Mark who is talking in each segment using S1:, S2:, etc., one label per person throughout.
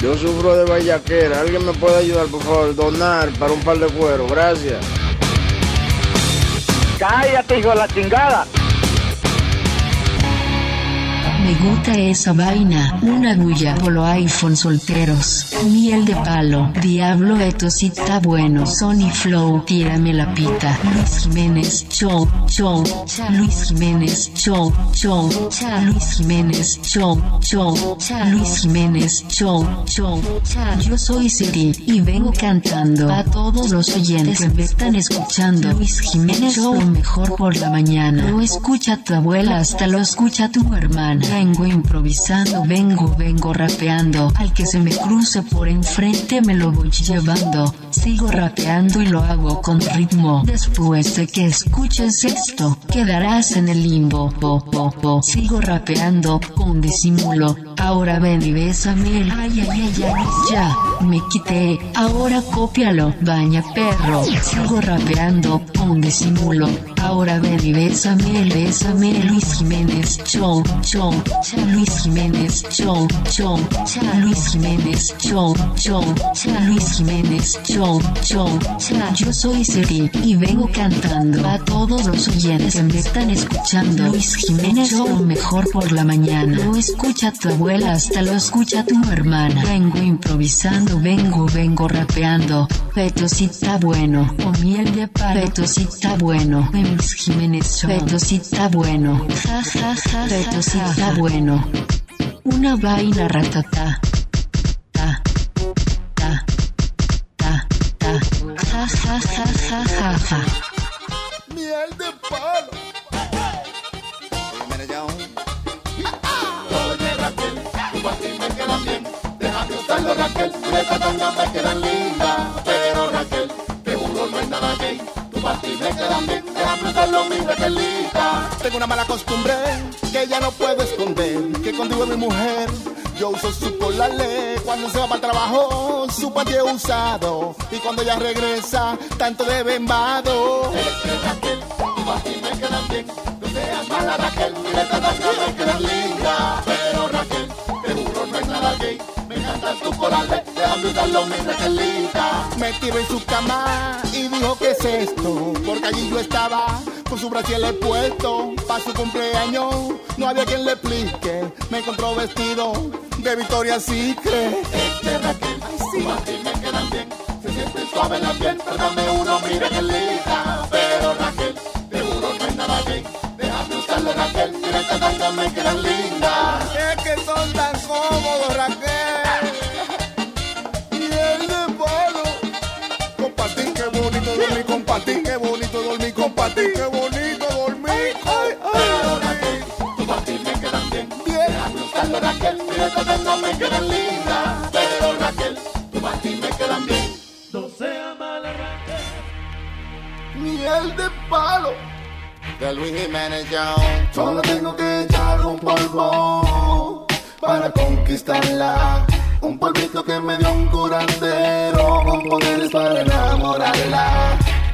S1: Yo sufro de vallaquera. ¿Alguien me puede ayudar, por favor? Donar para un par de cuero. Gracias.
S2: Cállate, hijo de la chingada.
S3: Me gusta esa vaina, una bulla por los iPhone solteros. Miel de palo, Diablo esto sí está bueno. Sony Flow, tírame la pita. Luis Jiménez, show, show. Luis Jiménez, show, show. Luis Jiménez, show, show. Luis Jiménez, show, show. Yo soy Siri y vengo cantando a todos los oyentes que me están escuchando. Luis Jiménez, show, mejor por la mañana. Lo escucha tu abuela, hasta lo escucha tu hermana. Vengo improvisando, vengo, vengo rapeando. Al que se me cruce por enfrente me lo voy llevando. Sigo rapeando y lo hago con ritmo. Después de que escuches esto, quedarás en el limbo. Sigo rapeando con disimulo. Ahora ven y bésame. Ay, ay, ay, ay, ya. Me quité. Ahora cópialo. Baña perro. Sigo rapeando con disimulo. Ahora ven y bésame, bésame. Luis Jiménez, show, show. Luis Jiménez, show, show. Luis Jiménez, show, show. Luis Jiménez, show, show. Yo soy Siri y vengo cantando a todos los oyentes que me están escuchando. Luis Jiménez, show, mejor por la mañana. Lo escucha tu abuela, hasta lo escucha tu hermana. Vengo improvisando, vengo, vengo rapeando. Feto si está bueno, o miel de palo. Feto si está bueno, Luis Jiménez, show. Está bueno, ja ja ja. Feto si está bueno. Una vaina ratata. Ta, ta, ta, ta. Ja ja ja ja ja ja.
S4: Miel de palo.
S5: Oye Raquel, tu patín me quedan bien. Déjame usarlo Raquel, tus tangas me quedan lindas. Tu patín me quedan bien, déjame usarlo mi Raquelita.
S6: Tengo una mala costumbre que ya no puedo esconder. Que contigo mi mujer, yo uso su ley Cuando se va para el trabajo, su patio usado. Y cuando ella regresa, tanto de bembado.
S5: Es que Raquel, tu patín me quedan bien. No seas mala Raquel, tus tangas me quedan lindas. Pero Raquel, que uno no es nada gay. Me encantan tus corales, déjame usarlo mi Raquelita.
S6: Me tiró en su cama y dijo, ¿qué es esto? Porque allí yo estaba con su le puesto para su cumpleaños. No había quien le explique. Me encontró vestido de Victoria Secret.
S5: Este Raquel, Ay, sí. tu me quedan bien. Se siente suave el ambiente, dame uno, que linda. Pero Raquel, uno no es nada gay. Déjame usarle Raquel, estas tangas me quedan lindas.
S6: Es que son tan cómodos, Raquel. Compartir, qué bonito dormir, compartir, qué bonito dormir. Ay,
S5: Pero Raquel, tu patín me quedan bien. Déjame usarle Raquel, mira estas tangas me quedan lindas. Pero Raquel, tu patín me quedan bien. No sea mala Raquel.
S6: Miel de palo.
S1: De Luis Jiménez Show.
S5: Solo tengo que echar un polvo para conquistarla. Un polvito que me dio un curandero con poderes para enamorarla.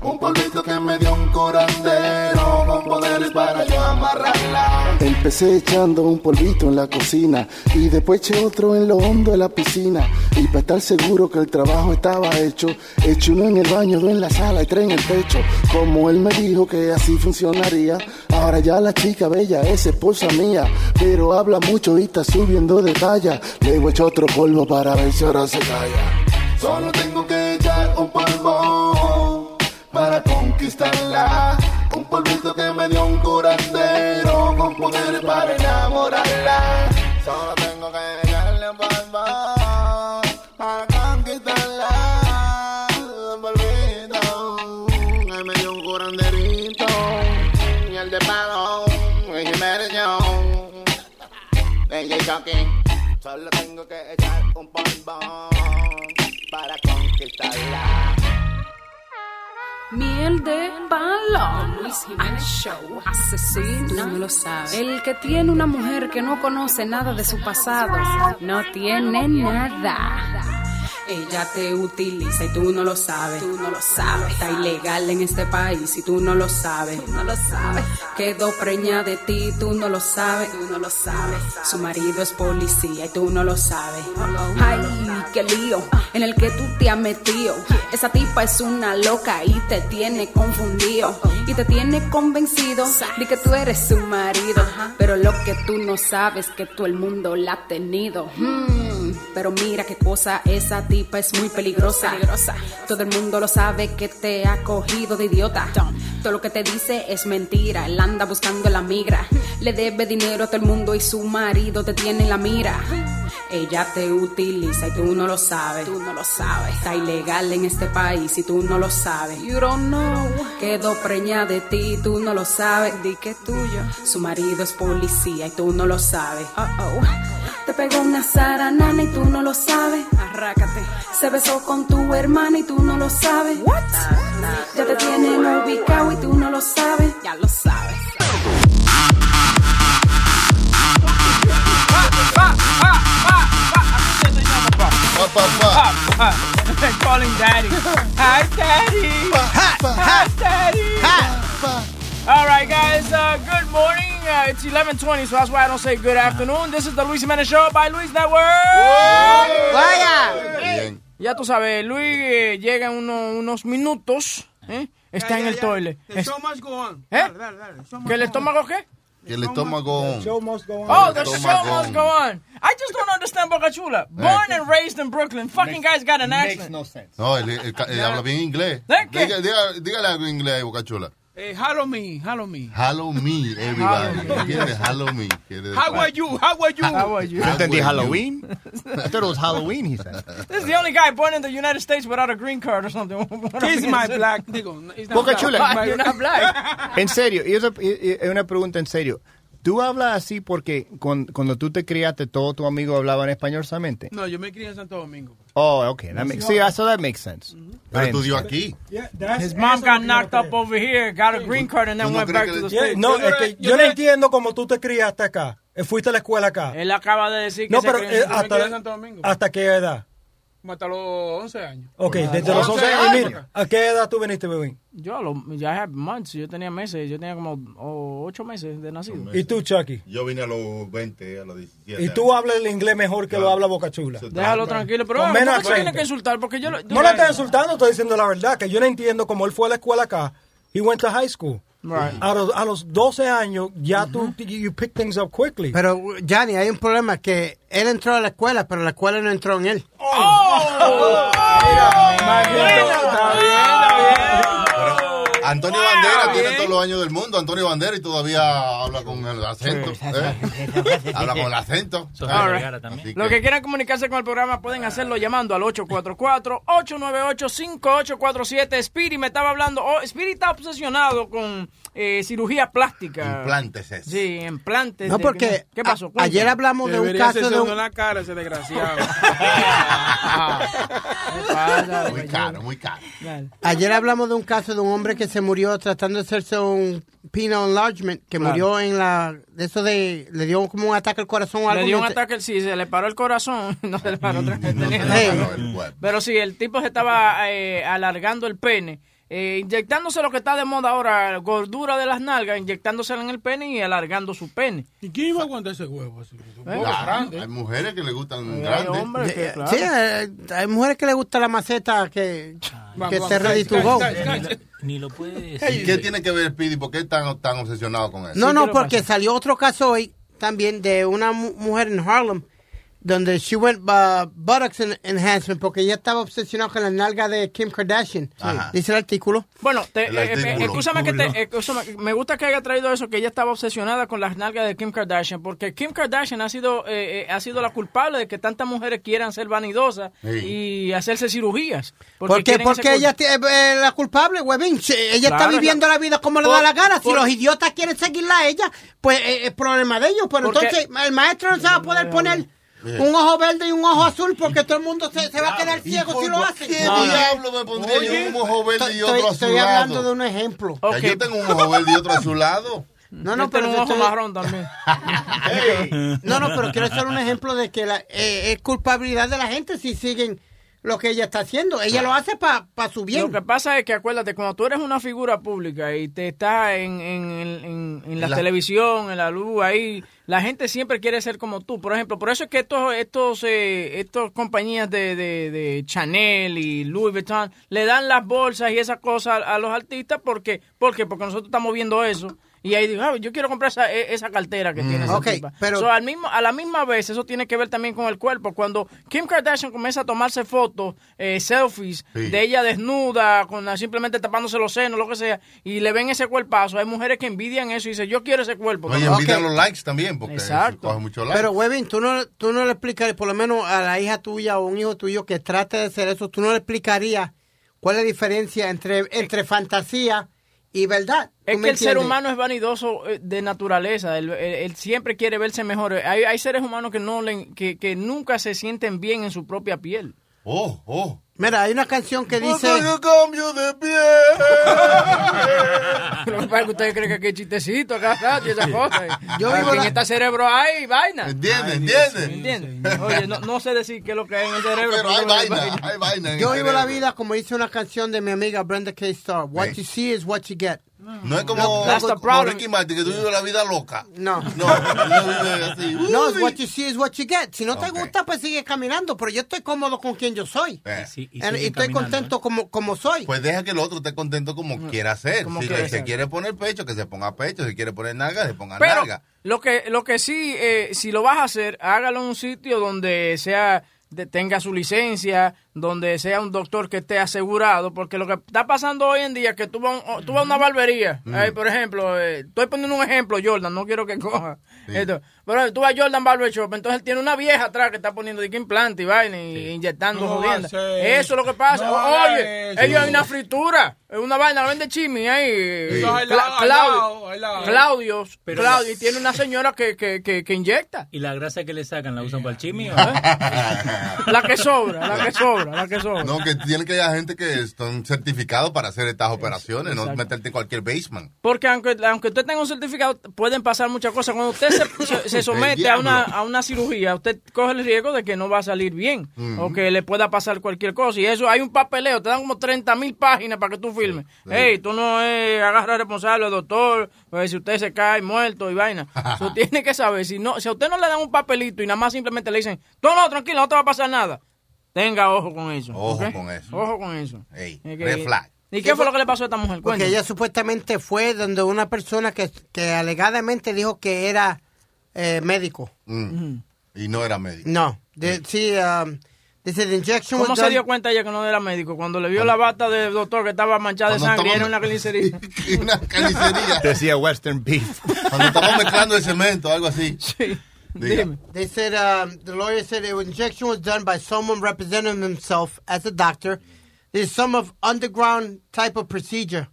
S5: Un polvito que me dio un curandero con poderes para yo amarrarla.
S7: Empecé echando un polvito en la cocina y después eché otro en lo hondo de la piscina. Y para estar seguro que el trabajo estaba hecho, eché uno en el baño, dos en la sala y tres en el pecho. Como él me dijo que así funcionaría, ahora ya la chica bella es esposa mía. Pero habla mucho y está subiendo de talla. Le hecho otro polvo para ver si ahora se calla.
S5: Solo tengo que polvito que me dio un curandero con poder para enamorarla. Solo tengo que echarle polvo para conquistarla. Polvito que me dio un curanderito y el de palo y mereció. DJ Chucky, solo tengo que echar un polvo para conquistarla.
S8: Miel de palo. Luis Jiménez Show. Asesino. Tú no lo sabes. El que tiene una mujer que no conoce nada de su pasado. No tiene nada. Ella te utiliza y tú no lo sabes. Tú no lo sabes. Está ilegal en este país y tú no lo sabes. Tú no lo sabes. Quedó preñada de ti, tú no lo sabes. Tú no lo sabes. Su marido es policía y tú no lo sabes. Ay, qué lío en el que tú te has metido. Esa tipa es una loca y te tiene confundido. Y te tiene convencido de que tú eres su marido. Pero lo que tú no sabes que todo el mundo la ha tenido. Hmm, pero mira qué cosa, esa tipa es muy peligrosa. Todo el mundo lo sabe que te ha cogido de idiota. Todo lo que te dice es mentira. Él anda buscando la migra. Le debe dinero a todo el mundo y su marido te tiene en la mira. Ella te utiliza y tú no lo sabes. Tú no lo sabes. Está ilegal en este país y tú no lo sabes. You don't know. Quedó preñada de ti y tú no lo sabes. Di que es tuyo. Su marido es policía y tú no lo sabes. Uh oh. Te pegó una zaranana y tú no lo sabes. Arrácate. Se besó con tu hermana y tú no lo sabes. What? Ya te tienen ubicado y tú no lo sabes. Ya lo sabes.
S9: Calling daddy. Hi, daddy. Hi, daddy. All right, guys. Uh, good morning. Uh, it's 11:20, so that's why I don't say good afternoon. This is the Luis Jimenez Show by Luis Network.
S10: Bien.
S9: Ya tú sabes, Luis eh, llega en uno- unos minutos. ¿eh? Está en el toilet.
S11: The
S9: Es-
S11: show must go on.
S9: ¿Eh?
S11: Dale, dale, dale.
S9: ¿Que el estómago qué?
S10: Y el estómago.
S11: Show must go on.
S9: Oh, the
S10: Estómago.
S9: show must go on. I just don't understand Boca Chula. Eh. Born and raised in Brooklyn. Fucking guy's got an accent.
S10: No, él, él- él habla bien inglés.
S9: ¿De qué?
S10: Diga- diga- dígale algo en inglés, Boca Chula.
S11: Eh, hello me, hello me.
S10: Hello me, everybody. ¿Entiendes? Hello me.
S11: How are you? How are you?
S9: How are you?
S12: Entendí? Halloween. I thought it was Halloween, he said.
S9: This is the only guy born in the United States without a green card or something.
S11: He's my black. Digo, he's not
S12: Boca
S11: black.
S12: Chula.
S9: You're not black.
S12: En serio, es una pregunta en serio. ¿Tú hablas así porque cuando, cuando tú te criaste, todos tus amigos hablaban español solamente?
S11: No, yo me crié en Santo Domingo.
S12: Oh, okay. That makes, see, so that makes sense.
S10: Pero
S12: I
S10: estudió
S12: understand.
S10: aquí.
S13: Yeah,
S9: His mom got knocked up over here, got a green card, and then
S10: ¿Tú no
S9: went back to the
S10: le-
S9: States.
S13: No,
S11: Yo
S13: es
S11: no-
S13: que
S11: yo
S13: yo no entiendo cómo tú te criaste acá. Eh, Fuiste a la escuela acá.
S9: Él acaba de decir que
S13: No,
S9: se
S13: pero
S9: crió-
S13: eh,
S11: crié en Santo
S13: hasta,
S11: Domingo.
S13: ¿hasta qué edad?
S11: Como hasta los 11 años.
S13: Ok, desde los 11
S11: años.
S13: años. Mira, ¿a qué edad tú viniste, bebé?
S9: Yo, a lo- ya had months, yo tenía meses, yo tenía como oh, ocho meses de nacido.
S13: ¿Y tú, Chucky?
S10: Yo vine a los 20, a los 17.
S13: ¿Y tú hablas el inglés mejor que lo habla Boca Chula?
S9: Déjalo tranquilo, pero bueno, no se tiene
S13: acento.
S9: que insultar porque yo lo...
S13: No le estoy insultando, estoy diciendo la verdad, que yo no entiendo cómo él fue a la escuela acá. He went to high school.
S9: Right.
S13: A los, a los 12 años ya tú you pick things up quickly.
S14: Pero, Johnny, hay un problema que él entró a la escuela, pero la escuela no entró en él.
S9: Oh.
S10: Antonio Bandera tiene todos los años del mundo. Antonio Bandera y todavía habla con el acento. ¿eh? Habla con el acento.
S9: Right. Los que quieran comunicarse con el programa pueden hacerlo llamando al 844-898-5847. Speedy me estaba hablando. Oh, Speedy está obsesionado con eh, cirugía plástica.
S10: Implantes es.
S9: Sí, implantes.
S14: No,
S9: de-
S14: porque
S9: ¿Qué pasó?
S14: a- ayer hablamos de un caso de un...
S11: la cara ese desgraciado.
S10: Muy caro, muy caro.
S14: Ayer hablamos de un caso de un hombre que se murió tratando de hacerse un penile enlargement, que
S9: Claro.
S14: murió en la... de Eso de... Le dio como un ataque al corazón o algo.
S9: Le dio un ataque, sí, se le paró el corazón. No se le paró otra vez.
S14: Hey.
S9: Pero sí, el tipo se estaba eh, alargando el pene, eh, inyectándose lo que está de moda ahora, gordura de las nalgas, inyectándosela en el pene y alargando su pene.
S11: ¿Y quién iba a aguantar ese huevo así?
S10: Claro, hay mujeres que le gustan
S9: Hay
S10: grandes.
S9: hombres que, claro.
S14: Sí, eh, hay mujeres que les gusta la maceta que, que
S11: Vamos,
S14: esté ready to go.
S15: Ni lo puede
S10: ¿Y qué tiene que ver Speedy? ¿Por qué están tan obsesionado con eso?
S14: No,
S9: ¿qué
S14: no,
S9: le
S14: porque salió otro caso hoy también de una mu- mujer en Harlem donde she went uh, buttocks en- enhancement porque ella estaba obsesionada con la nalga de Kim Kardashian. Dice el artículo.
S9: Bueno, te,
S14: El
S9: eh, eh, escúchame que te, eh, me gusta que haya traído eso, que ella estaba obsesionada con las nalgas de Kim Kardashian, porque Kim Kardashian ha sido, eh, eh, ha sido la culpable de que tantas mujeres quieran ser vanidosas y hacerse cirugías.
S14: ¿Por qué? Porque ella es eh, la culpable, huevín. Ella está viviendo
S9: claro.
S14: la vida como le da la gana. Si
S9: por-
S14: los idiotas quieren seguirla a ella, pues eh, es problema de ellos. Pero
S9: Porque-
S14: entonces el maestro no se va a poder poner un ojo verde y un ojo azul porque todo el mundo se, se va a quedar ciego si lo hace.
S10: ¿Qué diablo me pondría yo un ojo verde y otro
S14: Estoy,
S10: a su
S14: estoy hablando de un ejemplo.
S10: Ya Yo tengo un ojo verde y otro a su lado.
S14: No, no, pero te
S9: un ojo
S14: estoy-
S9: marrón también.
S14: No, no, pero quiero hacer un ejemplo de que la, eh, es culpabilidad de la gente si siguen lo que ella está haciendo. Ella lo hace para su bien.
S9: Lo que pasa es que acuérdate, cuando tú eres una figura pública y te estás en, en, en, en la,
S10: la-
S9: televisión, en la luz, ahí, la gente siempre quiere ser como tú. Por ejemplo, por eso es que estos, estos, eh, estos compañías de, de, de Chanel y Louis Vuitton le dan las bolsas y esas cosas a, a los artistas porque, porque, porque nosotros estamos viendo eso. Y ahí digo, "Ah, yo quiero comprar esa, e- esa cartera que tiene esa
S14: Ok,
S9: tipa".
S14: pero-
S9: So, al mismo, a la misma vez, eso tiene que ver también con el cuerpo. Cuando Kim Kardashian comienza a tomarse fotos, eh, selfies,
S10: Sí.
S9: de ella desnuda, con simplemente tapándose los senos, lo que sea, y le ven ese cuerpazo, hay mujeres que envidian eso y dicen, yo quiero ese cuerpo.
S10: Oye, envidian los likes también, porque
S9: Exacto.
S10: coge mucho likes.
S14: Pero, Webin, tú no, tú no le explicarías, por lo menos a la hija tuya o un hijo tuyo que trate de hacer eso, tú no le explicarías cuál es la diferencia entre, entre fantasía y verdad. ¿Tú
S9: Es que el ser humano es vanidoso eh, de naturaleza, él, él- él siempre quiere verse mejor. Hay, hay seres humanos que, no le, que, que nunca se sienten bien en su propia piel.
S10: Oh, oh.
S14: Mira, hay una canción que dice...
S10: Cuando yo cambio de
S9: es que ustedes creen que aquí hay chistecito acá y esas cosas.
S14: Yo vivo
S9: en
S14: la-
S9: este cerebro hay vaina.
S10: ¿Entiendes? ¿Entiendes?
S9: ¿Entiendes? Oye, no, no sé decir qué es lo que hay en el cerebro.
S10: Pero hay
S9: hay
S10: vaina, hay vaina.
S14: Yo vivo la vida como dice una canción de mi amiga Brenda K. Star. What you see is what you get.
S10: No es como,
S9: That's the
S10: como
S9: problem.
S10: Ricky Martin, que tú vives la vida loca.
S14: No.
S10: No.
S14: No, es what you see is what you get. Si no te gusta, pues sigue caminando. Pero yo estoy cómodo con quien yo soy.
S10: Eh,
S14: y, estoy contento como, como soy.
S10: Pues deja que el otro esté contento como quiera ser.
S9: como
S10: Si se
S9: ser.
S10: quiere poner pecho, que se ponga pecho. Si quiere poner nalga, se ponga
S9: Pero
S10: nalga.
S9: lo que, lo que sí, eh, si lo vas a hacer, hágalo en un sitio donde sea de- tenga su licencia, donde sea un doctor que esté asegurado, porque lo que está pasando hoy en día es que tú vas, un- tú vas a una barbería,
S10: Mm.
S9: Por ejemplo, eh, estoy poniendo un ejemplo, Jordan, no quiero que coja. Esto, pero tú vas a Jordan Barber Shop, entonces él tiene una vieja atrás que está poniendo de que implante y vaina y inyectando
S11: No
S9: jodienda. Eso es lo que pasa.
S11: No
S9: Oye,
S11: eso.
S9: ellos hay una fritura, es una vaina, la vende Chimi ahí. Cla- Claudio. Claudio,
S15: Pero-
S9: Claudio, y tiene una señora que, que, que, que inyecta.
S15: ¿Y la grasa que le sacan la usan para el chimi? o?
S9: La que sobra, la que sobra, la que sobra.
S10: No, que tiene que haber gente que están certificados para hacer estas operaciones, no meterte en cualquier basement.
S9: Porque aunque, aunque usted tenga un certificado, pueden pasar muchas cosas. Cuando usted se, se- se somete a una, a una cirugía, usted coge el riesgo de que no va a salir bien o que le pueda pasar cualquier cosa. Y eso, hay un papeleo, te dan como 30 mil páginas para que tú firmes. Hey, tú no es agarra responsable, doctor, pues si usted se cae muerto y vaina. Tú tiene que saber, si, no, si a usted no le dan un papelito y nada más simplemente le dicen, no, no, tranquilo, no te va a pasar nada. Tenga ojo con eso.
S10: Ojo con eso.
S9: Ojo con eso.
S10: Ey,
S9: Es que-
S10: red flag.
S9: ¿Y qué fue lo que le pasó a esta mujer?
S14: Porque
S9: Cuéntame.
S14: ella supuestamente fue donde una persona que, que alegadamente dijo que era eh, médico.
S10: Mm. Y no era médico.
S14: No. De- sí, um, dice, the injection
S9: ¿Cómo
S14: was
S9: se
S14: done-
S9: dio cuenta ella que no era médico? Cuando le vio la bata del doctor que estaba manchada de
S10: Cuando
S9: sangre y era
S10: estaba-
S9: una carnicería.
S10: una carnicería.
S12: Decía Western Beef.
S10: Cuando estamos mezclando el cemento, algo así.
S9: Sí.
S10: Diga.
S14: They said um, the lawyer said the injection was done by someone representing himself as a doctor. There's some of underground type of procedure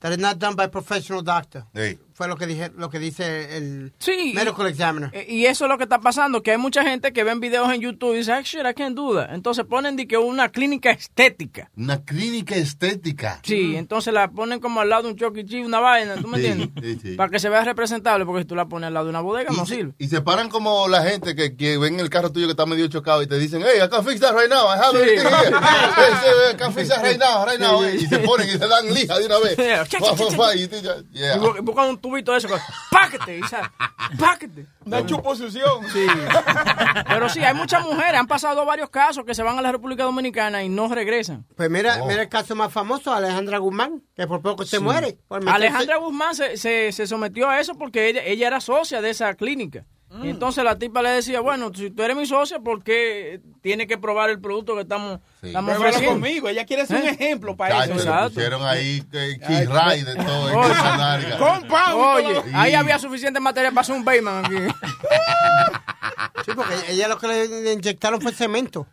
S14: that is not done by professional doctor.
S10: Ey.
S14: Fue lo que dije, lo que dice el
S9: Sí.
S14: medical examiner.
S9: Eh, Y eso es lo que está pasando, que hay mucha gente que ven videos en YouTube y dice, "Ah, shit, I can't do that". Entonces ponen de que una clínica estética.
S10: Una clínica estética.
S9: Sí, entonces la ponen como al lado de un Chucky E. Una vaina, ¿tú me
S10: Sí,
S9: entiendes?
S10: sí, sí.
S9: Para que se vea representable, porque si tú la pones al lado de una bodega no sirve.
S10: Y se paran como la gente que, que ven el carro tuyo que está medio chocado y te dicen, hey, I can fix that right now. I have everything here. Hey, sí, I can fix that right now, right now.
S9: Sí, sí.
S10: Y se ponen y se dan lija de una vez.
S9: Yeah.
S10: Y yeah.
S9: Y bu- y buscan un tubito de eso, páquete, sale, páquete.
S11: Una chuposición.
S9: Sí. Pero sí, hay muchas mujeres, han pasado varios casos que se van a la República Dominicana y no regresan.
S14: Pues mira, mira el caso más famoso, Alejandra Guzmán, que por poco se
S9: Sí.
S14: muere.
S9: Alejandra Guzmán se, se, se sometió a eso porque ella, ella era socia de esa clínica. Y entonces la tipa le decía, bueno, si tú eres mi socia, ¿por qué tienes que probar el producto que estamos, ofreciendo?
S11: conmigo, ella quiere ser un
S9: ¿Eh?
S11: ejemplo para eso.
S10: le pusieron ahí eh, Key de todo en
S9: Oye.
S10: esa narga.
S9: Oye, ahí
S10: Sí.
S9: había suficiente material para hacer un Bayman aquí.
S14: Sí, porque ella lo que le, le inyectaron fue cemento.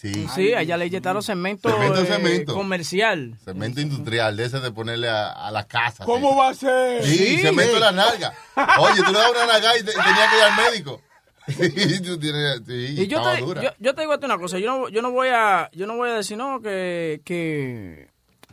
S10: Sí.
S9: Sí, a ella le inyectaron cemento,
S10: Cemento,
S9: eh,
S10: cemento.
S9: comercial.
S10: Cemento industrial, de ese de ponerle a, a la casa.
S11: ¿Cómo va a ser?
S10: Sí, cemento en la narga. Oye, tú le das una narga y, te- y tenía que ir al médico. Sí, tú tienes, sí,
S9: Y yo te, yo, yo te digo una cosa, yo no, yo no voy a, yo no voy a decir no que, que,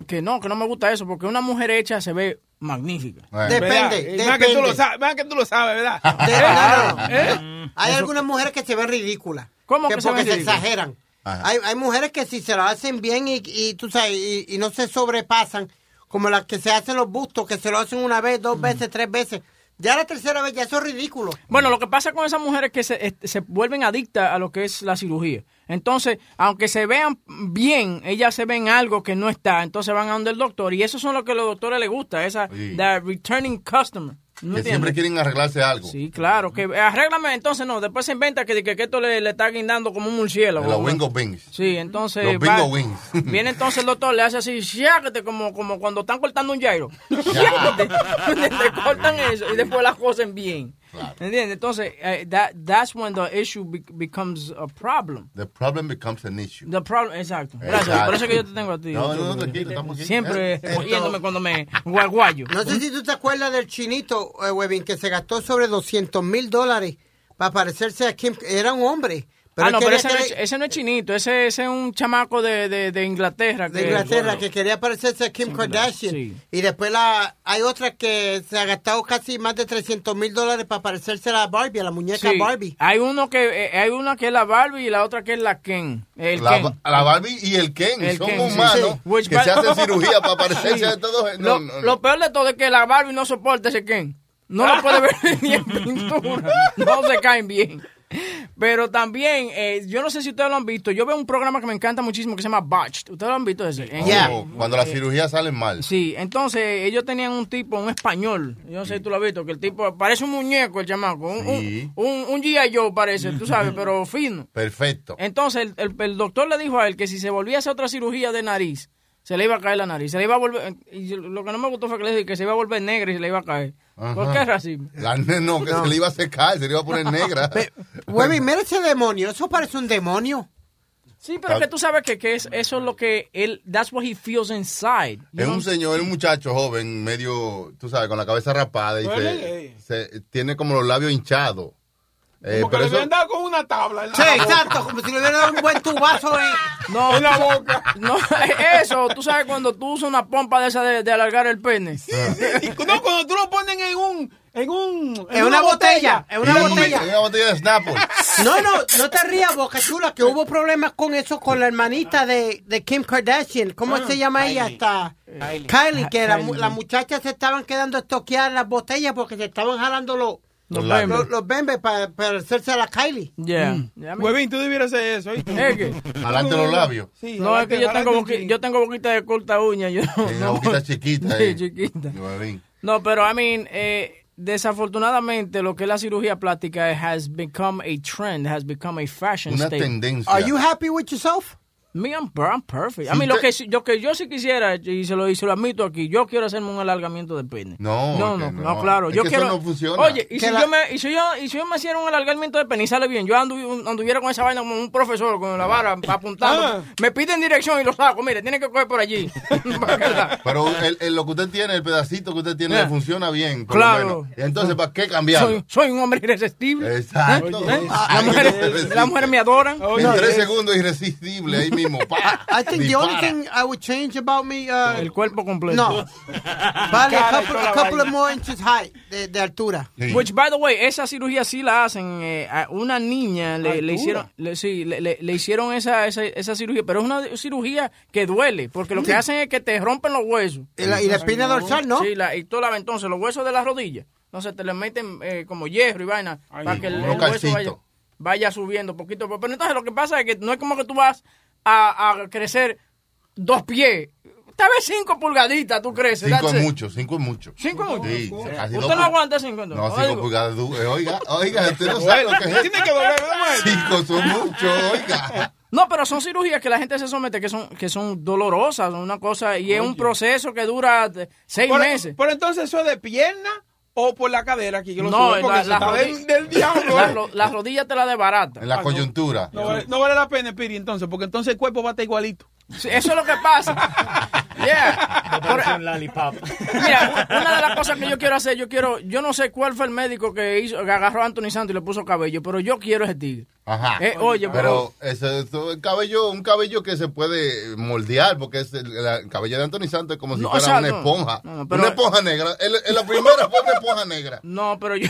S9: que no, que no me gusta eso, porque una mujer hecha se ve magnífica.
S14: Depende,
S11: Más que tú lo
S14: depende.
S11: sabes, más que tú lo sabes, ¿verdad?
S14: Claro.
S11: ¿Eh?
S14: Hay
S9: Eso-
S14: algunas mujeres que se ven ridículas.
S9: ¿Cómo
S14: que
S9: que se
S14: porque
S9: ven
S14: se exageran. Hay, hay mujeres que si se lo hacen bien y, y tú sabes, y, y no se sobrepasan, como las que se hacen los bustos, que se lo hacen una vez, dos veces, tres veces. Ya la tercera vez ya eso es ridículo.
S9: Bueno, lo que pasa con esas mujeres es que se, se vuelven adictas a lo que es la cirugía. Entonces, aunque se vean bien, ellas se ven algo que no está, entonces van a donde el doctor. Y eso son lo que a los doctores les gusta, esa
S10: Sí.
S9: the returning customer. ¿No
S10: que siempre quieren arreglarse algo.
S9: Sí, claro, que arréglame, entonces no, después se inventa que, que, que esto le, le está guindando como un murciélago.
S10: Los Wingo Wings.
S9: Sí, entonces.
S10: Los bingo wings.
S9: Viene entonces el doctor, le hace así, "Shiáquete", como, como cuando están cortando un gyro. Shiáquete. Le cortan eso y después las cosen bien. ¿Entiendes? Entonces, eh, that, that's when the issue be- becomes a problem.
S10: The problem becomes an issue.
S9: The problem, exacto. Gracias,
S10: Exacto.
S9: por eso que yo te tengo a ti.
S10: No, no, tranquilo, estamos aquí.
S9: Siempre
S10: Eh,
S9: oyéndome cuando me guaguayo.
S14: No sé si tú te acuerdas del chinito, eh, Webin, que se gastó sobre 200 mil dólares para parecerse a Kim. Era un hombre. Pero
S9: ah, no, pero ese
S14: que
S9: no, es, ese no es chinito, ese, ese es un chamaco de, de, de Inglaterra.
S14: de
S9: que-
S14: Inglaterra que quería parecerse a Kim Kardashian.
S9: Sí.
S14: Y después la, hay otra que se ha gastado casi más de 300 mil dólares para parecerse a la Barbie, a la muñeca
S9: Sí.
S14: Barbie.
S9: Hay uno que eh, hay una que es la Barbie y la otra que es la Ken. El
S10: La,
S9: Ken.
S10: la Barbie y el Ken
S9: El
S10: son
S9: Ken,
S10: humanos que se hacen cirugía para parecerse
S9: Sí.
S10: a todos.
S9: lo,
S10: No, no, no.
S9: lo peor de todo es que la Barbie no soporta ese Ken. No lo puede ver ni en pintura. No se caen bien. Pero también, eh, yo no sé si ustedes lo han visto. Yo veo un programa que me encanta muchísimo que se llama Botched. ¿Ustedes lo han visto ese?
S10: Oh, Cuando las cirugías salen mal.
S9: Sí, entonces ellos tenían un tipo, un español, yo no sé si tú lo has visto, que el tipo parece un muñeco, el chamaco, un,
S10: Sí.
S9: un, un, un G.I. Joe parece, tú sabes, pero fino.
S10: Perfecto.
S9: Entonces el, el- el doctor le dijo a él que si se volvía a hacer otra cirugía de nariz, se le iba a caer la nariz, se le iba a volver, y yo- lo que no me gustó fue que le dije que se iba a volver negra y se le iba a caer. ¿Por qué racismo?
S10: La no, que se le iba a secar, se le iba a poner negra.
S14: Webin, mira ese demonio, eso parece un demonio.
S9: Sí, pero que tú sabes que, que es, eso es lo que él, that's what he feels inside.
S10: Es
S9: know?
S10: un señor, es un muchacho joven, medio, tú sabes, con la cabeza rapada y se, se- tiene como los labios hinchados. Eh,
S11: Como que le
S10: eso,
S11: habían dado con una tabla. en la
S14: Sí,
S11: boca.
S14: exacto, como si le hubiera dado un buen tubazo en,
S9: No,
S11: En la boca.
S9: No, eso, tú sabes cuando tú usas una pompa de esa de, de alargar el pene.
S11: No, cuando tú lo ponen en un. En, un,
S14: en una botella, en una botella.
S10: y una botella de Snapple.
S14: No, no, no te rías, Boca Chula, que hubo problemas con eso con la hermanita de, de Kim Kardashian. ¿Cómo se llama ella? Hasta Kylie, que la mu-
S9: Kylie.
S14: las muchachas se estaban quedando estoqueadas en las botellas porque se estaban jalando los
S9: Los
S14: los,
S9: bembes.
S14: los, los bembes para, para hacerse a la Kylie.
S9: Yeah.
S11: Huevín, tú debieras hacer eso.
S9: que-
S10: Adelante los labios.
S11: Sí,
S9: No, es que yo tengo, boqui- yo tengo boquita de corta uña. Yo,
S10: Tiene una boquita chiquita.
S9: Sí,
S10: eh.
S9: chiquita.
S10: Huevín.
S9: No, pero I mean, eh, desafortunadamente lo que es la cirugía plástica has become a trend, has become a fashion
S10: Una
S9: statement.
S10: tendencia.
S14: Are you happy with yourself?
S9: Me, I'm, I'm perfect.
S10: Si
S9: mean, lo que, si- lo que yo sí quisiera, y se lo, y se lo admito aquí, yo quiero hacerme un alargamiento de pene.
S10: No,
S9: no, no,
S10: no.
S9: no, claro.
S10: Es
S9: yo
S10: que eso
S9: quiero,
S10: no funciona.
S9: Oye, y si,
S14: la-
S9: yo me, y, si yo, y si yo me hiciera un alargamiento de pene y sale bien, yo andu- anduviera con esa vaina como un profesor, con la vara apuntando.
S11: Ah.
S9: Me piden dirección y lo saco. Mire, tiene que coger por allí. La-
S10: Pero el, el- lo que usted tiene, el pedacito que usted tiene, le funciona bien. Por
S9: Claro.
S10: Lo menos. Y Entonces, ¿para qué cambiarlo?
S9: soy, soy un hombre irresistible.
S10: Exacto.
S9: ¿Eh? Las mujeres me adoran.
S10: En tres segundos irresistible, ahí mismo. pa,
S14: I think the only thing I would change about me, uh,
S9: El cuerpo completo.
S14: no, vale, a couple,
S11: toda
S14: a couple of more inches high de, de altura.
S10: Sí.
S9: Which, by the way, esa cirugía sí la hacen. eh, a una niña le, hicieron, le, sí, le, le- le hicieron esa, esa, esa cirugía, pero es una cirugía que duele, porque lo que hacen es que te rompen los huesos.
S14: Y la, y la espina dorsal, ¿no?
S9: Sí, la, y tú la, entonces los huesos de las rodillas, entonces te le meten eh, como hierro y vaina para que el, el hueso vaya, vaya subiendo poquito. Pero entonces lo que pasa es que no es como que tú vas a, a crecer dos pies tal vez cinco pulgaditas, tú creces.
S10: Cinco es mucho, cinco es mucho.
S9: Cinco es mucho.
S10: Sí, casi
S9: ¿Usted no aguanta cinco entonces?
S10: No,
S9: Oiga.
S10: cinco pulgadas. eh, Oiga, oiga, usted no sabe lo que es.
S11: Tiene que doler, ¿verdad?
S10: Cinco son mucho, oiga.
S9: No, pero son cirugías que la gente se somete que son que son dolorosas, una cosa y es un proceso que dura seis
S11: Pero-
S9: meses.
S11: Pero entonces eso es de pierna o por la cadera aquí que lo
S9: No,
S11: sube, porque
S9: la-
S11: eso
S9: la
S11: está del, del diablo.
S9: La,
S11: eh.
S9: ro- la rodilla te la desbarata.
S10: En la coyuntura.
S11: No vale, no vale la pena, Piri, entonces, porque entonces el cuerpo va a estar igualito.
S9: Sí, eso es lo que pasa. Yeah. Por- Mira, una de las cosas que yo quiero hacer, yo quiero, yo no sé cuál fue el médico que hizo, que agarró a Anthony Santos y le puso cabello, pero yo quiero ese tigre.
S10: Ajá.
S9: Eh, oye,
S10: pero ese, eso es cabello, un cabello que se puede moldear, porque es el, el cabello de Anthony Santos es como si
S9: No,
S10: fuera
S9: o sea,
S10: una
S9: no,
S10: esponja.
S9: no, no, pero-
S10: una esponja negra. En, en la primera fue una esponja negra.
S9: No, pero yo,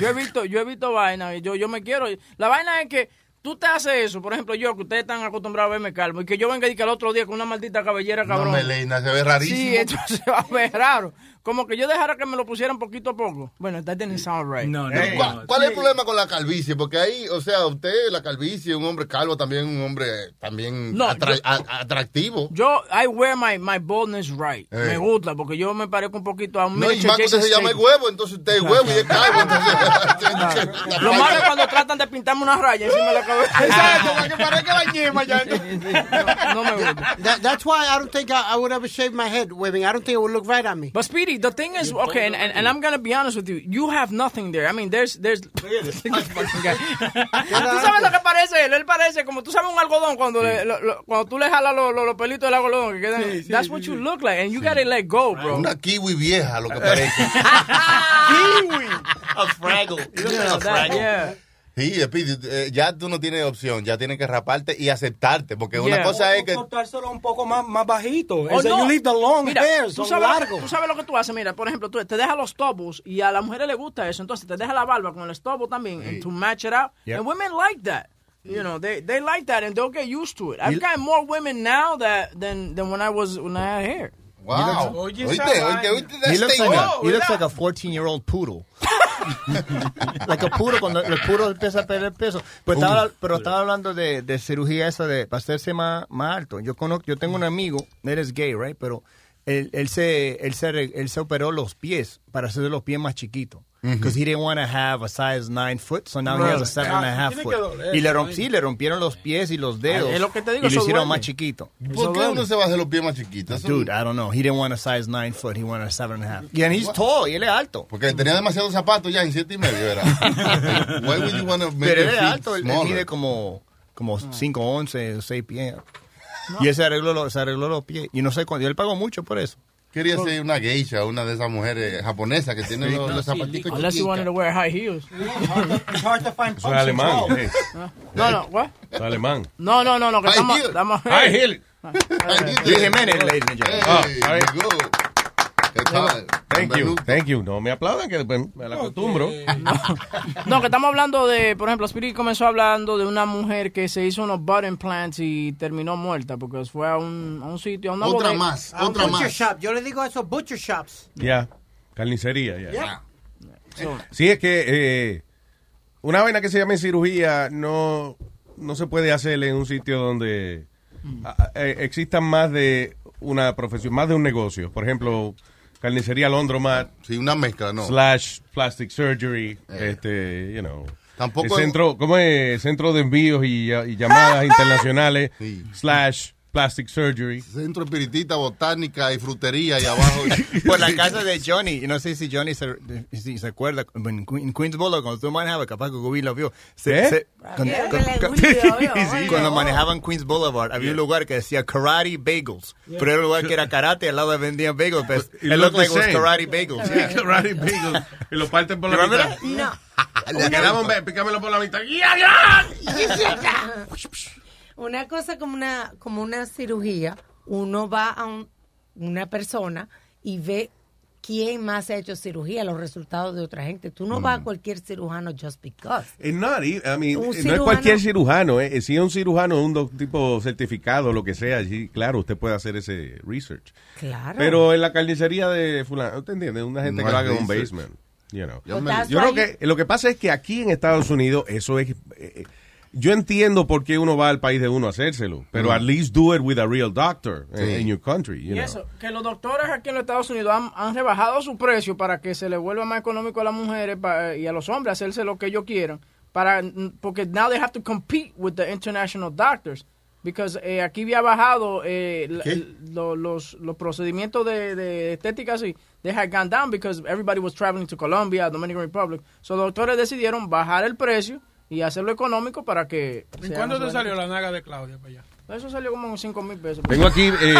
S9: yo he visto, yo he visto vainas, y yo, yo me quiero. La vaina es que tú te haces eso, por ejemplo, yo que ustedes están acostumbrados a verme calvo, y que yo venga y que el otro día con una maldita cabellera
S10: No,
S9: cabrón.
S10: Melina, se ve rarísimo.
S9: Sí, entonces va a ver raro. Como que yo dejara que me lo pusieran poquito a poco. Bueno, that didn't sound right.
S15: No,
S10: Eh, ¿Cuál, cuál es el problema con la calvicie? Porque ahí, o sea, usted, la calvicie, un hombre calvo, también un hombre también
S9: No,
S10: atra-
S9: yo-
S10: a- atractivo.
S9: Yo, I wear my, my baldness right.
S10: Eh.
S9: Me gusta porque yo me parezco un poquito a un
S10: No, y más que usted se llama el huevo, entonces usted es huevo y es calvo. entonces-
S9: Lo malo es cuando tratan de pintarme una raya encima de la cabeza.
S11: Exacto, para que parezca la ñema ya.
S9: no me gusta.
S14: That, that's why I don't think I, I would ever shave my head waving. I don't think it would look right on me.
S9: But Speedy, the thing is, okay, and, and, and I'm gonna be honest with you, you have nothing there. I mean, there's, there's. tú sabes lo que parece él. Él parece como tú sabes un algodón cuando le, lo- lo- cuando tú le jalas los los- los pelitos del algodón que quedan.
S10: Sí, sí,
S9: that's
S10: sí,
S9: what
S10: sí.
S9: you look like, and you gotta let go, bro.
S10: Una kiwi vieja, lo que parece.
S9: kiwi.
S4: A fraggle. You look like a
S9: that-
S4: fraggle.
S9: yeah.
S10: Sí, eh, ya tú no tienes opción, ya tienes que raparte y aceptarte, porque una
S9: Yeah.
S10: cosa es que...
S13: cortárselo un poco más, más bajito.
S9: Oh,
S13: Ese,
S9: no.
S13: you leave the long
S9: Mira,
S13: hairs,
S9: tú sabes,
S13: largos.
S9: tú sabes lo que tú haces, mira, por ejemplo, tú te dejas los tobos y a las mujeres les gusta eso, entonces te dejas la barba con el estobo también and to match it out.
S12: Yep.
S9: And women like that. You know, they they like that and they'll get used to it. I've got more women now that than than when I was when I had hair.
S10: Wow. Oíste,
S12: He looks, like a,
S10: Oh,
S12: he looks like a 14 year old poodle. like a poodle cuando el poodle empieza a perder peso. Pero estaba, pero estaba hablando de, de cirugía esa de para hacerse más, más alto. Yo conozco, yo tengo un amigo, él es gay, right? Pero él, él se él se él se operó los pies para hacer los pies más chiquitos. Because he didn't want to have a size 9 foot, so now he has a seven and a half
S13: Tiene
S12: foot.
S13: doler,
S12: Y le, romp- sí, le rompieron los pies y los dedos.
S9: es lo que te digo,
S12: y lo hicieron
S9: duele.
S12: más chiquito.
S10: ¿Por qué uno se va a hacer los pies más chiquitos?
S12: Dude, I don't know. He didn't want a size 9 foot. He wanted a seven and a half. Yeah, and he's tall. Y él es alto.
S10: Porque tenía demasiados zapatos ya en siete y medio, era. Why would you wanna make
S12: Pero él es
S10: feet
S12: alto. Él, mide como, como 5, 11, 6 pies. Y él se arregló, los- se arregló los pies. Y no sé cuándo. Y él pagó mucho por eso.
S10: Quería ser una geisha, una de esas mujeres japonesas que tienen los, los zapatitos
S9: Unless you wanted to wear high heels.
S13: It's hard to find
S16: Eso es alemán. eh.
S9: No, no, what?
S16: Eso es alemán.
S9: No, no, no, no, que
S10: High
S9: estamos,
S10: heel.
S9: estamos
S16: High heel.
S12: Luis Jiménez, ladies and gentlemen.
S16: Ah, ver.
S10: llegó. ¿Qué tal?
S16: Thank you, thank you. No me aplaudan que después me la acostumbro.
S9: No, que estamos hablando de, por ejemplo, Spirit comenzó hablando de una mujer que se hizo unos butt implants y terminó muerta porque fue a un, a un sitio, a una
S10: Otra
S9: bodega.
S10: más,
S14: A un
S10: otra
S14: butcher
S10: más.
S14: shop. Yo le digo eso, butcher shops.
S16: Ya, carnicería, ya.
S14: Yeah.
S16: Sí, es que eh, una vaina que se llama en cirugía no, no se puede hacer en un sitio donde a- eh, existan más de una profesión, más de un negocio. Por ejemplo, carnicería Londromat,
S10: Sí, una mezcla, no.
S16: slash plastic surgery,
S10: Eh.
S16: este, you know.
S10: Tampoco
S16: el centro, ¿cómo es? Centro de envíos y, y llamadas internacionales,
S10: Sí.
S16: slash plastic surgery.
S10: Centro espiritista, botánica y frutería y abajo.
S12: Por la casa de Johnny. Y no sé si Johnny se, si se acuerda. En Que- en Queens Boulevard, cuando tú manejabas, capaz que Gubin lo vio. Se-
S16: ¿Eh?
S12: se- con-
S17: Quiero
S12: con- con-
S17: obvio,
S12: Sí. Cuando manejaban Queens Boulevard, había un lugar que decía Karate Bagels. Pero era un lugar que era karate, al lado vendían bagels. Pero
S16: It
S12: it looked
S16: looked
S12: like it was. Karate Bagels.
S16: Sí, karate bagels. Y lo parten por la mitad.
S17: No.
S16: Le quedaba un be- pícamelo por la mitad. ¡Ya, ya!
S17: Una cosa como una, como una cirugía, uno va a un- una persona y ve quién más ha hecho cirugía, los resultados de otra gente. Tú no vas
S16: Mm.
S17: a cualquier cirujano just because.
S16: It's not, I mean,
S17: Un
S16: no es cualquier cirujano. Eh. Si es un cirujano, un tipo certificado, lo que sea, sí, claro, usted puede hacer ese research.
S17: Claro.
S16: Pero en la carnicería de fulano, ¿usted entiende? Una gente
S10: No
S16: que lo haga en un basement. You know.
S10: Yo
S16: creo que lo que pasa es que aquí en Estados Unidos eso es eh, yo entiendo por qué uno va al país de uno a hacérselo, pero
S10: Mm.
S16: at least do it with a real doctor in-
S10: Sí.
S16: in your country. You
S9: Y
S16: know.
S9: eso, que los doctores aquí en los Estados Unidos han, han rebajado su precio para que se le vuelva más económico a las mujeres pa- y a los hombres hacerse lo que ellos quieran. Para, porque now they have to compete with the international doctors. Because eh, aquí había bajado eh, la- lo- los, los procedimientos de, de estética así. They had gone down because everybody was traveling to Colombia, Dominican Republic. So los doctores decidieron bajar el precio y hacerlo económico para que...
S11: ¿En cuándo te salió la naga de Claudia para allá?
S9: Eso salió como en 5 mil pesos.
S16: Tengo aquí, eh,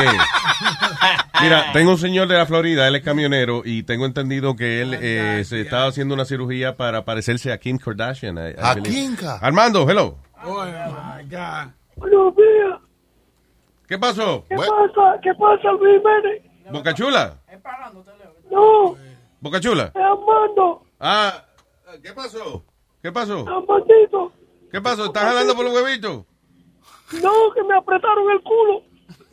S16: mira, tengo un señor de la Florida, él es camionero y tengo entendido que él eh, se está haciendo una cirugía para parecerse a Kim Kardashian. I- I
S10: A. Kimka.
S16: Armando, hello.
S11: Oh, my God.
S18: Buenos días.
S16: ¿Qué pasó?
S18: ¿Qué pasa? ¿Qué pasa, Jiménez?
S16: Boca Chula.
S18: No,
S16: Boca Chula.
S18: es Armando.
S16: Ah, ¿qué pasó? ¿Qué pasó?
S18: Armandito.
S16: ¿Qué pasó? ¿Estás jalando por los huevitos?
S18: No, que me apretaron el culo.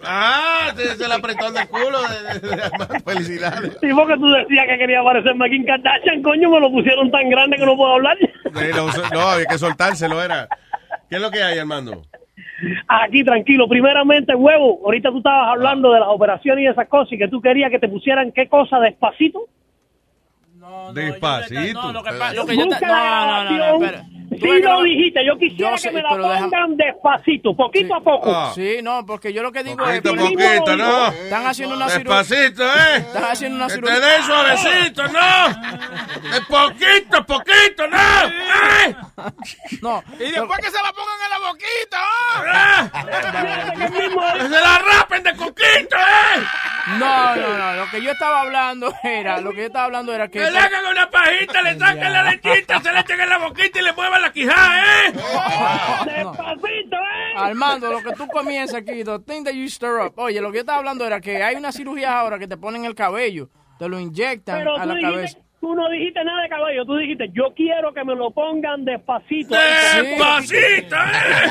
S16: Ah, se, se le apretó el culo de, de- de Armando. Felicidades.
S18: Y porque tú decías que quería parecerme a Kim Kardashian, coño, me lo pusieron tan grande que no puedo hablar.
S16: No, no, había que soltárselo, era. ¿Qué es lo que hay, Armando?
S18: Aquí, tranquilo. Primeramente, huevo, ahorita tú estabas hablando de las operaciones y esas cosas y que tú querías que te pusieran qué cosa despacito.
S16: Despacito.
S9: No, lo que, lo que yo te- no, no, no, no,
S18: Sí
S9: que
S18: lo
S9: no-
S18: dijiste, yo quisiera
S9: Yo
S18: que
S9: sé,
S18: me la pongan despacito, poquito a poco.
S16: Ah.
S9: Sí, no, porque yo lo que digo
S16: Poquito,
S9: es...
S16: poquito, ¿no?
S9: Están haciendo una cirugía...
S16: Despacito, ¿eh?
S9: Están haciendo una
S16: Que te
S9: cirugía...
S16: den suavecito, ¿no? De poquito, poquito, ¿no? ¡Ay!
S9: No.
S11: Y después que se la pongan en la boquita,
S16: ¡Ah! ¡Que se la rapen de coquito, eh!
S9: No, no, no, lo que yo estaba hablando era, lo que yo estaba hablando era que...
S16: Que le hagan una pajita, le saquen la lechita, se le echen en la boquita y le muevan la quijada, ¿eh?
S18: Despacito, ¿eh?
S9: Armando, lo que tú comienzas aquí, the thing that you stir up. Oye, lo que yo estaba hablando era que hay una cirugía ahora que te ponen el cabello, te lo inyectan
S18: Pero
S9: a la
S18: dijiste,
S9: cabeza.
S18: Tú no dijiste nada de cabello, tú dijiste, yo quiero que me lo pongan despacito.
S16: ¡Despacito, eh!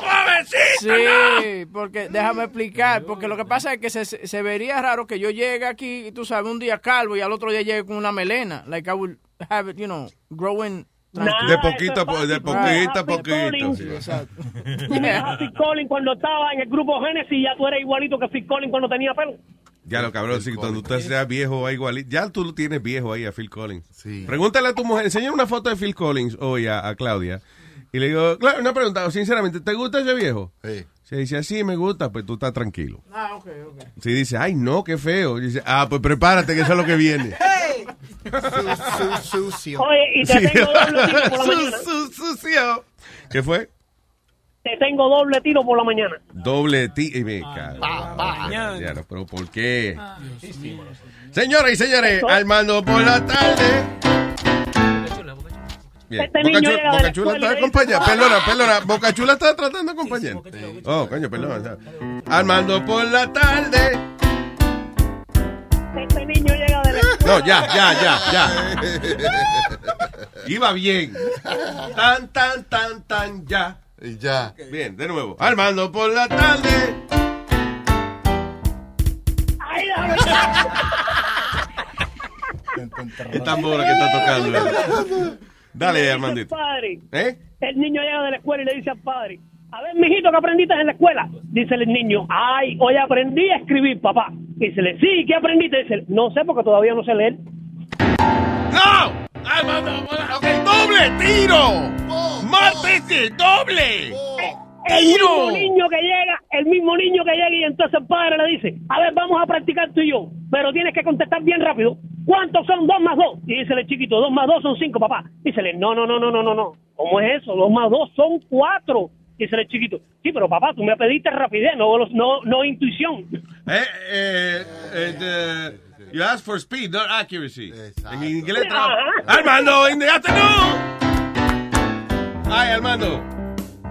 S16: ¡Suavecito,
S9: Sí, porque déjame explicar, porque lo que pasa es que se, se vería raro que yo llegue aquí, tú sabes, un día calvo y al otro día llegue con una melena. Like I would have it, you know, growing.
S16: De poquito a po- de poquito a poquito. sí.
S18: Tú a Phil Collins cuando estaba en el grupo Genesis y ya tú eres igualito que Phil Collins cuando tenía pelo.
S16: Ya lo cabrón, si cuando usted sea viejo va igual. Ya tú lo tienes viejo ahí a Phil Collins. Pregúntale a tu mujer, enseña una foto de Phil Collins hoy a, a Claudia. Y le digo, claro, una pregunta, sinceramente, ¿te gusta ese viejo? Si dice, así me gusta, pues tú estás tranquilo.
S9: Ah, ok, ok.
S16: Si dice, ay, no, qué feo. Dice, ah, pues prepárate, que eso es lo que viene.
S18: Oye, y te
S16: Sí.
S18: tengo tiro por la
S16: Su-
S18: mañana.
S16: su- sucio. ¿Qué fue?
S18: Te tengo doble tiro por la mañana.
S16: Doble ti. y me cago. Ya, no, pero ¿por qué? Señoras y señores, Armando por la tarde. Bien.
S18: Este
S16: Boca Chula- Boca
S18: la
S16: Chula está
S18: y dice,
S16: acompañando. Perdona, perdona. Boca Chula está tratando de acompañar. Oh, coño, perdón. Armando por la tarde.
S18: Este niño llega de la
S16: No, ya, ya, ya, ya. Iba bien. Tan, tan, tan, tan, ya.
S10: Y ya.
S16: Bien, de nuevo. Armando por la tarde.
S18: Ay.
S16: El tambor que está tocando. Dale, Armandito. ¿Eh?
S18: El niño llega de la escuela y le dice al padre, a ver, mijito, ¿qué aprendiste en la escuela? Dice el niño, ay, hoy aprendí a escribir, papá. Dice, sí, ¿qué aprendiste? Dice, no sé porque todavía no sé leer.
S16: ¡No! Armando, ok, doble tiro. Mártese, doble.
S18: El mismo niño que llega, el mismo niño que llega y entonces el padre le dice, a ver, vamos a practicar tú y yo, pero tienes que contestar bien rápido. ¿Cuántos son dos más dos? Y dice el chiquito, dos más dos son cinco, papá. Dícele, no, no, no, no, no, no, no. ¿Cómo es eso? Dos más dos son cuatro. Dice el chiquito, sí, pero papá, tú me pediste rapidez, no, no, no intuición.
S16: Eh, eh, eh, you asked for speed, not accuracy. En inglés. Armando, in the afternoon. Ay, Armando.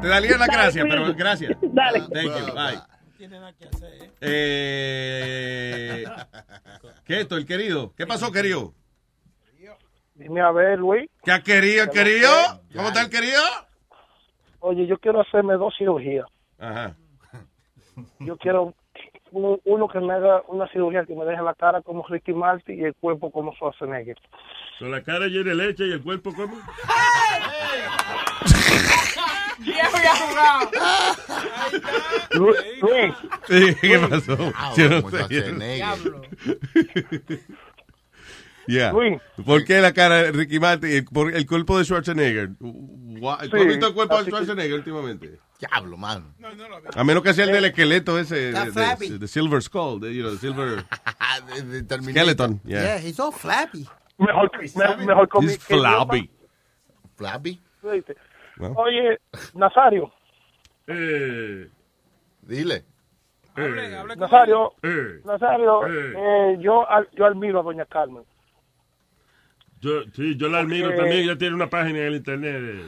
S16: Te daría la
S18: Dale,
S16: gracia,
S18: cuídate.
S16: pero gracias.
S18: Dale.
S16: Thank you. Bye. Eh, ¿Qué es esto, el querido? ¿Qué pasó, querido?
S19: Dime a ver, Luis.
S16: ¿Qué ha querido, el querido? ¿Cómo está el querido?
S19: Oye, yo quiero hacerme dos cirugías.
S16: Ajá.
S19: Yo quiero uno, uno que me haga una cirugía que me deje la cara como Ricky Martin y el cuerpo como Schwarzenegger.
S20: Con la cara llena de leche y el cuerpo como.
S9: Ya había jugado.
S19: Luis,
S16: Sí, ¿Qué pasó?
S10: Ah,
S16: Yo no sé. Yeah.
S19: Luis.
S16: ¿Por qué la cara de Ricky Martin? El, por el cuerpo de Schwarzenegger. ¿Tú has
S19: Sí,
S16: visto el cuerpo de Schwarzenegger últimamente?
S10: Diablo, mano.
S16: A menos que sea el del esqueleto ese, de, de- Silver Skull, de, you know, Silver
S10: de Terminator.
S16: Skeleton.
S14: Yeah,
S16: Yeah.
S14: he's all flappy.
S19: mejor, me- mejor con
S16: He's flabby.
S10: Flappy.
S19: ¿Viste?
S16: Well.
S19: Oye, Nazario,
S16: Eh,
S10: Dile.
S19: Nazario,
S16: eh.
S19: Nazario,
S16: Eh.
S19: eh, yo, al- yo admiro a Doña Carmen.
S20: Yo, sí, yo la admiro
S19: Porque-
S20: también. Ella tiene una página en el internet. eh.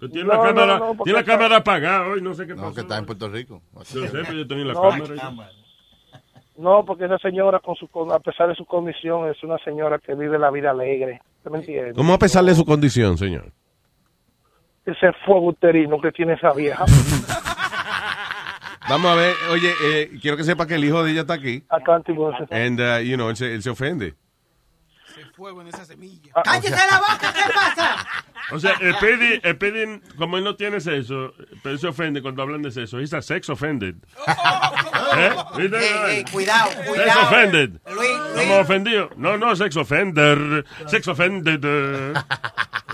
S20: Pero tiene
S19: No,
S20: la
S19: no,
S20: cámara,
S19: no,
S20: tiene la
S19: está-
S20: cámara apagada hoy. No sé qué
S10: No, que está en Puerto Rico.
S20: Yo sé, pero yo tenía la
S19: No.
S20: cámara.
S19: No, porque esa señora, con su, con- a pesar de su condición, es una señora que vive la vida alegre. ¿Usted me entiende?
S16: ¿Cómo a pesar de su condición, señor?
S19: Ese fuego uterino que tiene esa vieja.
S16: Vamos a ver, oye, eh, quiero que sepa que el hijo de ella está aquí.
S19: Acá.
S16: And, uh, you know, él se, él se ofende.
S11: Fuego en esa semilla.
S14: ¡Cállese la boca! ¿Qué pasa?
S20: O sea, el Speedy, el Speedy, como él no tiene sexo, pero se ofende cuando hablan de sexo. He's a sex offended. ¿Eh? ¿Viste?
S14: Ey, ey, cuidado,
S20: Sex
S14: cuidado.
S20: offended.
S14: Luis,
S20: Estamos ofendidos. No, no, sex offender. Sex offended.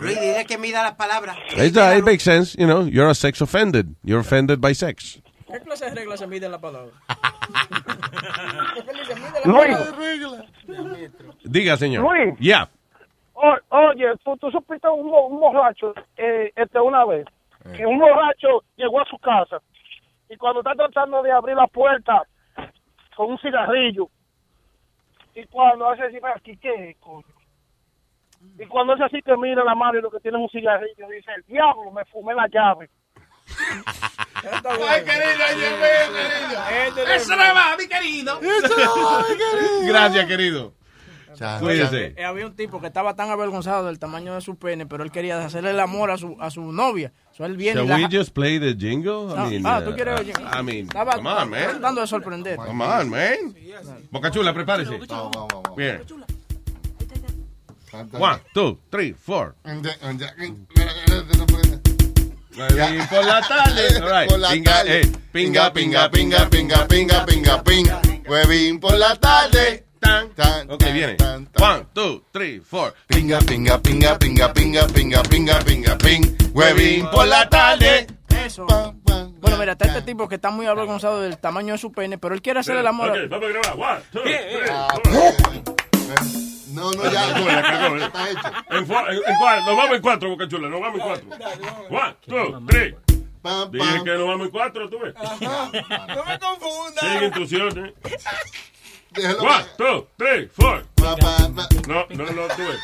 S14: Luis, dile que mida las palabras.
S16: It, uh, it makes sense, you know, you're a sex offended. You're offended by sex.
S9: ¿Qué clase de reglas se mide en la palabra?
S19: Luis,
S16: Diga, señor.
S19: Luis.
S16: Yeah.
S19: o- oye, tú, tú supiste un, bo- un borracho eh, este, una vez, que un borracho llegó a su casa y cuando está tratando de abrir la puerta con un cigarrillo, y cuando hace así, aquí, ¿qué es, coño? Y cuando hace así que mira la mano y lo que tiene es un cigarrillo, dice, el diablo, me fumé la llave.
S11: Ay, querido, Dios mío, querido. Eso no va, mi querido.
S16: Gracias, querido.
S10: Chan,
S16: Cuídese.
S9: Eh, había un tipo que estaba tan avergonzado del tamaño de su pene, pero él quería hacerle el amor a su, a su novia. So, él viene
S16: Shall we just play the jingle? I
S9: No,
S16: mean,
S9: ah,
S16: uh,
S9: ¿tú quieres oye?
S16: I mean,
S9: Estaba
S16: come on, man.
S9: tratando de sorprender.
S16: Come on, man. Boca Chula, prepárese. Bien. One, two, three, four. Huevín por la tarde. All right.
S10: Por la
S16: Pinga,
S10: tarde.
S16: eh,
S10: Pinga, pinga, pinga, pinga, pinga, pinga, pinga. Huevín por la tarde. Tan, tan,
S16: Ok,
S10: tan,
S16: viene.
S10: tan, tan.
S16: One, two, three, four.
S10: Pinga, pinga, pinga, pinga, pinga, pinga, pinga, pinga, ping. Huevín por la tarde.
S9: Eso. Bueno, mira, está este tipo que está muy avergonzado del tamaño de su pene, pero él quiere hacer el amor.
S20: Vamos a grabar. One, two, three,
S10: Ah,
S20: four.
S10: No, no, ya.
S20: Cagó, ya cagó.
S10: Está hecho.
S20: En, cuatro, nos vamos en cuatro, Boca Chula, nos vamos en cuatro. One, two, three.
S10: Pam,
S20: Dije que nos vamos en cuatro, tú ves.
S11: No me confundas.
S20: Sin instrucciones. One, two, three, four.
S10: Pa, pa, pa.
S20: No, no, no, tú ves.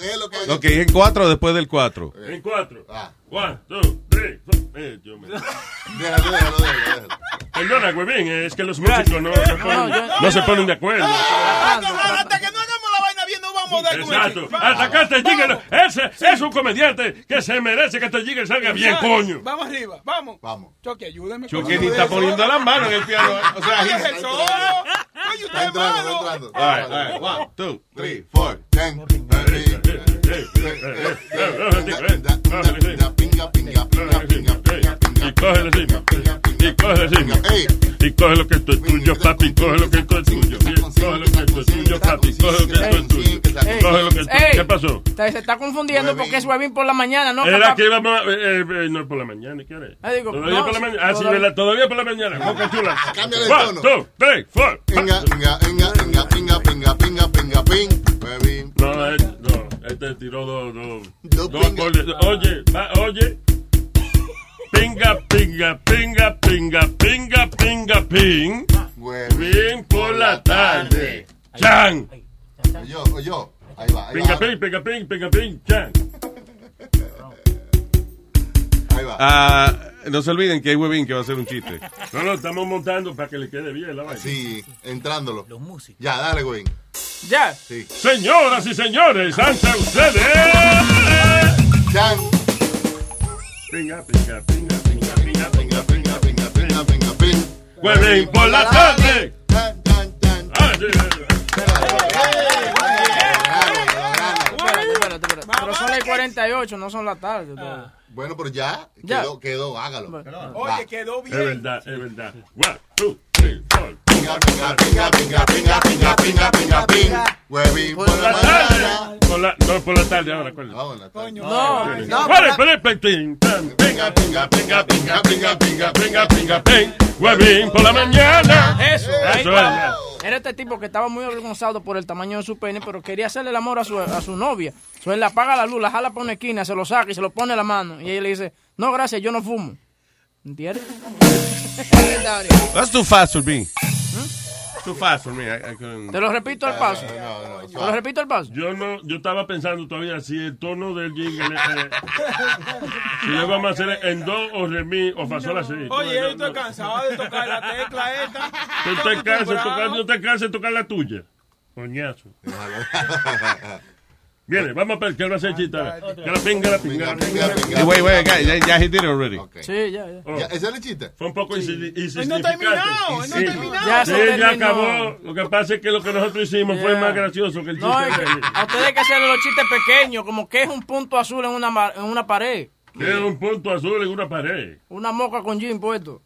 S10: Déjalo que-
S16: Ok, en cuatro después del cuatro.
S20: En cuatro.
S10: Ah.
S20: One, two, three, four. Eh, yo me...
S10: Déjalo, déjalo, déjalo.
S20: Perdona, huevín, es que los músicos no, se ponen,
S9: yo-
S20: no se ponen de acuerdo.
S11: Hasta que no hagamos la vaina bien, no vamos a dar con
S20: Exacto. Hasta que este jiggle, ese es un comediante que se merece que este jiggle salga bien, coño.
S11: Vamos arriba, vamos.
S10: Vamos.
S11: Choque, ayúdame.
S16: Chucky ni está poniendo las manos en el piano. O sea, he's-
S11: el solo. Oye, usted
S10: Está
S11: es
S10: entrando,
S11: malo.
S10: está entrando.
S16: All right, all right. One, two,
S10: Three, four, ten. Pinga, pinga, pinga, pinga, pinga, pinga.
S20: Y cógelo encima. Y Y coge lo que esto es tuyo, papi. Coge lo que esto es tuyo. Coge lo que esto es tuyo, papi. Coge lo que esto es tuyo. Coge lo que esto. ¿Qué pasó?
S9: Se está confundiendo porque es huevín por la mañana, ¿no?
S20: Era que íbamos a... eh, eh, no es por la mañana, ¿qué era?
S9: Ah, digo,
S20: Todavía
S9: no,
S20: por la mañana. Ah, sí,
S9: todavía-
S20: ¿verdad? Todavía por la mañana. Boca chula.
S10: Cámbiale el
S20: One,
S10: tono.
S20: two, three, four.
S10: Pinga, pinga, pinga, pinga, pinga, pinga, pinga, pinga, ping.
S20: Este tiró dos, dos,
S10: Dos
S20: dos acordes. Oye, va, oye. Pinga, pinga, pinga, pinga, pinga, pinga, ping.
S10: Huevín.
S20: Bien por la tarde. Chan.
S10: Yo, yo. Ahí va, ahí
S20: Pinga,
S10: va.
S20: ping, pinga, ping, pinga, ping, chan.
S10: Ahí va.
S16: Ah, no se olviden que hay huevín que va a hacer un chiste.
S20: No, no, estamos montando para que le quede bien la vaina.
S10: Sí, entrándolo. Los músicos. Ya, dale, güey.
S9: Ya.
S10: Sí.
S20: Señoras y señores, ante ustedes.
S10: Chan.
S20: Pinga, pinga, pinga, pinga, pinga,
S10: Pinga, pinga, pinga, pinga, pinga, ping.
S20: Huevín por la tarde.
S10: Tan, tan, tan.
S20: Ah, sí, sí, sí.
S9: Espérate, espérate, espérate. Pero son las 48, no son las tardes. todavía.
S10: Bueno, pero ya,
S9: Ya.
S10: quedó, quedó, hágalo.
S11: Oye, quedó
S20: Es
S11: bien.
S20: verdad, es verdad. One, two, three, four.
S10: Pinga, pinga, pinga, pinga, pinga, pinga, pinga, pinga, pinga. Huevín por la
S20: tarde. Por la, no, por la tarde ahora. ¿cuál?
S10: No, en la tarde.
S20: No,
S10: no,
S20: ¿Cuál es?
S10: por
S20: ¿Cuál es? Pinga, pinga, pinga, pinga, pinga, pinga, pinga, pinga, pinga, pinga. Huevín por la mañana.
S9: Eso,
S20: Eso es.
S9: Era este tipo que estaba muy avergonzado por el tamaño de su pene, pero quería hacerle el amor a su, a su novia. So, él le apaga la luz, la jala por una esquina, se lo saca y se lo pone en la mano. Y ella le dice, no, gracias, yo no fumo. ¿Entiendes?
S16: That's too fast for me. Too fast for me. I, I couldn't-
S9: Te lo repito al paso. Te lo repito al paso.
S20: Yo no, yo estaba pensando todavía si el tono del jingle, eh, si lo vamos a hacer en do o re mi o fa sol así.
S11: Oye,
S20: Yo-
S11: estoy cansado de tocar la tecla esta.
S20: Tú te cansas no te cansas de tocar la tuya. Coñazo. Viene, vamos a ver, ¿qué va a hacer chiste? ahora? Que la pinga, la pinga, la pinga.
S16: Wait, wait, ya, ya, ya he did it already.
S9: Sí, ya, ya.
S20: Oh.
S10: Ya, ¿Ese es el chiste?
S20: Fue un poco insi-
S11: Él no terminado, no terminado.
S9: Ya
S20: Sí,
S9: se
S20: ya acabó. Lo que pasa es que lo que nosotros hicimos fue más gracioso que el chiste.
S9: No, que a ustedes hay que hacerle los chistes pequeños, como que es un punto azul en una, en una pared.
S20: Es un punto azul en una pared.
S9: Una moca con jean puesto.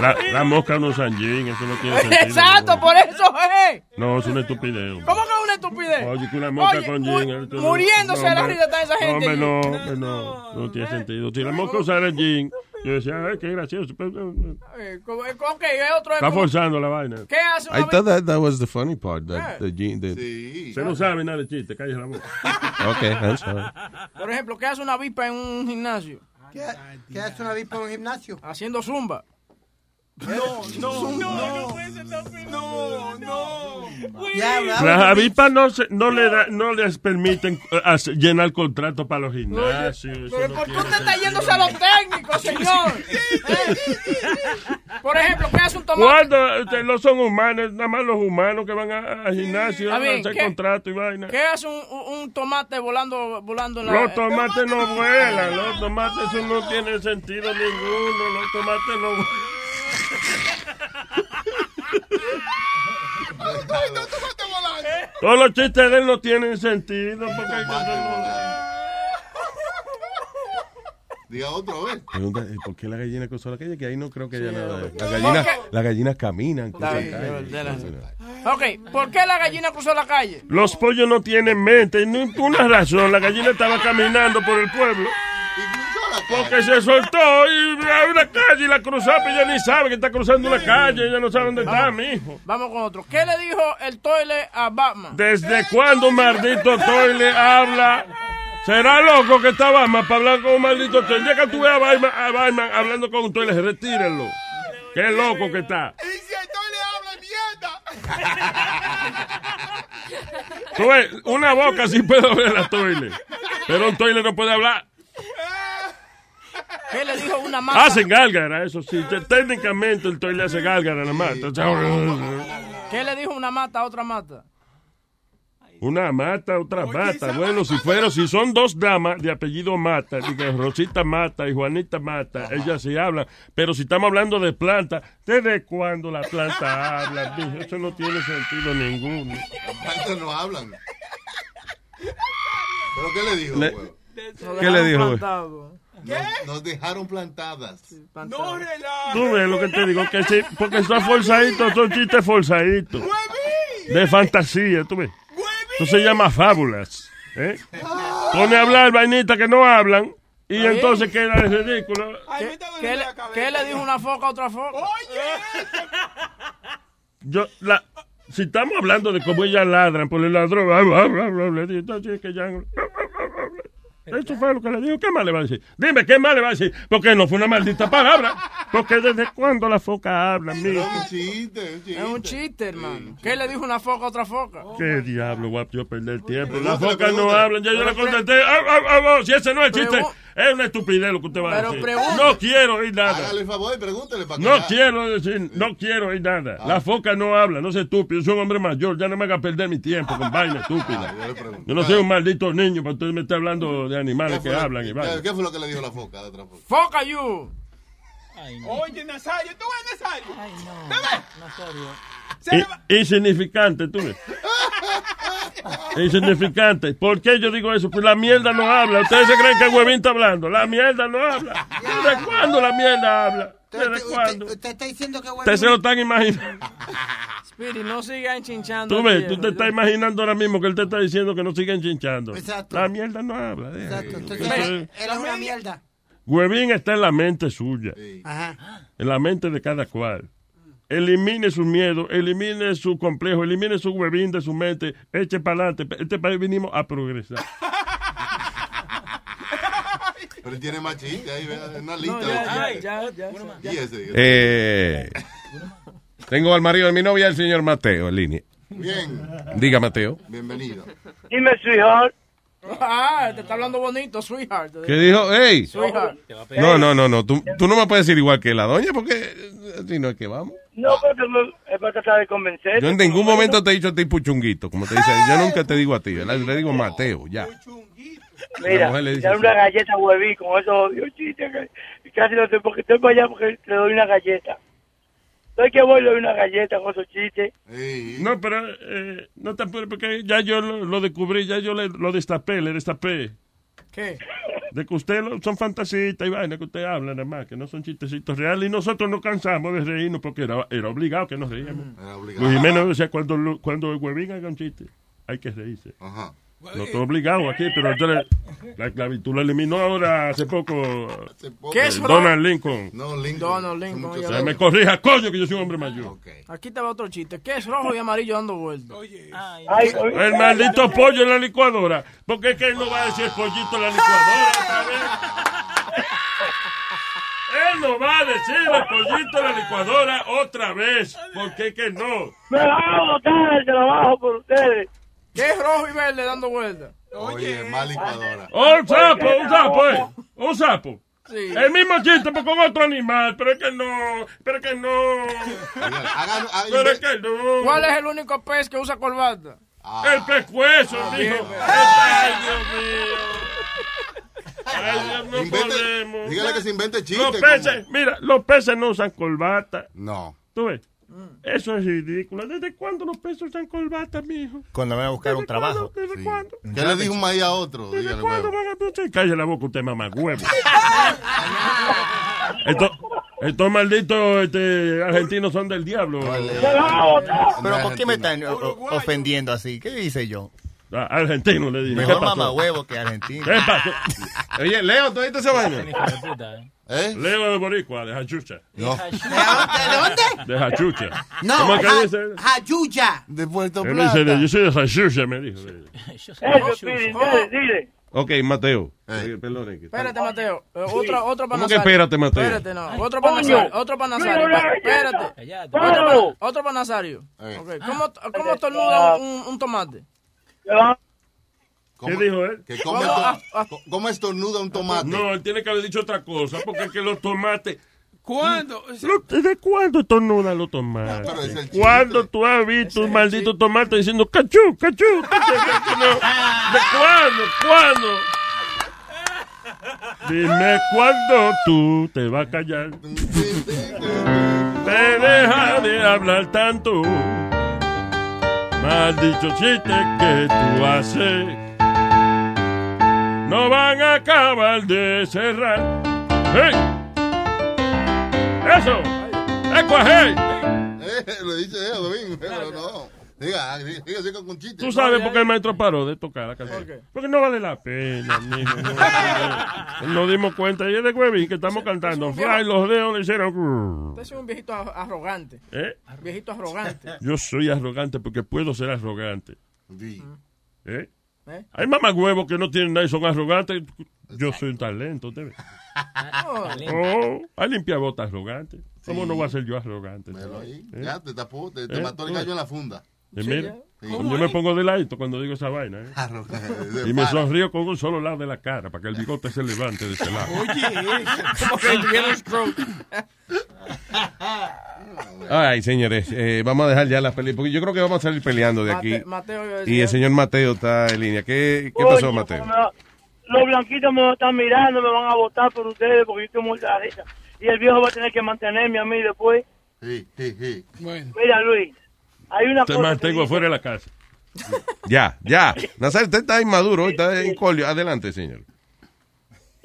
S20: La, la mosca no usan jean, eso no tiene sentido.
S9: Exacto, por eso es.
S20: No, es una estupidez.
S9: ¿Cómo que es una estupidez?
S20: Oye, que una mosca
S9: Oye,
S20: con
S9: mu-
S20: jean. esto no-
S9: muriéndose de la
S20: hombre,
S9: risa está esa gente.
S20: Hombre, no, hombre, no, no tiene sentido. Si la mosca usara jean, yo decía, ay, qué gracioso. eh,
S9: Eh, eh, Ok, es otro. es
S20: Está forzando la vaina.
S9: ¿Qué hace una
S16: I thought that, that was the funny part. That,
S9: Yeah.
S16: the, gene- the,
S20: Se no sabe nada de chiste, cállese la boca.
S16: Okay, I'm sorry.
S9: Por ejemplo, ¿qué hace una avispa en un gimnasio?
S14: ¿Qué, hace una avispa en un gimnasio?
S9: Haciendo zumba.
S11: No, no, no, no, no.
S20: Las avispas no, se- no, le da, no les permiten eh, hacer- llenar contrato para los gimnasios. eso
S9: Pero
S20: no
S9: ¿por qué usted está yéndose a los técnicos, señor? Eh. Por ejemplo, ¿qué hace un tomate?
S20: ¿Cuándo? Ustedes no son humanos, nada más los humanos que van a- al gimnasio
S9: Está
S20: a
S9: bien,
S20: hacer
S9: ¿qué-
S20: contrato y vaina.
S9: ¿Qué hace un, un- un tomate volando, volando en la...
S20: Los tomates no vuelan, los tomates eso no tiene sentido ninguno, los tomates no vuelan. Todos los chistes de él no tienen sentido porque hay que hacerlo.
S10: Diga otra vez.
S16: Pregunta, ¿y ¿por qué la gallina cruzó la calle? Que ahí no creo que haya nada. de- Las
S9: ¿Por
S16: gallinas, las gallinas caminan,
S9: bien,
S16: calles.
S9: de verdad. Ok, ¿por qué la gallina cruzó la calle?
S20: Los pollos no tienen mente, ninguna razón. La gallina estaba caminando por el pueblo. Porque se soltó y hay una calle y la cruzó, pero ella ni sabe que está cruzando una calle, ella no sabe dónde está, mijo.
S9: Vamos con otro. ¿Qué le dijo el toile a Batman?
S20: ¿Desde cuándo un maldito toile habla? ¿Será loco que está Batman para hablar con un maldito toile? Día que tú veas a Batman, a Batman hablando con un toile, retírenlo. Qué loco que está.
S11: Y si el toile habla mierda.
S20: Tú ves, una boca sí puede ver a toile, pero un toile no puede hablar.
S9: ¿Qué le dijo una mata?
S20: Hacen gárgara, eso sí. Te- Técnicamente el toile hace gárgara nada más.
S9: ¿Qué le dijo una mata a otra mata?
S20: Una mata, otra mata. Bueno, si fueron, si son dos damas de apellido Mata, Rosita Mata y Juanita Mata, ellas sí hablan. Pero si estamos hablando de planta, ¿desde cuándo la planta habla? Eso no tiene sentido ninguno.
S10: Las plantas no hablan. ¿Pero qué le dijo, güey?
S16: ¿Qué le dijo, güey?
S10: Nos, nos dejaron plantadas.
S11: No relajes.
S20: Tú ves lo que te digo, que sí, porque son forzaditos, son chistes forzaditos. De fantasía, tú ves. Eso se llama fábulas. ¿eh? Pone a hablar vainitas que no hablan y entonces queda de ridículo.
S9: ¿Qué, qué le, qué le dijo una foca a otra foca?
S20: Yo, la, si estamos hablando de cómo ellas ladran por el ladrón, bla, bla, bla, bla, bla, entonces que ya- Eso fue lo que le dijo. ¿Qué más le va a decir? Dime, ¿qué más le va a decir? Porque no fue una maldita palabra. Porque desde cuándo la foca habla, mijo.
S10: Es un chiste, un chiste.
S9: Es un chiste, hermano. ¿Qué le dijo una foca a otra foca?
S20: ¿Qué diablo, guapo? Yo perder tiempo.
S9: Pero
S20: Las focas no hablan. Ya yo le contesté. Ah, ah, ah, si ese no es chiste,
S9: Pregu-
S20: es una estupidez lo que usted va a
S9: Pero
S20: decir.
S9: pregunte.
S20: No quiero oír nada.
S10: Hágale el favor y pregúntele para
S20: No quiero decir, no quiero oír nada. La foca no habla, no sé estúpido. Soy un hombre mayor, ya no me haga perder mi tiempo con vaina estúpida. Yo no soy un maldito niño para usted me esté hablando de animales que hablan y
S10: ¿Qué,
S20: vaina.
S10: qué fue lo que le dijo la foca de otra foca?
S9: Foca you.
S11: Oye, Nazario, tú ves, Nazario. Ay, no.
S20: I- insignificante, tú ves. Insignificante. ¿Por qué yo digo eso? Pues la mierda no habla. Ustedes se creen que el huevín está hablando. La mierda no habla. ¿Desde cuándo la mierda habla? ¿Desde cuándo?
S14: Usted está diciendo que
S20: Ustedes se lo están imaginando.
S9: Speedy, no siga enchinchando.
S20: Tú ves, tú te estás imaginando ahora mismo que él te está diciendo que no sigan chinchando.
S14: Exacto.
S20: La mierda no habla.
S14: Exacto. Entonces, él
S20: es-
S14: es una mierda.
S20: Huevín está en la mente suya.
S14: Ajá.
S20: En la mente de cada cual. Elimine su miedo, elimine su complejo, elimine su huevín de su mente, eche para adelante. Este país vinimos a progresar.
S10: Pero tiene más chistes ahí, una lista.
S9: No,
S10: de
S9: ya, ya, ya, ya.
S10: Y ese.
S16: Eh, tengo al marido de mi novia, el señor Mateo, en línea.
S10: Bien.
S16: Diga, Mateo.
S10: Bienvenido.
S19: Dime, sweetheart.
S9: Ah, te está hablando bonito, sweetheart.
S16: ¿Qué dijo? ¡Ey!
S9: Sweetheart.
S16: No, no, no, no. Tú, tú no me puedes decir igual que la doña porque eh, así no es que vamos.
S19: No, porque me, es para tratar de convencerte.
S16: Yo en ningún momento te he dicho a ti puchunguito, como te dice. Yo nunca te digo a ti. ¿verdad? Le digo Mateo, ya.
S19: Mira,
S16: así.
S19: una galleta hueví con esos odios chistes que casi no sé porque estoy para allá porque le doy una galleta. Estoy que voy le doy una galleta con esos chistes.
S20: No, pero eh, no te apures porque ya yo lo, lo descubrí, ya yo le, lo destapé, le destapé.
S9: ¿Qué?
S20: De que usted lo- son fantasías y vainas que usted habla nada más, que no son chistecitos reales y nosotros nos cansamos de reírnos porque era, era obligado que nos reíamos. Luis Jiménez decía cuando, lo- cuando el huevín haga un chiste, hay que reírse.
S10: Ajá.
S20: No estoy obligado aquí, pero entonces la esclavitud la eliminó ahora hace poco.
S9: ¿Qué
S20: eh,
S9: es,
S20: Donald Lincoln.
S10: No, Lincoln.
S9: Donald Lincoln.
S20: O
S9: ya
S20: sea,
S9: lo-
S20: me corrija, coño, que yo soy un hombre mayor.
S9: Aquí te va otro chiste. ¿Qué es rojo y amarillo dando vueltas?
S20: El maldito pollo en la licuadora. Porque es que él no va a decir pollito en la licuadora otra vez. Él no va a decir el pollito en la licuadora otra vez. Porque es que no.
S19: Me van a botar el trabajo por ustedes.
S9: ¿Qué es rojo y verde dando vueltas?
S10: Oye, más licuadora.
S20: Oh, un sapo, un sapo, eh. Un sapo.
S9: Sí.
S20: El mismo chiste, pero con otro animal. Pero es que no. Pero es que no. Pero es que no.
S9: ¿Cuál es el único pez que usa corbata?
S20: El pescuezo,
S9: Ah,
S20: mijo.
S9: bien,
S20: Ay, Dios mío. Ay, Dios, no
S10: Invente-
S20: podemos.
S10: dígale que se invente chistes,
S20: Los peces, mira, los peces no usan corbata.
S10: No.
S20: ¿Tú ves? Eso es ridículo. ¿Desde cuándo los peces usan corbata, mijo?
S12: Cuando me va a buscar un trabajo.
S20: ¿Desde cuándo?
S10: ¿Qué le dijo un maíz a otro?
S20: ¿Desde
S10: Dígale,
S20: cuándo
S10: huevo.
S20: van a usted? Cállese la boca, usted mamá huevo. estos, estos malditos este, argentinos son del diablo.
S12: Pero ¿por qué me están ofendiendo así? ¿Qué hice yo?
S20: Ah, argentino le dije.
S12: Mejor mamá huevo que argentino.
S20: ¿Qué pasó?
S16: Oye, Leo, ¿tú viste esa vaina?
S20: Leo de Boricua, de Hachucha.
S10: No.
S14: ¿De dónde?
S20: De Hachucha.
S14: No,
S20: ¿Cómo que dice?
S14: Jayuya.
S10: De Puerto
S20: Él dice,
S10: Plata.
S20: yo soy de Hachucha, me dijo.
S19: Eso, Speedy, dile, dile.
S16: Ok, Mateo. Eh,
S9: Espérate, Mateo. Eh, Otro, otro para
S16: ¿Cómo que
S9: Nazario.
S16: espérate, Mateo?
S9: Espérate, no. Otro. Nazario. Otro para Nazario.
S19: Mira,
S9: Pa-
S19: mira,
S9: Espérate. Otro para- Otro para Nazario.
S10: Eh.
S9: Ok. ¿Cómo, cómo estornuda un, un tomate?
S20: ¿Qué dijo él?
S10: Que come
S9: ¿Cómo?
S10: esto- ¿Cómo estornuda un tomate?
S20: No, él tiene que haber dicho otra cosa, porque es que los tomates...
S21: ¿Cuándo?
S20: Lo- ¿Desde cuándo estornudan los tomates?
S10: Chiste.
S20: ¿Cuándo tú has visto un maldito tomate diciendo cachú, cachú, cachú, cachú? No. ¿De cuándo? ¿Cuándo? Dime cuándo tú te vas a callar. Te deja de hablar tanto. Maldito chiste que tú haces. No van a acabar de cerrar. ¡Hey! ¡Eso! ¡Eco, hey!
S10: Eh, lo dice él, Bobín, pero no. Diga, diga, diga, con chistes.
S20: ¿Tú sabes por qué el maestro paró de tocar la canción? Porque no vale la pena, mijo. No, Nos dimos cuenta, y es de Huevín que estamos cantando. Fly, los dedos le hicieron...
S9: Usted es un viejito ar- arrogante.
S20: ¿Eh?
S9: Viejito arrogante.
S20: Yo soy arrogante porque puedo ser arrogante.
S10: Sí.
S20: ¿Eh?
S9: ¿Eh?
S20: Hay mamagüevos que no tienen nada y son arrogantes. Yo soy un talento, ¿usted ve? Oh, hay limpiabotas arrogantes. ¿Cómo
S10: Sí.
S20: no voy a ser yo arrogante?
S10: Pero ahí,
S20: ¿Eh?
S10: ya te tapó, te, te
S20: ¿Eh?
S10: mató el gallo en la funda.
S20: Y mira,
S10: Sí.
S20: yo me pongo de ladito cuando digo esa vaina. ¿eh?
S10: Arrogante.
S20: Y me sonrío con un solo lado de la cara para que el bigote se levante de ese lado.
S9: Como que tuviera un stroke.
S16: Ay, señores, eh, vamos a dejar ya la pelea, porque yo creo que vamos a salir peleando de aquí.
S9: Mateo,
S16: Y el señor Mateo está en línea. ¿Qué, qué pasó, Mateo?
S19: va- Los blanquitos me están mirando, me van a votar por ustedes porque yo estoy muy rarita. Y el viejo va a tener que mantenerme a mí después.
S10: Sí, sí, sí.
S21: Bueno.
S19: Mira, Luis, hay una
S20: Te
S19: cosa.
S20: mantengo
S19: dice-
S20: de la casa.
S16: Ya, ya. Nazario, usted está inmaduro, hoy está en colio. Adelante, señor.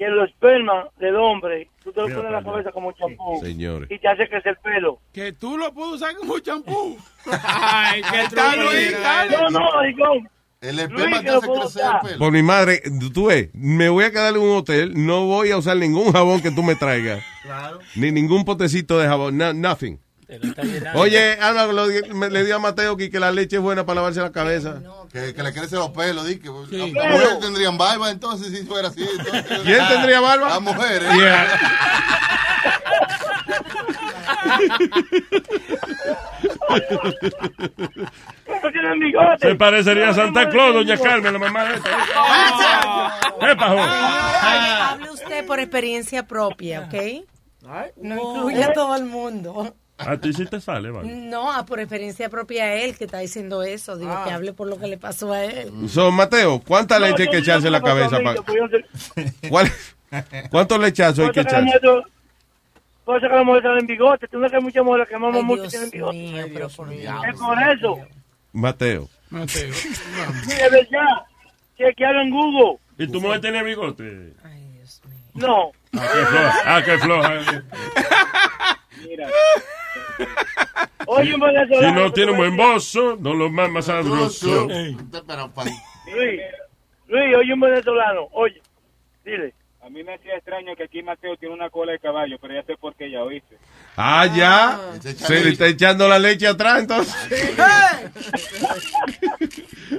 S22: Que el esperma del hombre, tú te lo
S16: Mira
S22: pones en la cabeza como champú.
S16: Señores.
S22: Y te hace crecer el pelo.
S9: Que tú lo puedes usar como champú. Ay, qué
S22: Luis, No, no, maricón.
S10: El
S22: esperma Luis, te hace crecer el
S10: pelo.
S16: Por mi madre, tú ves, me voy a quedar en un hotel, no voy a usar ningún jabón que tú me traigas. Ni ningún potecito de jabón, no- nothing. Oye, me- le dio a Mateo que, que la leche es buena para lavarse la cabeza.
S10: Que, que le crecen los pelos, di que las mujeres tendrían barba entonces si fuera así. entonces-
S16: ¿Quién tendría barba?
S10: Las mujeres.
S16: Yeah.
S22: tienen bigote.
S20: Se parecería a Santa Claus, doña Carmen, la mamá de esta. ¿Qué pasó?
S17: Hable usted por experiencia propia, ¿ok? No incluye a todo el mundo.
S20: A ti sí te sale, vale.
S17: No, ah, por experiencia propia a él que está diciendo eso. Digo, que hable por lo que le pasó a él.
S16: So, Mateo, ¿cuánta leche hay que echarse en la cabeza? pa- ¿Cuál- ¿Cuántos lechazos hay que echarse?
S22: Por eso que las mujeres tienen bigote. Tú no que hay muchas mujeres que maman mucho tienen bigote. Es por eso.
S16: Mateo.
S22: Sí, es verdad. Chequealo en Google.
S20: ¿Y tu mujer tiene bigote?
S22: No.
S20: Ah, qué floja. Ah, qué floja.
S22: Mira. Oye, un
S20: Si
S22: venezolano.
S20: no tiene un buen bozo, no lo más más sabroso.
S22: Luis, Luis, oye un venezolano. Oye, dile.
S21: A mí me hacía extraño que aquí Mateo tiene una cola de caballo, pero ya sé por qué, ya oíste.
S16: Ah, ya. Se le está echando la leche atrás, entonces.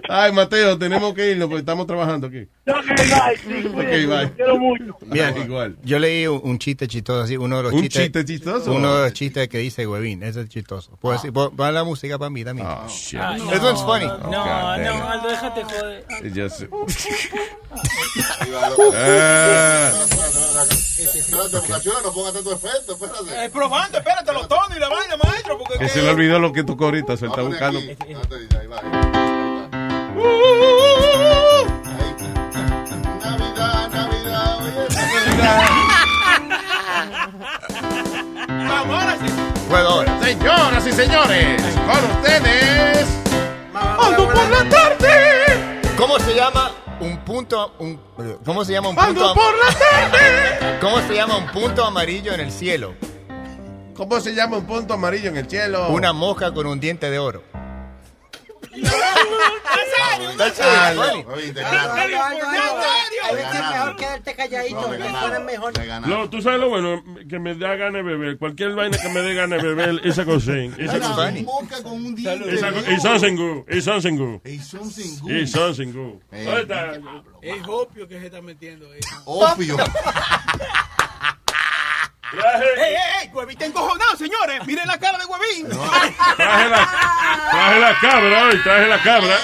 S16: Ay, Mateo, tenemos que irnos porque estamos trabajando aquí.
S22: Ok, bye. Sí,
S16: Ok,
S22: cuídate,
S16: bye.
S22: Quiero mucho.
S12: Mira,
S16: igual.
S12: yo leí un, chiste chistoso así, uno de los
S16: ¿Un
S12: chistes.
S16: chiste chistoso?
S12: Uno de los chistes que dice Huevín, ese es chistoso. Puedo decir, pon pon la música para mí también.
S16: Oh, shit.
S15: Ah,
S12: This one's funny.
S15: No, no, Aldo, déjate joder.
S16: Ya sé.
S10: Ah.
S16: Ah.
S10: No ponga tanto efecto, espérate.
S9: Eh, probando, espérate, los tonos y la vaina, maestro. Porque
S16: Que se le olvidó lo que tocó ahorita, se está buscando.
S10: Ahí va, ahí va. Navidad, Navidad,
S9: Vamos.
S16: Señoras y señores, con ustedes.
S9: Aldo por la tarde.
S12: ¿Cómo se llama un punto, un, cómo se llama un punto,
S9: por la tarde.
S12: cómo se llama un punto amarillo en el cielo?
S16: ¿Cómo se llama un punto amarillo en el cielo?
S12: Una mosca con un diente de oro.
S14: No,
S20: tú sabes lo bueno, que me da ganas de beber. Cualquier vaina que me dé ganas de beber, esa cosa. Esa
S10: Una
S20: cosa.
S10: mosca con un diente.
S20: Esa
S10: de
S20: co- It's something good. It's something good.
S10: It's something good.
S20: It's something good.
S10: Eh.
S9: Es opio que se está metiendo ahí.
S10: Opio.
S20: Traje,
S9: ¡Ey, ey, ey! Huevín está encojonado, señores. Miren la cara de Huevín.
S20: traje la, traje la cabra hoy, traje la cabra.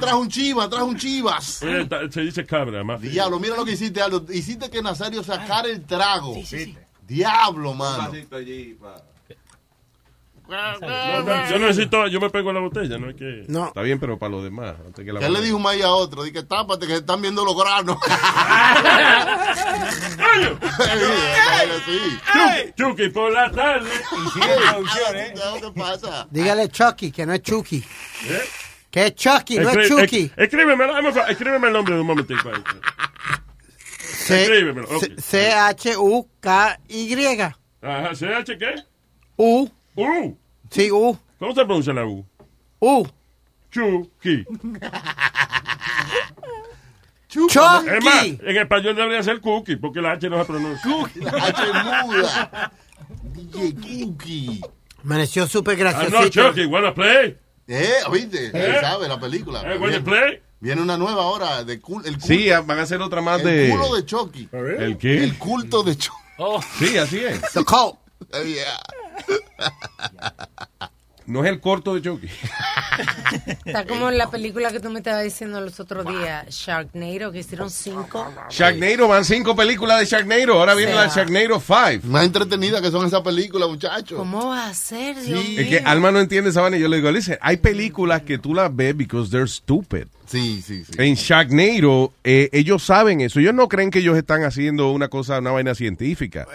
S10: Trajo un chiva, trajo un chivas.
S20: Eh, Se dice cabra, más.
S10: Diablo, mira lo que hiciste, Aldo. Hiciste que Nazario sacara el trago. Diablo, mano.
S20: No, no, yo necesito, yo me pego la botella, no es que.
S10: No.
S16: Está bien, pero para los demás. antes que la
S10: ¿Qué le dijo un maíz a otro? Dije, tápate que se están viendo los granos.
S20: Chucky por la tarde.
S10: ¿Qué pasa?
S14: Dígale Chucky, que no es Chucky.
S20: ¿Eh?
S14: Que es Chucky, no es Chucky.
S20: esc- Escríbemelo, dame fa- escríbeme el nombre de un ok.
S14: C-H-U-K-Y.
S20: Ajá, ¿CH qué?
S14: U.
S20: U.
S14: Sí, U.
S20: ¿Cómo se pronuncia la U?
S14: U.
S20: Chucky.
S14: Chucky.
S20: Es más, en español debería ser cookie, porque la H no se pronuncia.
S10: La H muda. DJ Cookie.
S14: Amaneció súper
S20: I'm not
S14: graciosito.
S20: Chucky, wanna play?
S10: Eh, ¿viste?
S20: ¿Eh?
S10: ¿Sabe la película?
S20: Eh, wanna
S10: Viene-
S20: play?
S10: Viene una nueva ahora de cul- el culto,
S16: Sí, ah, van a hacer otra más
S10: el
S16: de.
S10: culo de Chucky.
S16: ¿El qué?
S10: El culto de Chucky.
S16: Sí, así es.
S14: The cult.
S10: Yeah.
S16: No es el corto de Chucky.
S17: Está como en la película que tú me estabas diciendo los otros días, Sharknado, que hicieron cinco.
S16: Sharknado, van cinco películas de Sharknado. Ahora viene
S17: sea.
S16: la Sharknado 5.
S10: Más entretenida que son esas películas, muchachos.
S17: ¿Cómo va a ser, Dios mío?
S16: Es que Alma no entiende esa vaina. Yo le digo, listen, hay películas que tú las ves because they're stupid.
S10: Sí, sí, sí.
S16: En Sharknado, eh, ellos saben eso. Ellos no creen que ellos están haciendo una cosa, una vaina científica.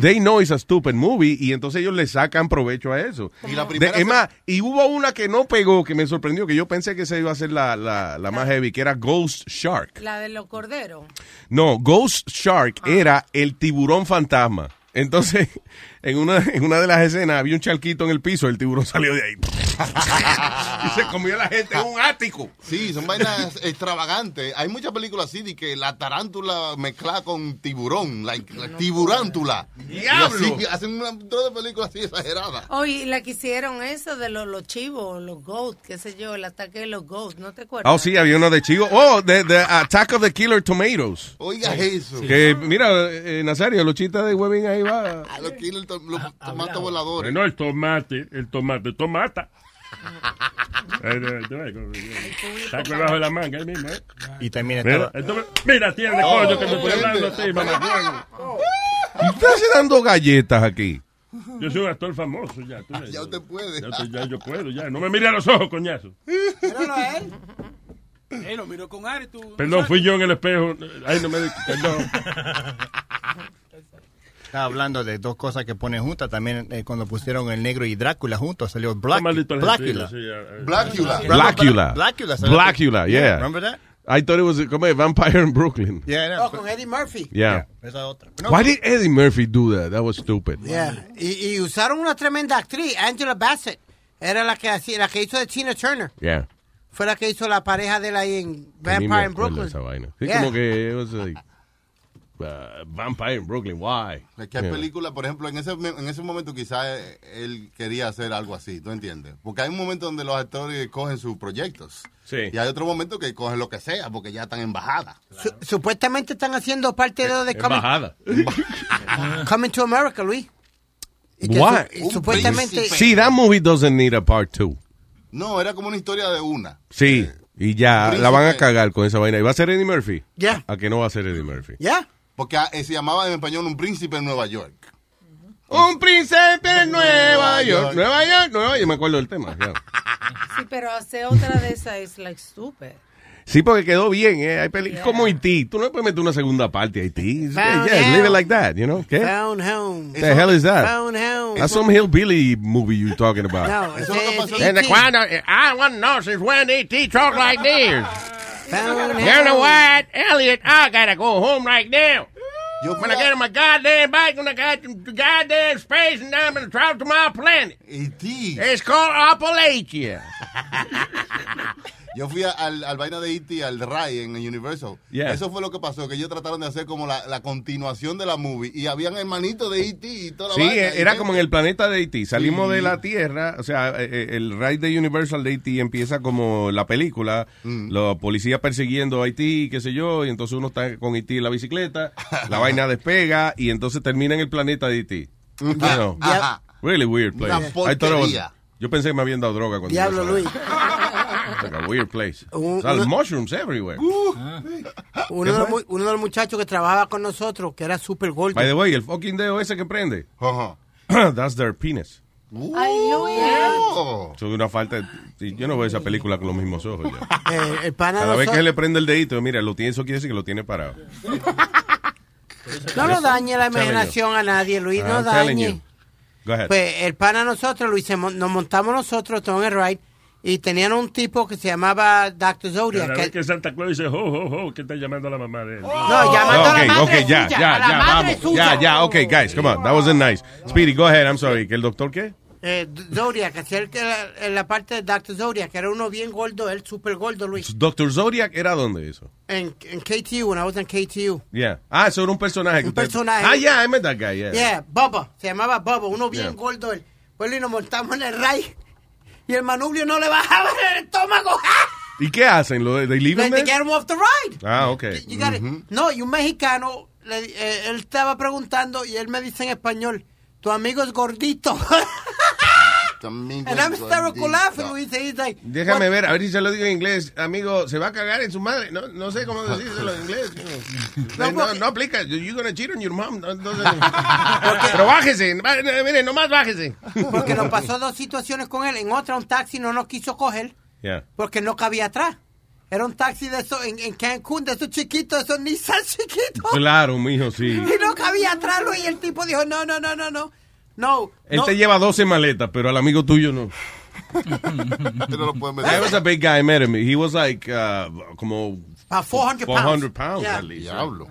S16: They know it's a stupid movie y entonces ellos le sacan provecho a eso.
S10: Y la
S16: De-
S10: primera
S16: es más, y hubo una que no pegó que me sorprendió, que yo pensé que se iba a ser la, la, la más heavy, que era Ghost Shark.
S17: La de los corderos.
S16: No, Ghost Shark era el tiburón fantasma. Entonces, en una, en una de las escenas había un charquito en el piso, el tiburón salió de ahí. y se comió a la gente en un ático.
S10: Sí, son vainas extravagantes. Hay muchas películas así de que la tarántula mezcla con tiburón, like, la tiburántula.
S16: ¡Diablo!
S10: Y así, hacen una de películas así exageradas.
S17: Oye, la que hicieron eso de los, los chivos, los goats, qué sé yo, el ataque de los goats, ¿no te acuerdas?
S16: Oh, sí, había uno de chivo. Oh, the, the Attack of the Killer Tomatoes.
S10: Oiga eso.
S16: Que, mira, eh, Nazario, los chistes de Webbing ahí va.
S10: A los to- los tomates voladores.
S20: No, el tomate, el tomate, tomata. Está aquí debajo de la manga ahí mismo, ¿eh?
S12: Y también
S20: Mira, entonces, mira, tiene
S16: Oh,
S20: coño que me estoy
S16: vende.
S20: hablando a ti, mamá.
S16: ¿Y usted hace dando galletas aquí?
S20: Yo soy un actor famoso ya. tú.
S10: Ya usted puede.
S20: Ya, ya yo puedo, ya. No me mire a los ojos, coñazo.
S15: Míralo a él. Él lo miró con Ari, tú.
S20: Perdón, fui yo en el espejo. Ay, no me Perdón.
S12: Estaba hablando de dos cosas que ponen juntas. También eh, cuando pusieron el negro y Drácula juntos salió Black, Blackula.
S10: Blackula.
S16: Blackula.
S12: Blackula.
S16: Blackula, yeah.
S12: Remember that?
S16: I thought it was como a vampire in Brooklyn.
S12: Yeah,
S14: Oh, con Eddie Murphy.
S16: Yeah.
S12: Esa otra.
S16: Why did Eddie Murphy do that? That was stupid.
S14: Yeah. Y, y usaron una tremenda actriz, Angela Bassett. Era la que la que hizo de Tina Turner.
S16: Yeah.
S14: Fue la que hizo la pareja de ahí en Vampire in Brooklyn.
S16: esa vaina. Sí,
S14: Yeah.
S16: como que it was like, uh, Vampire in Brooklyn, why?
S10: Es que hay
S16: Yeah.
S10: películas, por ejemplo, en ese, en ese momento quizás él quería hacer algo así, ¿tú entiendes? Porque hay un momento donde los actores cogen sus proyectos.
S16: Sí.
S10: Y hay otro momento que cogen lo que sea, porque ya están en bajada.
S14: Su- supuestamente están haciendo parte de Coming,
S16: Embajada.
S14: Coming to America, Luis.
S16: Why?
S14: su- supuestamente...
S16: See, that movie doesn't need a part two.
S10: No, era como una historia de una.
S16: Sí, y ya
S10: Príncipe.
S16: la van a cagar con esa vaina. ¿Y va a ser Eddie Murphy?
S14: Ya.
S16: ¿A que no va a ser Eddie Murphy?
S14: ¿Ya?
S10: Porque ah, eh, se llamaba en español Un Príncipe en Nueva York.
S16: Un príncipe en Nueva York. Nueva York, Nueva York. Yo me acuerdo del tema. ya.
S17: Sí, pero hacer otra de esas es like stupid.
S16: Sí, porque quedó bien, ¿eh? Hay peli- como Haití. Tú no puedes meter una segunda parte a Haití. Yeah,
S14: Found
S16: yeah, leave it like that, you know? ¿Qué?
S14: Found home.
S16: the hell is that?
S14: Found home.
S16: That's some hillbilly movie you're talking about.
S14: No,
S10: Eso es lo que
S14: it's
S10: pasó.
S16: The cuando, I want to know since when E.T. talk like this.
S14: Found
S16: You know what, Elliot? I gotta go home right now.
S10: Yo
S16: When I get on my goddamn bike, when I got to goddamn space, and I'm gonna travel to my planet.
S10: E.T.
S16: It's called Appalachia.
S10: Yo fui a- al, al vaina de E.T., al Rai en Universal.
S16: Yeah.
S10: Eso fue lo que pasó, que ellos trataron de hacer como la, la continuación de la movie. Y habían hermanitos de E.T. y toda la
S16: Sí,
S10: vaina.
S16: era como en el planeta de Haití. Salimos
S10: Sí.
S16: de la Tierra, o sea, eh, eh, el ride de Universal de Haití empieza como la película,
S10: Mm.
S16: los policías persiguiendo a Haití, qué sé yo, y entonces uno está con Haití en la bicicleta, la vaina despega y entonces termina en el planeta de Haití. You know,
S10: Ajá.
S16: really weird place.
S10: Una
S16: I was- yo pensé que me habían dado droga cuando
S14: Diablo,
S16: yo
S14: Luis.
S16: Like a weird place.
S14: Un-
S16: sea,
S14: una-
S16: mushrooms everywhere.
S14: Uno de, los, uno de los muchachos que trabajaba con nosotros, que era super gordo.
S16: By the way, el fucking dedo ese que prende,
S10: Ajá.
S16: that's their penis.
S17: Ay, Luis.
S10: Oh.
S16: Eso es una falta. de- yo no veo esa película con los mismos ojos. ya.
S14: Eh, el pana
S16: Cada vez que le prende el dedito, mira, lo tiene, eso quiere decir que lo tiene parado.
S14: No lo dañe la imaginación a nadie, Luis, no
S16: I'm
S14: dañe.
S16: you. Go ahead.
S14: Pues el pana nosotros, Luis, nos montamos nosotros, todo en el ride, y tenían un tipo que se llamaba Dr. Zodiac. Que-
S20: que Santa Claus dice, ho, ho, ho, que está llamando a la mamá de él.
S14: No, llamando a la madre
S16: ok, ya,
S14: suya,
S16: ya,
S14: a la
S16: ya,
S14: madre
S16: vamos.
S14: suya.
S16: Ya, ya, ok, guys, come on. That wasn't nice. Speedy, go ahead, I'm sorry. ¿Que el doctor qué?
S14: Eh, Zodiac, que hacía el que era- en la parte de Dr. Zodiac, que era uno bien gordo, él super gordo, Luis.
S16: Doctor Zodiac era dónde eso?
S14: En, en KTU, when I was in KTU.
S16: Yeah. Ah, eso era un personaje. que
S14: Un personaje.
S16: Ah, yeah, I met that guy, yeah.
S14: Yeah, Bubba, se llamaba Bubba, uno bien
S16: Yeah.
S14: gordo. Él. Pues y nos montamos en el ride y el manubrio no le bajaba el estómago.
S16: ¿Y qué hacen? ¿Lo they leave
S14: to
S16: there?
S14: get him off the ride.
S16: Ah, ok.
S14: You. No, y un mexicano, le- eh, él estaba preguntando y él me dice en español, tu amigo es gordito. And I'm hysterical laughing, Luis. He's like,
S16: Déjame
S14: what-
S16: ver, a ver si se lo digo en inglés. Amigo, se va a cagar en su madre. No, no sé cómo decírselo en inglés. No, no, no aplica. You're gonna cheat on your mom. No, no sé. Pero bájese. va- Mire, nomás bájese.
S14: Porque nos pasó dos situaciones con él. En otra, un taxi no nos quiso coger
S16: Yeah.
S14: porque no cabía atrás. Era un taxi de esos en, en Cancún, de esos chiquitos, esos Nissan chiquitos.
S16: Claro, mijo, sí.
S14: Y no cabía atrás, Luis. Y el tipo dijo, no, no, no, no, no. No,
S16: Él
S14: no.
S16: te lleva 12 maletas, pero al amigo tuyo no.
S10: no lo pueden
S16: I was a big guy, I met him. He was like, uh, como
S14: About 400 pounds.
S16: 400 pounds
S14: Yeah.
S16: at least.
S10: Diablo.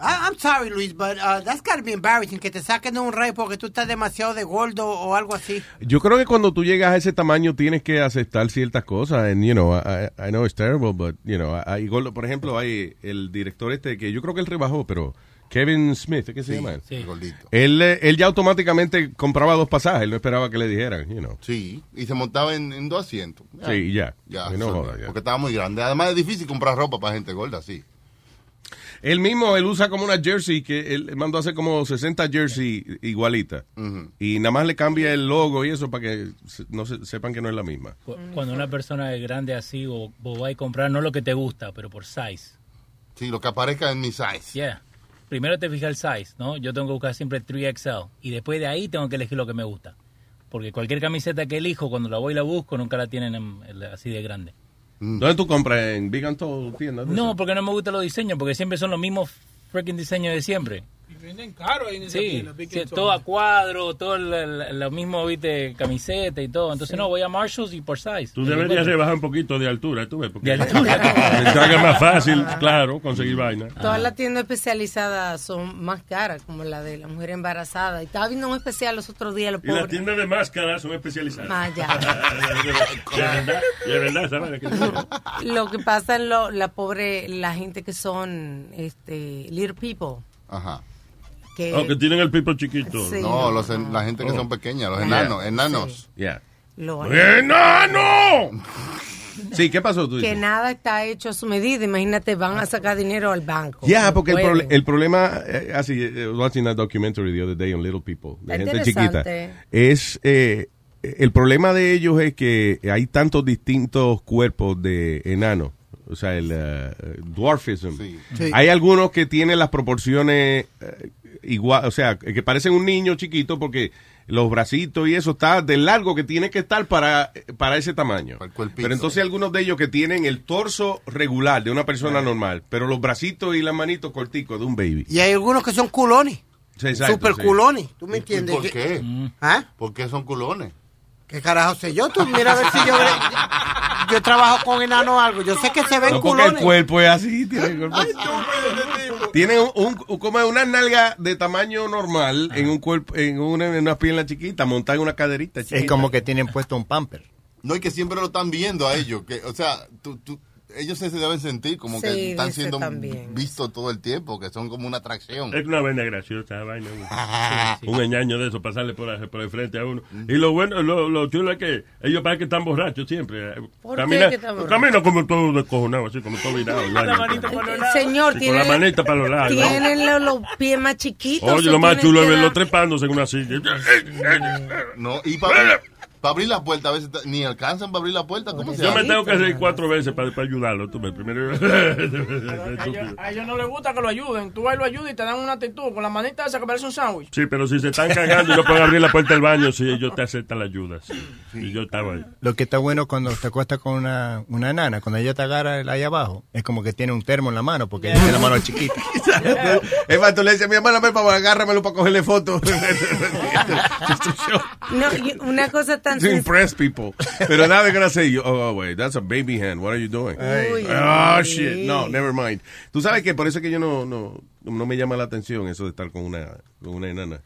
S14: I, I'm sorry, Luis, but uh, that's gotta be embarrassing que te saquen de un rey porque tú estás demasiado de gordo o algo así.
S16: Yo creo que cuando tú llegas a ese tamaño tienes que aceptar ciertas cosas. And, you know, I, I know it's terrible, but, you know, hay gordo- por ejemplo, hay el director este que yo creo que él rebajó, pero Kevin Smith, ¿qué se
S10: Sí,
S16: llama él?
S10: sí. Gordito.
S16: Él, eh, él ya automáticamente compraba dos pasajes, él no esperaba que le dijeran, you know.
S10: Sí, y se montaba en, en dos asientos.
S16: Sí, ya.
S10: Ya,
S16: Y no
S10: eso,
S16: joda, ya.
S10: porque estaba muy grande. Además es difícil comprar ropa para gente gorda, sí.
S16: Él mismo, él usa como una jersey que él mandó a hacer como 60 jersey igualita. Y nada más le cambia el logo y eso para que se- no se- sepan que no es la misma.
S23: Cu- Cuando una persona es grande así, o vos vas a comprar no lo que te gusta, pero por size.
S10: Sí, lo que aparezca en mi size.
S23: Yeah. Primero te fijas el size, ¿no? Yo tengo que buscar siempre 3XL. Y después de ahí tengo que elegir lo que me gusta. Porque cualquier camiseta que elijo, cuando la voy y la busco, nunca la tienen en- en- así de grande.
S16: ¿Dónde tú compras? ¿En Big and Tall tiendas?
S23: No, porque no me gustan los diseños, porque siempre son los mismos freaking diseños de siempre.
S15: Y venden caro ahí en esa
S23: Sí,
S15: tienda,
S23: sí, todo a cuadro, todo el- el- lo mismo, viste, camiseta y todo. Entonces, no, voy a Marshalls y por size.
S20: Tú deberías rebajar un poquito de altura, tú ves. Porque
S23: De altura.
S20: te más fácil, claro, conseguir vaina.
S17: Todas las tiendas especializadas son más caras, como la de la mujer embarazada. Y estaba viendo un especial los otros días, los
S20: Y las tiendas de máscaras son especializadas.
S17: Ah, ya.
S20: De verdad, que-
S17: Lo que pasa es lo, la pobre, la gente que son este, little people.
S10: Ajá.
S17: Que,
S20: Oh, que tienen el pipo chiquito.
S17: Sí.
S10: No, los en- la gente que
S20: Oh.
S10: son pequeñas, los
S20: Yeah.
S10: enanos, enanos.
S16: Yeah.
S17: lo-
S20: ¡Enano!
S16: Sí, ¿qué pasó tú?
S17: que
S16: dices?
S17: nada está hecho a su medida. Imagínate, van a sacar dinero al banco.
S16: Ya, porque el, prole- el problema, eh, así, eh, watching a documentary the other day on Little People, de gente chiquita, es, eh, el problema de ellos es que hay tantos distintos cuerpos de enanos, o sea, el eh, dwarfism.
S14: Sí.
S16: Hay algunos que tienen las proporciones igual, o sea, que parecen un niño chiquito porque los bracitos y eso está del largo que tiene que estar para, para ese tamaño. Pero entonces algunos de ellos que tienen el torso regular de una persona normal, pero los bracitos y las manitos corticos de un baby.
S14: Y hay algunos que son culones.
S16: Sí, exacto,
S14: Super
S16: sí.
S14: culones. ¿Tú me entiendes?
S10: ¿Por qué?
S14: ¿Ah?
S10: ¿Por qué son culones?
S14: ¿Qué carajo sé yo? Tú mira a ver si yo... Yo trabajo con enanos o algo. Yo sé que se ven
S16: No, porque el
S14: culones.
S16: cuerpo es así, tiene el cuerpo así. Tiene un, un- un- como una nalga de tamaño normal en un cuerpo, en una, en una pierna chiquita, montada en una caderita chiquita.
S12: Es como que tienen puesto un pamper.
S10: No, y que siempre lo están viendo a ellos. Que, o sea, tú, tú- ellos se, deben sentir como
S17: Sí,
S10: que están siendo vistos todo el tiempo, que son como una atracción.
S20: Es una vaina graciosa, vaina. Un, un engaño de eso, pasarle por, la- por el frente a uno. Y lo bueno, lo, lo chulo es que ellos parecen que están borrachos siempre.
S17: ¿Por qué
S20: Camina,
S17: que están borrachos?
S20: camina como todo descojonado, así como todo virado.
S17: Señor, tiene,
S20: la manita para los lados.
S17: tienen los, los pies más chiquitos.
S20: Oye, lo más chulo es verlo trepándose en una silla.
S10: No, y para abrir la puerta, a veces ni alcanzan para abrir la puerta. ¿Cómo se
S20: Yo me tengo que hacer cuatro veces para, para ayudarlo. Tú, me- primero.
S9: A ellos, a ellos no les gusta que lo ayuden. Tú vas y lo ayudas y te dan una actitud con la manita esa que parece un sándwich.
S20: Sí, pero si se están cagando y no pueden abrir la puerta del baño, sí, ellos te aceptan la ayuda. sí. Y yo estaba ahí.
S12: Lo que está bueno cuando te acuestas con una, una nana, cuando ella te agarra ahí abajo, es como que tiene un termo en la mano, porque ella tiene la mano chiquita.
S16: Es más, tú le dices, mi ven para agárramelo para cogerle fotos.
S17: No, una cosa
S16: to impress people. Pero now they're gonna say, oh, wait, that's a baby hand. What are you doing?
S17: Uy.
S16: oh, shit. No, never mind. Tú sabes que por eso es que yo no, no, no me llama la atención eso de estar con una, con una enana.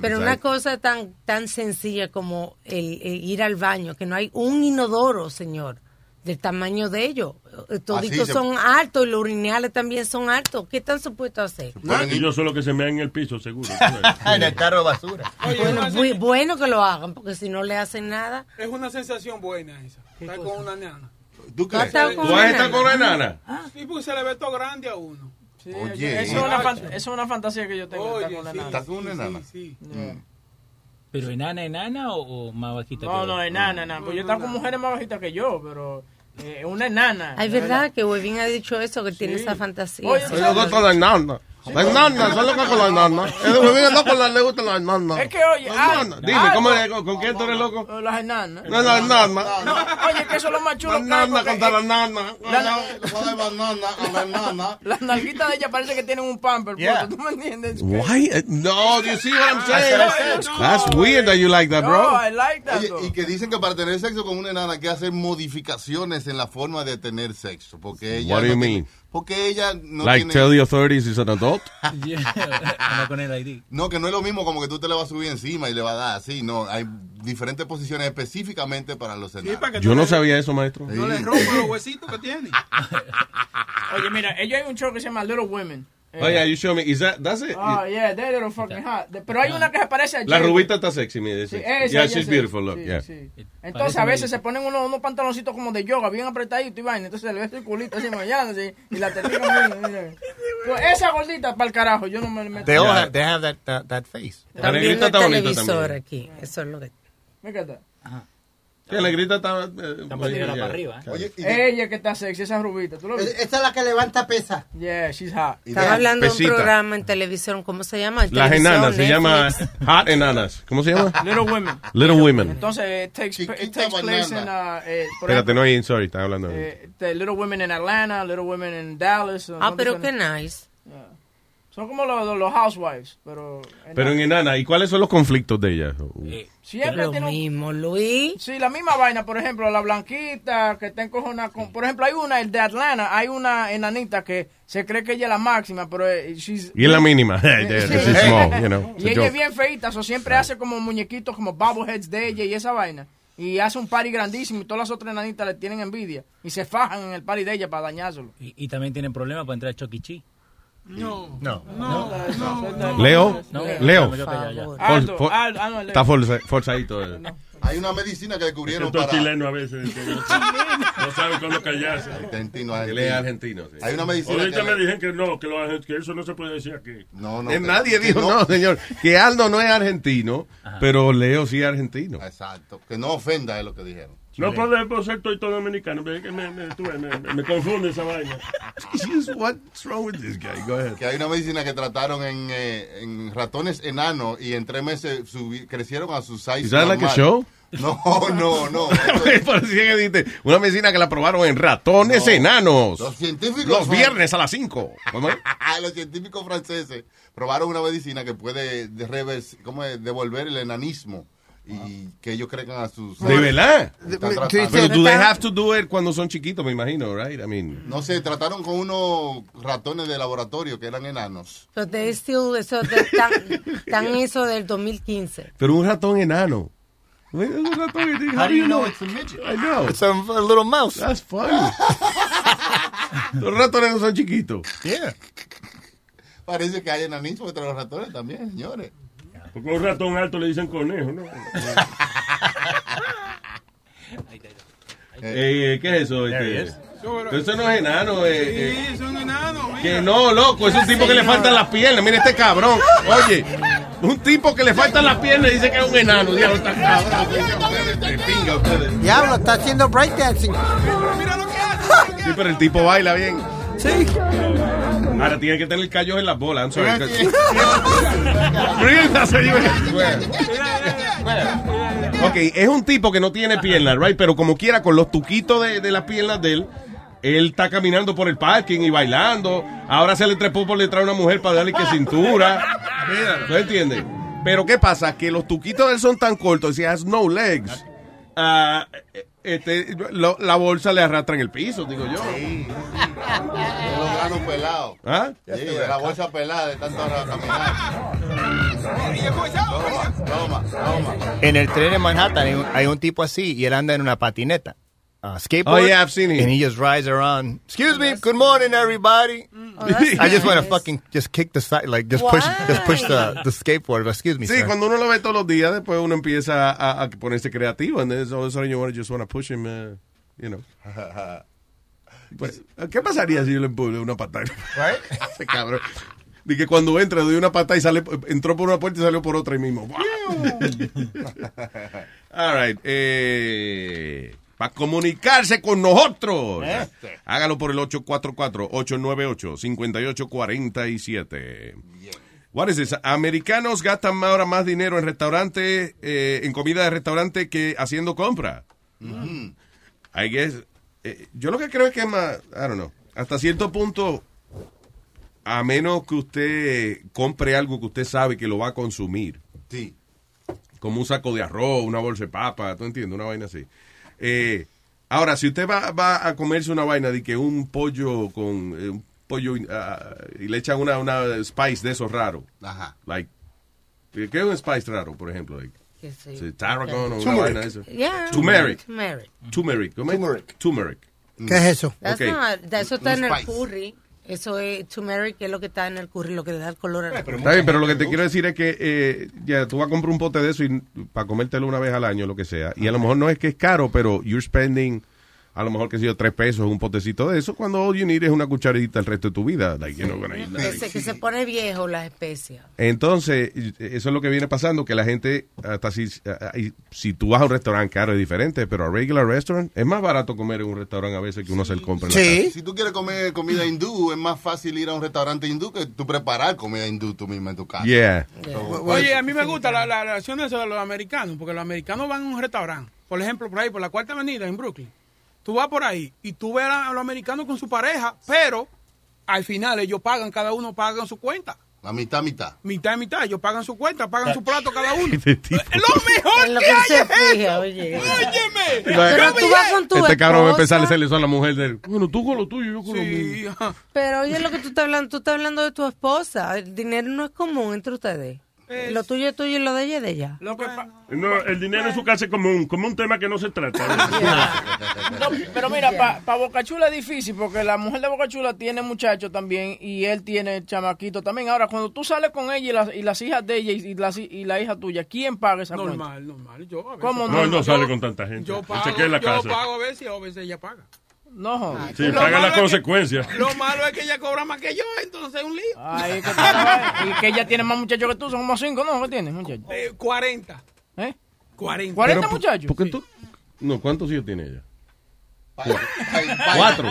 S17: Pero una cosa tan tan sencilla como el, el ir al baño, que no hay un inodoro, señor, del tamaño de ellos. Eh, Toditos
S20: se-
S17: son altos y los urinales también son altos. ¿Qué están supuestos a hacer?
S20: Y yo solo que se me en el piso, seguro.
S12: en el carro de basura.
S17: Bueno, bu- bueno que lo hagan, porque si no le hacen nada.
S15: Es una sensación buena esa. Estar con una nana.
S10: ¿Tú
S17: crees? ¿Has estado con
S20: ¿Tú
S17: una
S20: has estado
S17: nana?
S20: con una enana?
S15: Sí, porque se le ve todo grande a uno.
S10: Oye.
S9: Eso es una, eso es una fantasía que yo tengo.
S15: Oye,
S9: estar con la
S15: sí,
S9: nana.
S10: ¿Estás con una
S15: sí,
S10: enana?
S15: sí,
S10: Mm.
S23: ¿Pero enana, enana o, o más bajita?
S9: No,
S23: que
S9: no, enana, enana. Pues yo estaba con mujeres más bajitas que yo, pero eh, una enana.
S17: Ay, verdad que Webin ha dicho eso, que tiene esa fantasía.
S9: Oye,
S17: Sí.
S9: ¿tú sabes?
S16: enana. Las nanas, son locas con las nanas. Es de loco, le gustan las nanas.
S9: Es que, oye,
S16: Las
S9: ah,
S16: nanas. Dime,
S9: ah,
S16: ¿cómo,
S9: no.
S16: es? ¿con, con quién tú eres loco?
S9: Las enanas.
S16: No, las nanas.
S9: Oye, que eso es lo más chulo.
S16: Las
S9: que hay,
S16: nanas
S9: porque,
S16: contra
S9: eh,
S16: las nanas.
S9: la- Las nalguitas de ella parece que tienen un pamper.
S16: Yeah.
S9: ¿Tú me entiendes?
S16: Why? No, you see what I'm
S10: That's
S16: saying?
S10: I.
S16: That's weird that you like that, bro.
S10: Oye, y que dicen que para tener sexo con una enana hay que hacer modificaciones en la forma de tener sexo. Porque ella
S16: What do
S10: no
S16: you mean?
S10: Porque ella no
S16: Like
S10: tiene...
S16: tell the authorities he's an adult?
S23: No con el ID.
S10: No, que no es lo mismo como que tú te le vas a subir encima y le vas a dar así. No, hay diferentes posiciones específicamente para los enanos.
S16: Yo no sabía eso, maestro.
S15: No le rompa los huesitos que tiene.
S9: Oye, mira, ellos hay un show que se llama Little Women.
S16: Oh, yeah, you show me. Is that, that's it?
S9: Oh, yeah, they're little fucking hot. Pero hay una que se parece a
S16: La
S9: J-Lo.
S16: rubita está sexy, me dice.
S9: Sí, esa,
S16: yeah, she's beautiful, look,
S9: Sí,
S16: yeah.
S9: sí. Entonces a veces se ponen unos, unos pantaloncitos como de yoga, bien apretaditos y vaina. Entonces le ves el culito así mañana así, y la tetita. Pues esa gordita para el carajo, yo no me meto.
S12: They all have, they have that, that, that face.
S17: También no hay televisor aquí. Eso es lo que.
S9: Mira acá.
S16: Que la grita está... eh,
S9: para
S16: arriba.
S10: Oye,
S9: Ella que está sexy, esa rubita, ¿tú lo ves?
S14: Esa es la que levanta pesa.
S9: Yeah, she's hot.
S17: Estaba hablando de un programa en televisión, ¿cómo se llama?
S16: Las enanas, se llama. Hot Enanas. ¿Cómo se llama?
S9: Little Women.
S16: Little Women.
S9: Entonces, it takes, it takes place in, uh, eh,
S16: Espérate, no hay, sorry, estaba hablando.
S9: Eh, the Little Women in Atlanta, Little Women in Dallas.
S17: Ah, pero qué nice.
S9: Son como los, los housewives, pero...
S16: Pero en enana, ¿y cuáles son los conflictos de ella?
S9: Siempre
S17: Lo
S9: tiene un-
S17: mismo, Luis.
S9: Sí, la misma vaina, por ejemplo, la blanquita que está encojonada con... Por ejemplo, hay una, el de Atlanta, hay una enanita que se cree que ella es la máxima, pero eh, she's...
S16: Y es la mínima. She's small, you know.
S9: Y ella
S16: joke.
S9: es bien feita, o siempre hace como muñequitos, como bobbleheads de ella y esa vaina. Y hace un party grandísimo y todas las otras enanitas le tienen envidia. Y se fajan en el party de ella para dañárselo.
S23: Y, y también tienen problemas para entrar a Chucky E. Cheese.
S9: No.
S16: No.
S9: No.
S16: Leo,
S23: No.
S16: Leo.
S9: No.
S16: Está forza- forzadito. eh.
S10: Hay una medicina que descubrieron para...
S20: chilenos a veces no, no saben cuándo callarse.
S10: Argentino,
S16: Él es argentino. sí.
S10: Hay una medicina
S20: Ahorita
S10: que...
S20: me dijeron que no, que, lo- que eso no se puede decir aquí.
S10: No, no.
S16: Eh, Nadie dijo, no, señor, que Aldo no es argentino, pero Leo sí es argentino.
S10: Exacto. Que no ofenda es lo que dijeron.
S20: No podemos ser todo dominicano. Me, me, me, me, me confunde esa vaina.
S16: What's wrong with this guy? Go ahead.
S10: Que hay una medicina que trataron en, eh, en ratones enanos y en tres meses subi- crecieron a su size
S16: Is that like a
S10: normal.
S16: show?
S10: No, no, no.
S16: Parecía que dijiste, una medicina que la probaron en ratones
S10: No.
S16: enanos.
S10: Los científicos
S16: Los viernes a las 5.
S10: Los científicos franceses probaron una medicina que puede de revers- ¿cómo es? devolver el enanismo y que ellos crezcan a sus...
S16: ¿De verdad? Pero do they have to do it cuando son chiquitos, me imagino, right? I mean,
S10: No sé, trataron con unos ratones de laboratorio que eran enanos.
S17: Pero they still, eso de- están, están eso del 2015.
S16: pero un ratón enano. Es un ratón enano.
S12: How do you know it's a midget?
S16: I know.
S12: It's a, a little mouse.
S16: That's funny. Los ratones no son chiquitos.
S12: Yeah.
S10: Parece que hay enanismo entre los ratones también, señores.
S20: Porque un ratón alto le dicen conejo, ¿no?
S16: Eh, ¿Qué es eso? Este? eso no es enano. eh, eh.
S15: Sí, son enanos. mira.
S16: Que no, loco, es un tipo que le faltan las piernas. Mira este cabrón. Oye, un tipo que le faltan las piernas y dice que es un enano. Diablo, está cabrón.
S14: Diablo, está haciendo breakdancing.
S16: Sí, pero el tipo baila bien.
S14: Sí.
S16: Ahora tiene que tener callos en las bolas. I'm sorry. Ok, es un tipo que no tiene piernas, right? Pero como quiera, con los tuquitos de, de las piernas de él, él está caminando por el parking y bailando. Ahora se le trepó por detrás a una mujer para darle que cintura. ¿No entiendes? Pero ¿qué pasa? Que los tuquitos de él son tan cortos, y has no legs. ah, este, lo- la bolsa le arrastra en el piso, digo yo.
S10: Los granos pelados.
S16: ¿Ah?
S10: Sí, de la bolsa pelada de tanto caminar. Toma, toma, toma.
S12: En el tren en Manhattan hay un, hay un tipo así y él anda en una patineta. Uh, skateboard.
S16: Oh, yeah, I've seen him.
S12: And he just rides around. Excuse me, good morning, everybody. I just want to fucking just kick the side, like just push, just push the, the skateboard. Excuse me,
S16: Sí,
S12: sir.
S16: cuando uno lo ve todos los días, después uno empieza a, a ponerse creativo. And then all of a sudden you wanna- just want to push him, uh, you know. Pues, ¿Qué pasaría si yo le empuje una patada? Ese cabrón. De que cuando entra, le doy una patada y sale, entró por una puerta y salió por otra y mismo. All right. Eh, para comunicarse con nosotros. Hágalo por el 844-898-5847. What is this? Americanos gastan ahora más dinero en restaurantes, eh, en comida de restaurante que haciendo compra. I guess, eh, yo lo que creo es que es más, I don't know, hasta cierto punto, a menos que usted compre algo que usted sabe que lo va a consumir.
S10: Sí.
S16: Como un saco de arroz, una bolsa de papa, ¿tú entiendes? Una vaina así. Eh, ahora, si usted va, va a comerse una vaina de que un pollo con eh, un pollo ah, y le echan una, una spice de esos raros.
S10: Ajá.
S16: Like, ¿qué es un spice raro, por ejemplo? Like, sí, tarragon o una vaina de eso.
S17: Yeah.
S16: Turmeric.
S17: Turmeric.
S16: Turmeric. Turmeric.
S14: ¿Qué es eso?
S17: That's
S16: Ok.
S17: not- eso está en el
S16: spice.
S17: curry. Eso es turmeric, que es lo que está en el curry, lo que le da el color al
S16: Está bien, pero lo que te quiero decir es que eh, ya tú vas a comprar un pote de eso y para comértelo una vez al año, lo que sea. Y a lo mejor no es que es caro, pero you're spending a lo mejor que sé yo, tres pesos un potecito de eso, cuando all you need es una cucharadita el resto de tu vida. Like, eat that.
S17: que, se, que se pone viejo las especias.
S16: Entonces, eso es lo que viene pasando, que la gente, hasta si, eh, si tú vas a un restaurante caro es diferente, pero a regular restaurant es más barato comer en un restaurante a veces que uno se lo compra en la casa.
S10: Si tú quieres comer comida hindú, es más fácil ir a un restaurante hindú que tú preparar comida hindú tú misma en tu casa.
S16: Yeah.
S15: Oye, a mí me gusta la, la, la acción de eso de los americanos, porque los americanos van a un restaurante, por ejemplo, por ahí, por la Cuarta Avenida en Brooklyn. Tú vas por ahí y tú ves a los americanos con su pareja, pero al final ellos pagan, cada uno paga su cuenta.
S10: La mitad, mitad.
S15: Mitad y mitad, ellos pagan su cuenta, pagan su plato cada uno.
S16: Este tipo.
S15: ¡Lo mejor
S17: lo
S15: que
S17: que
S15: hay
S17: se
S15: es
S17: fija,
S15: eso!
S17: oye.
S15: ¡Óyeme!
S17: Pero tú vas con tu
S16: Este cabrón va a empezar a hacerle eso a la mujer de él. Bueno, tú con lo tuyo, yo con lo mío.
S17: Pero oye lo que tú estás hablando, tú estás hablando de tu esposa. El dinero no es común entre ustedes. Lo tuyo es tuyo y lo de ella es de ella.
S15: Lo que
S20: No, el dinero en su casa es como un, como un tema que no se trata.
S9: No, pero mira, para Boca Chula es difícil porque la mujer de Boca Chula tiene muchacho también y él tiene chamaquito también. Ahora, cuando tú sales con ella y las, y las hijas de ella y, y las- y la hija tuya, ¿quién paga esa cuenta?
S15: Normal, normal. Yo, a veces-
S9: ¿Cómo
S20: No, él no
S15: Yo-
S20: sale con tanta gente.
S15: Yo pago,
S20: la
S15: yo
S20: casa.
S15: pago a veces y a veces ella paga.
S9: No, joder.
S20: Sí,
S15: Lo
S20: paga
S15: malo
S20: la
S15: es que-
S20: consecuencia.
S15: Lo malo es que ella cobra más que yo, entonces es un lío.
S9: Ay, que y que ella tiene más muchachos que tú, son como cinco, ¿no? ¿Qué tiene, muchachos?
S15: Eh, 40.
S9: ¿Eh?
S15: 40.
S9: ¿40
S16: Pero,
S9: muchachos?
S16: ¿por qué tú? No, ¿cuántos hijos tiene ella? Cuatro.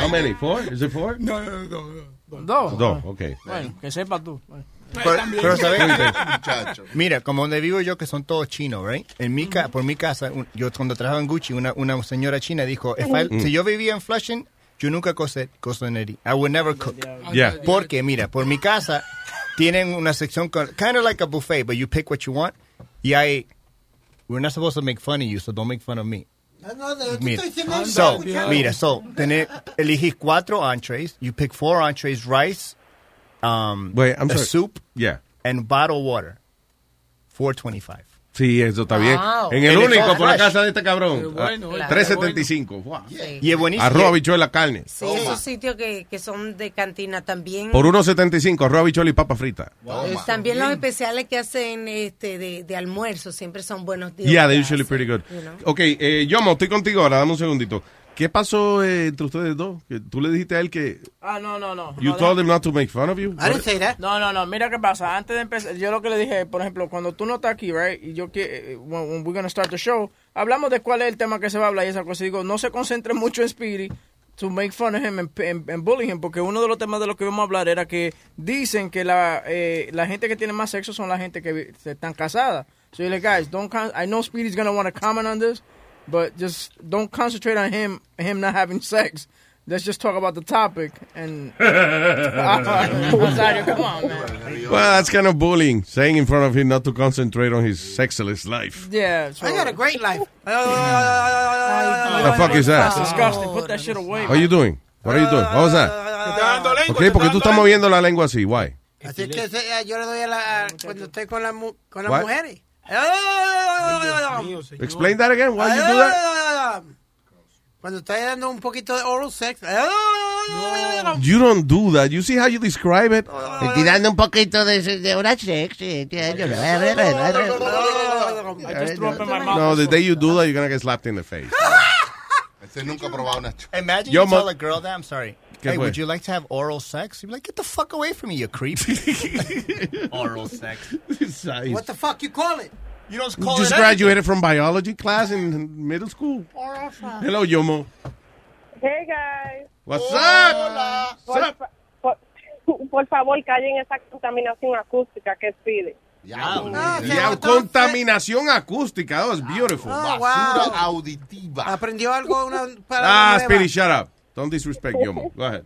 S16: How many? Four? Is it four?
S15: No, no, no, no.
S9: Dos.
S16: Dos, ok.
S9: Bueno, que sepas tú. Bueno.
S12: Pero, pero, ¿sabes?
S10: Muchacho.
S12: Mira, como donde vivo yo, que son todos chinos, right? En mi ca por mi casa, un- yo cuando trabajaba en Gucci, una, una señora china dijo, "If I-
S16: Mm.
S12: si yo vivía en Flushing, yo nunca cocinaría. I would never cook.
S16: Yeah.
S12: Porque, mira, por mi casa tienen una sección, con, kind of like a buffet, but you pick what you want. Y hay, we're not supposed to make fun of you, so don't make fun of me.
S14: No, no,
S12: Mira, so, mira, so, tener, elegís cuatro entrees, you pick four entrees, rice, um,
S16: Wait, I'm
S12: a
S16: sorry.
S12: soup,
S16: Yeah.
S12: and bottled water. 425.
S16: Sí, eso está bien.
S12: Wow.
S16: En el
S12: And it's
S16: único,
S12: all
S16: por la
S12: fresh.
S16: casa de este cabrón.
S12: Bueno,
S16: ah,
S12: claro.
S16: 375. Wow.
S12: Y es buenísimo.
S16: Arroz, habichuela, carne.
S17: Sí, esos sitios que, que son de cantina también.
S16: Por 1.75, arroz, habichuela y papa frita.
S17: Eh, También los especiales que hacen este de, de almuerzo siempre son buenos días.
S16: Yeah, they're usually pretty good.
S17: you know.
S16: Ok, eh, Yomo, estoy contigo ahora, dame un segundito. ¿Qué pasó eh, entre ustedes dos? Que tú le dijiste a él que...
S9: Ah, no, no, no.
S16: You
S9: no,
S16: told him not to make fun of you?
S9: No, no, no. Mira qué pasa. Antes de empezar, yo lo que le dije, por ejemplo, cuando tú no estás aquí, right, y yo que, when, when we're gonna start the show, hablamos de cuál es el tema que se va a hablar y esa cosa. Y digo, no se concentre mucho en Speedy to make fun of him and, and, and bully him, porque uno de los temas de los que vamos a hablar era que dicen que la, eh, la gente que tiene más sexo son la gente que están casadas. So you're like, guys, don't I know Speedy's gonna want to comment on this, but just don't concentrate on him him not having sex. Let's just talk about the topic and Rosario, come on, man.
S16: Well, that's kind of bullying, saying in front of him not to concentrate on his sexless life.
S9: Yeah, so,
S14: I got a great life.
S16: What the fuck is that?
S9: That's disgusting. Put that shit away.
S16: What are you doing? What are you doing? What was that? Ok, porque tú estás moviendo la lengua así. Why?
S14: Así que se- eh, yo le doy a la, cuando estoy con, la, con las mujeres.
S16: Explain that again. Why you do that?
S14: Cuando estoy dando un poquito de oral sex.
S16: You don't do that. You see how you describe it?
S14: Estoy dando un poquito de, de oral sex.
S9: I just threw up in my mouth.
S16: No, the day you do that, you're gonna get slapped in the face.
S10: Ese nunca ha probado una ch-
S12: Imagine
S16: Yo
S12: you
S16: mo-
S12: tell a girl that, I'm sorry.
S16: ¿Qué
S12: Hey,
S16: fue?
S12: would you like to have oral sex? You'd be like, get the fuck away from me, you creep. oral sex.
S14: What the fuck you call it?
S13: You don't
S16: You
S13: call
S16: just
S13: it
S16: graduated from biology class in middle school. Hello, Yomo.
S24: Hey guys.
S16: What's up?
S24: Por, fa- por, por favor, callen esa contaminación acústica que pide.
S16: Ah, Ya, contaminación acústica. That was beautiful.
S24: Oh,
S10: Basura
S24: wow.
S10: auditiva.
S14: Aprendió algo una
S16: Ah,
S14: palabra.
S16: Speedy, shut up. Don't disrespect Yomo. Go ahead.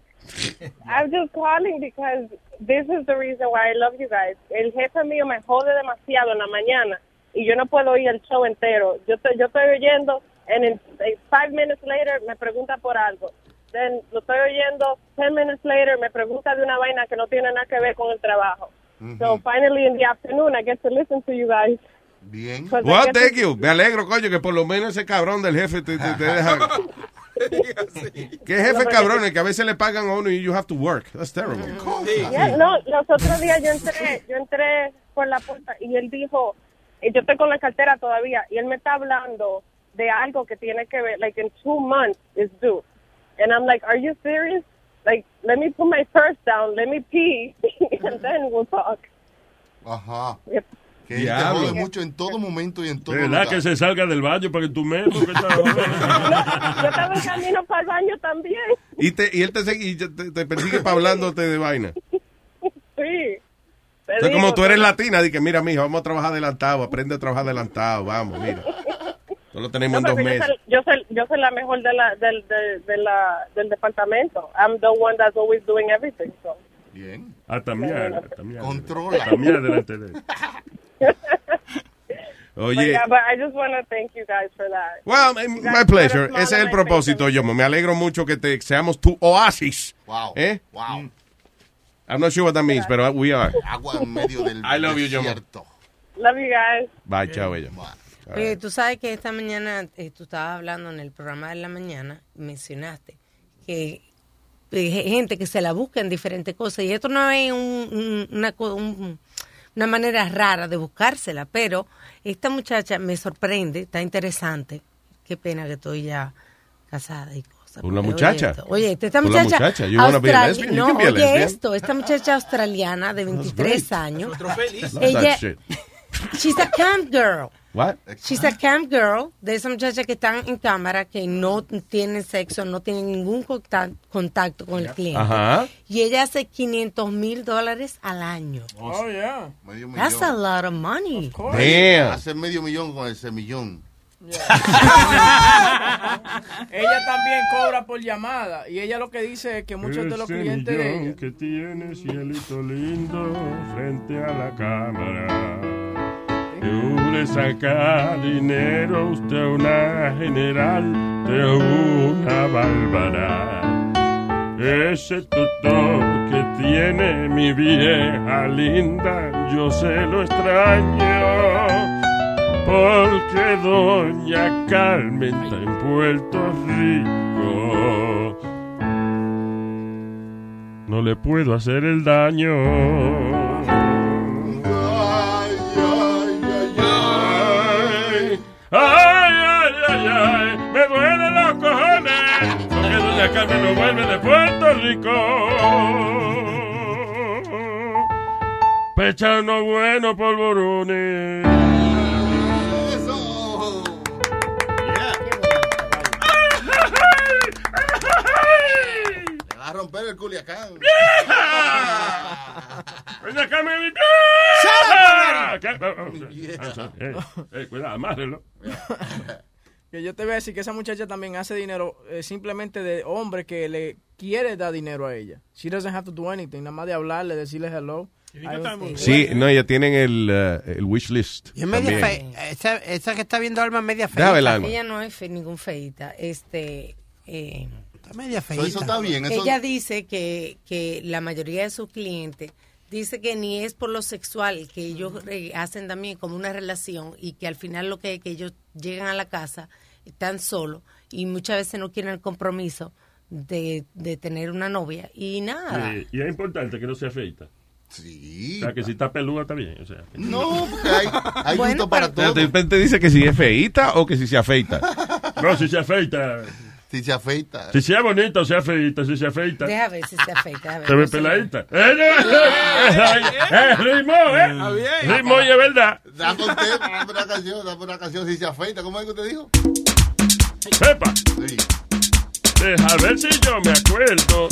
S24: I'm just calling because this is the reason why I love you guys. El jefe mío me jode demasiado en la mañana y yo no puedo oír el show entero. Yo estoy, yo estoy oyendo and in eh, five minutes later me pregunta por algo. Then lo estoy oyendo ten minutes later me pregunta de una vaina que no tiene nada que ver con el trabajo. So finally in the afternoon I get to listen to you guys.
S10: Bien.
S16: Well,
S24: ¿de qué
S16: thank
S24: te-
S16: you. Me alegro, coño, que por lo menos ese cabrón del jefe te, te- te deja. ¿Qué jefe cabrón? El que a veces le pagan a uno y you have to work. That's terrible.
S24: Ya, no, los otros días yo entré, yo entré por la puerta y él dijo, y yo estoy con la cartera todavía, y él me está hablando de algo que tiene que ver, like in two months is due. And I'm like, are you serious? Like, let me put my purse down, let me pee, and then we'll talk.
S10: Ajá.
S24: Yep.
S10: Que él te jode mucho en todo momento y en todo
S20: ¿Verdad
S10: lugar.
S20: que se salga del baño para que tú me... porque está-
S24: Yo estaba en camino para el baño también.
S16: Y, te, y él te, y te, te persigue para hablándote de vaina.
S24: Sí.
S16: Entonces,
S24: digo,
S16: como tú eres latina, di que mira, mija, vamos a trabajar adelantado, aprende a trabajar adelantado, vamos, mira. No lo tenemos
S24: No,
S16: en dos meses.
S24: soy, yo, soy, yo soy la mejor de la, del, de, de la, del departamento. I'm the one that's always doing everything. So.
S10: Bien.
S20: Hasta mierda.
S10: Controla.
S20: Hasta mierda delante de él.
S24: But,
S16: Oye,
S24: yeah, but I just want to thank you guys for that.
S16: well,
S24: You
S16: my pleasure. Ese es el propósito, yo. Me alegro mucho que te, seamos tu oasis.
S10: Wow.
S16: ¿Eh?
S10: Wow.
S16: I'm not sure what that means, but we are.
S10: Agua en medio del
S16: I love you, Yomo.
S10: desierto.
S24: face. Love you guys.
S16: Bye, chao, ella.
S17: Oye, tú sabes que esta mañana eh, tú estabas hablando en el programa de la mañana, mencionaste que eh, gente que se la busca en diferentes cosas y esto no es un- un- una, un- una manera rara de buscársela, pero esta muchacha me sorprende, está interesante. Qué pena que estoy ya casada y cosas.
S16: Una muchacha.
S17: Oye, esto, oye, esta,
S16: Con la
S17: muchacha,
S16: muchacha. You wanna be a lesbian? You
S17: no,
S16: can be a
S17: oye
S16: lesbian.
S17: esto, esta muchacha australiana de 23 años. Ella, she's a camp girl.
S16: What?
S17: She's a camp girl, de esas muchachas que están en cámara, que no tienen sexo, no tienen ningún contac- contacto con el cliente.
S16: Ajá.
S17: Y ella hace 500 mil dólares al año.
S24: Oh, yeah.
S10: Medio
S17: That's a lot of money.
S16: Damn.
S10: Hace medio millón con ese millón.
S9: Ella también cobra por llamada y ella lo que dice es que muchos de los clientes de ella
S20: que tiene cielito lindo frente a la cámara. De una saca dinero, usted una general, de una bárbara. Ese tutor que tiene mi vieja linda, yo se lo extraño. Porque doña Carmen está en Puerto Rico. No le puedo hacer el daño. Rico. Buenos polvorones.
S10: Le va a romper el culiacán.
S20: Doña Carmen,
S10: Shut
S20: ¿Qué? Ah, sorry. Eh, eh, cuidado, amárrelo.
S9: que yo te voy a decir que esa muchacha también hace dinero eh, simplemente de hombre que le quiere dar dinero a ella. She doesn't have to do anything, nada más de hablarle, decirle hello.
S16: Sí, no, ya tienen el, uh, el wish list.
S14: Y es media fe. Esa, esa que está viendo Alma es media fea.
S16: Déjame el alma.
S17: Ella no es fe- ningún feita. Este, eh,
S14: Está media
S10: So, eso está bien. Eso,
S17: Ella dice que, que la mayoría de sus clientes dice que ni es por lo sexual, que ellos hacen también como una relación y que al final lo que es que ellos llegan a la casa, están solos y muchas veces no quieren el compromiso de, de tener una novia y nada.
S20: Sí, y es importante que no se afeita.
S10: Sí.
S20: O sea, que si está peluda está bien. O sea,
S10: No, porque hay, hay
S17: Bueno,
S10: gusto para todo.
S16: de repente dice que si es feíta o que si se afeita.
S20: No, si se afeita.
S10: Si se afeita.
S20: Si sea bonita o sea feita, si se afeita.
S17: Deja ver si se afeita. deja ver.
S20: Se ve
S17: No se
S20: peladita. ¡Eh, no! eh, ¡Ritmo, eh! ¡Ritmo y es verdad!
S10: Dame un tema, dame una canción, dame una canción si se afeita. ¿Cómo es que usted dijo?
S20: ¡Sepa! Deja ver si yo me acuerdo.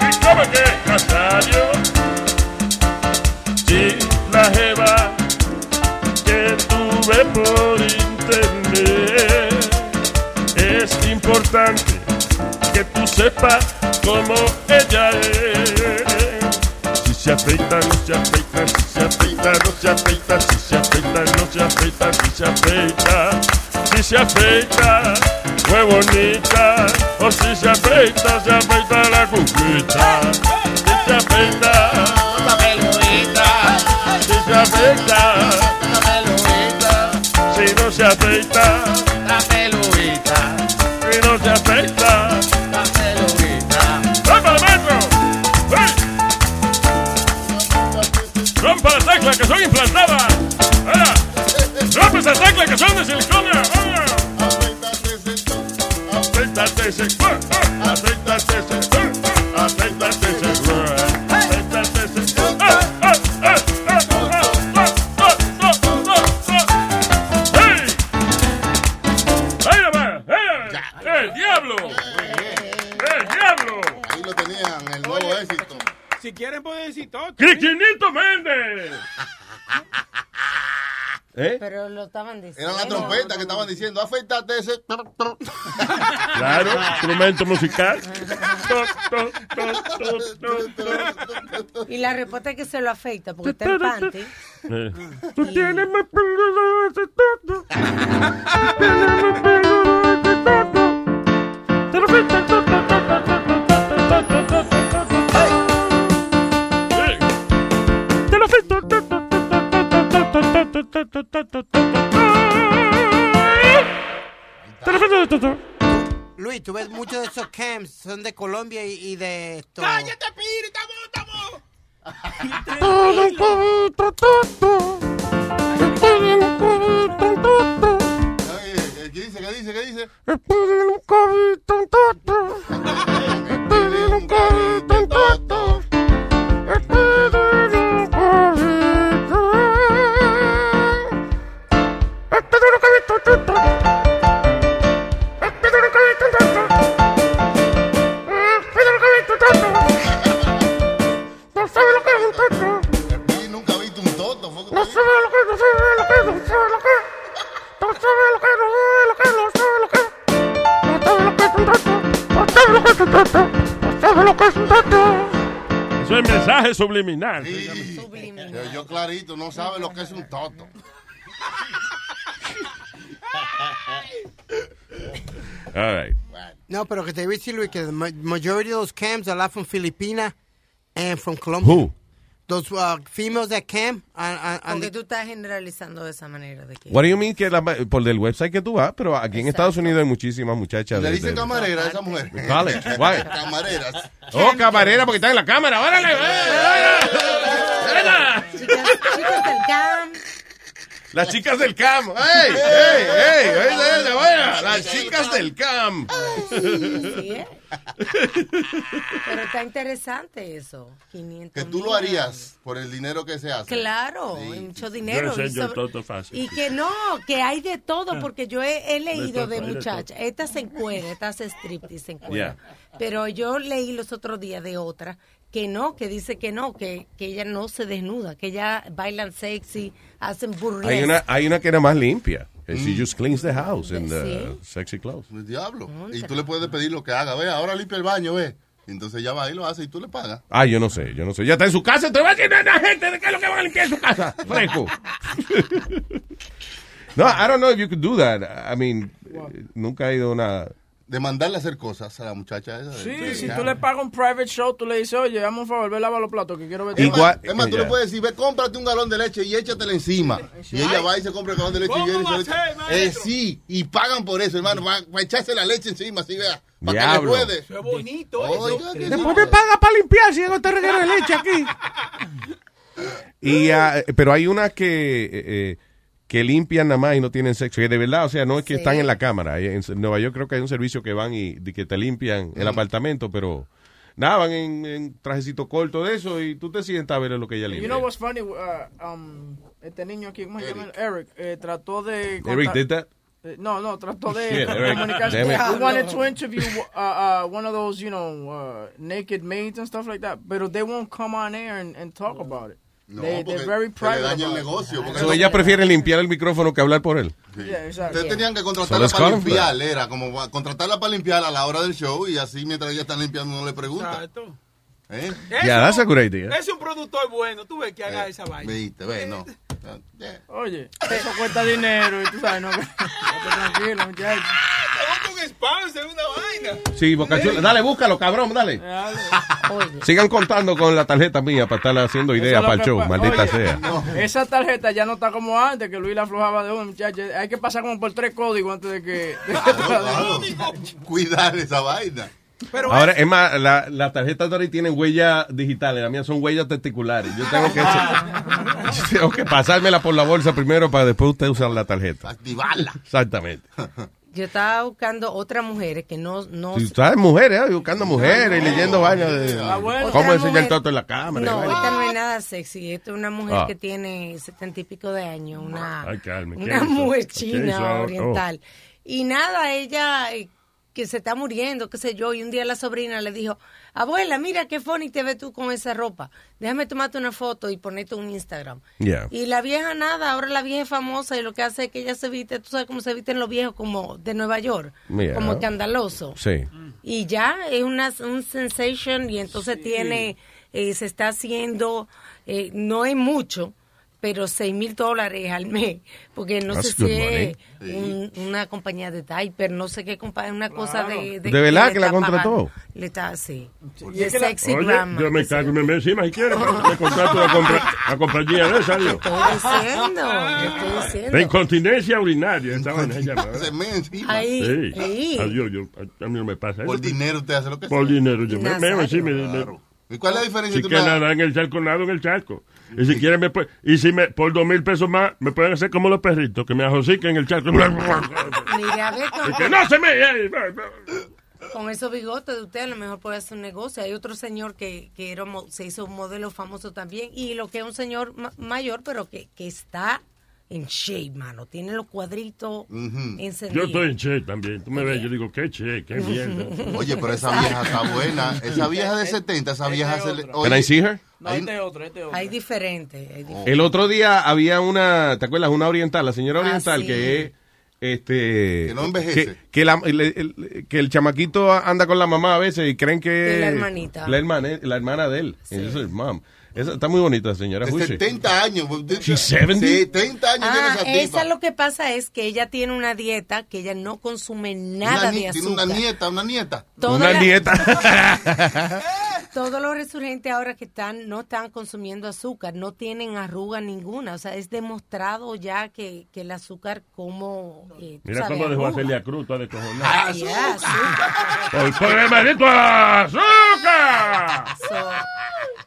S20: ¿Y cómo que tú sepas cómo ella es. Si se afeita, no se afeita, si se afeita, no se afeita, si se afeita, no se afeita, si se afeita, si se afeita, fue bonita, o si se afeita, se afeita la cuquita, si se afeita, la peluita, si se afeita, la peluita, si no se afeita, regla que
S17: soy implantada. Estaban diciendo.
S10: Era la trompeta que estaban diciendo, afeítate ese.
S20: Claro, instrumento musical.
S17: Y la respuesta es que se lo afeita porque está en panty.
S20: Tú tienes más pelo de
S14: Luis, tú ves muchos de esos camps, son de Colombia y, y de esto.
S15: ¡Cállate, Piri! ¡Estamos, estamos!
S20: Todo un cubito, toto. Todo un cubito, toto.
S10: ¿Qué dice? ¿Qué dice? ¿Qué dice?
S20: Eso es mensaje subliminal.
S10: Yo, yo clarito, no sabe lo que es un toto.
S20: All right.
S14: No, pero que te voy a decir, Luis, que the ma- majority of those cams are from Filipina and from Colombia.
S20: Who?
S14: Those uh, females that cam on, on, on
S17: Porque tú estás generalizando de esa manera. De que
S16: What do you mean que la- por del website que tú vas, pero aquí en Estados Unidos hay muchísimas muchachas.
S10: Le
S16: de-
S10: dicen
S16: de-
S10: camarera a esa mujer.
S16: College, why?
S10: Camareras.
S16: Oh, camarera, porque está en la cámara. ¡Órale!
S17: chicas, chicas del CAM.
S16: Las chicas del CAM. ¡Ey! ¡Ey! ¡Ey! ¡Esa es la buena! Las chicas del CAM.
S17: Sí, ¿eh? Pero está interesante eso. 500
S10: Que tú lo harías por el dinero que se hace.
S17: Claro,
S10: Sí.
S17: mucho dinero.
S20: Yo
S17: y sobre-
S20: todo fácil.
S17: Y que no, que hay de todo, porque yo he, he leído de
S20: de
S17: muchachas. Esta se encuera, esta hace striptease se encuera.
S16: Yeah.
S17: Pero yo leí los otros días de otra que no, que dice que no, que, que ella no se desnuda, que ella bailan sexy, hacen burlesque.
S16: Hay una, hay una que era más limpia. She just cleans the house in the
S17: Sí.
S16: sexy clothes.
S10: El diablo. Y tú le puedes pedir lo que haga. Ve, ahora limpia el baño, ve. Entonces ella va y lo hace y tú le pagas.
S16: Ah, yo no sé, yo no sé. Ya está en su casa, te va a a la gente de qué es lo que van a limpiar en su casa. Fresco. no, I don't know if you could do that. I mean, eh, nunca he ido a una...
S10: De mandarle a hacer cosas a la muchacha esa.
S15: Sí,
S10: de-
S15: si tú le pagas un private show, tú le dices, oye, dame un favor, ve a lavar los platos que quiero ver.
S10: Es más,
S16: Igual-
S10: es más, tú le puedes decir, ve, cómprate un galón de leche y échatela encima. Y ella va y se compra el galón de leche y
S15: ¿Cómo
S10: viene y
S15: va
S10: se
S15: a?
S10: Eh, sí, y pagan por eso, hermano, para echarse la leche encima, así vea. Para que le puede.
S15: Eso es bonito.
S10: Oiga, que
S16: Después me paga para limpiar si hago este reguero de leche aquí. Y, ah, pero hay unas que, eh, eh, que limpian nada más y no tienen sexo. Y de verdad, o sea, no es que
S17: Sí.
S16: están en la cámara. En Nueva York creo que hay un servicio que van y que te limpian el apartamento, pero nada, van en, en trajecito corto de eso y tú te sientas a ver lo que ella
S9: You
S16: limpia.
S9: know what's funny? Uh, um, este niño aquí, ¿cómo se llama? Eric, eh, trató de...
S16: Eric did that?
S9: Eh, No, no, trató de
S16: Shit, Eric,
S9: comunicarse. wanted to interview uh, uh, one of those, you know, uh, naked maids and stuff like that, but they won't come on air and, and talk about it.
S10: No,
S9: they,
S10: porque
S9: they're very
S10: se le daña el negocio. Porque
S16: So,
S10: no-
S16: ella prefiere limpiar el micrófono que hablar por él.
S9: Yeah, exactly.
S10: Ustedes tenían que contratarla para limpiar, era como contratarla para limpiar a la hora del show y así mientras ella está limpiando no le pregunta.
S15: Exacto.
S10: ¿Eh?
S16: Yeah, that's a good idea.
S15: Es un productor bueno. Tú ves que haga esa vaina.
S10: Viste, ve, no.
S9: Oye, eso cuesta dinero y tú sabes, no, tranquilo, muchacho.
S15: Sponsor, una vaina.
S16: Sí, Boca Chula. Dale, búscalo, cabrón, dale. Sigan contando con la tarjeta mía para estar haciendo ideas para el show, maldita
S9: Oye,
S16: sea.
S9: Esa tarjeta ya no está como antes, que Luis la aflojaba de uno, muchacho. Hay que pasar como por tres códigos antes de que... de que-
S10: Cuidar esa vaina.
S16: Ahora, es más, la, las tarjetas de ahora tienen huellas digitales, las mías son huellas testiculares. Yo tengo que, yo tengo que pasármela por la bolsa primero para después usted usar la tarjeta.
S10: Activarla.
S16: Exactamente.
S17: Yo estaba buscando otras mujeres que no... no
S16: Si sabes mujeres, ¿eh? buscando mujeres y leyendo vainas de
S17: Ah, bueno.
S16: cómo enseñar
S17: mujer-
S16: todo en la cámara.
S17: No, esta no es nada sexy. Esta es una mujer
S16: Ah.
S17: que tiene setenta y pico de años, una,
S20: Ay, Carmen, ¿qué
S17: una mujer china
S20: Oh.
S17: oriental. Y nada, ella eh, que se está muriendo, qué sé yo, y un día la sobrina le dijo, abuela, mira qué funny te ves tú con esa ropa. Déjame tomarte una foto y ponerte un Instagram.
S16: Yeah.
S17: Y la vieja nada, ahora la vieja es famosa y lo que hace es que ella se viste, tú sabes cómo se visten los viejos como de Nueva York,
S16: Yeah.
S17: como escandaloso
S16: Sí.
S17: y ya es una un sensation y entonces tiene eh, se está haciendo eh, no es mucho pero seis mil dólares al mes porque no
S16: That's
S17: sé
S16: good
S17: si es un- una compañía de diaper no sé qué compañía una cosa de
S16: ¿De verdad
S17: le
S16: que la
S17: está
S16: contrató?
S17: pagando. le está así
S9: Y
S17: de
S9: es que la-
S17: sexy
S20: Oye,
S17: grandma,
S20: yo me
S17: sé
S20: cago y me me encima si quiere. Me contrato a, compra- a compañía de esa, Dios.
S17: estoy diciendo yo estoy diciendo
S20: De incontinencia urinaria. Esta vaina se
S10: me encima.
S17: Ahí,
S20: Sí.
S17: ahí.
S20: Adiós, yo, a, mí no me pasa
S10: Por
S20: eso.
S10: dinero usted hace lo que
S20: Por
S10: sea.
S20: dinero, yo me meo encima. y me-
S10: ¿Y cuál es la diferencia
S20: Si
S10: una-
S20: nadar en el charco, nado en el charco. Y si quieren, me y si me, por dos mil pesos más, me pueden hacer como los perritos, que me ajosiquen en el charco.
S17: mira ve
S20: Y
S17: con,
S20: que no se me...
S17: con esos bigotes de usted a lo mejor puede hacer un negocio. Hay otro señor que, que era, se hizo un modelo famoso también y lo que es un señor ma- mayor pero que, que está en shape, mano. Tiene los cuadritos encendidos.
S20: Yo estoy en che también. Tú me ves, yo digo, qué che, qué mierda.
S10: Oye, pero esa vieja está buena. Esa vieja de 70, esa vieja se le...
S16: Can I see her?
S9: No, este es otro, este es otro.
S17: Hay diferentes. hay diferentes.
S16: El otro día había una, ¿te acuerdas? Una oriental, la señora
S17: Ah,
S16: oriental
S17: sí.
S16: que es este
S10: Que no envejece.
S16: que, que la- el, el- que el chamaquito anda con la mamá a veces y creen que
S17: Que la hermanita.
S16: la hermana la hermana de él Esa es mom está muy bonita señora
S10: De
S16: Huche.
S10: 70 años.
S16: She's 70?
S10: 70 años tiene
S17: Ah,
S10: esa
S17: esa lo que pasa es que ella tiene una dieta que ella no consume nada de
S10: tiene
S17: azúcar.
S10: una nieta, una nieta.
S17: Toda
S16: una
S17: la-
S16: nieta
S17: Todos los resurgentes ahora que están no están consumiendo azúcar, no tienen arruga ninguna. O sea, es demostrado ya que, que el azúcar como... eh,
S20: Mira cómo dejó a. Celia Cruz, toda descojonada.
S17: Ah, yeah, azúcar.
S20: Por el maldito azúcar.
S17: So,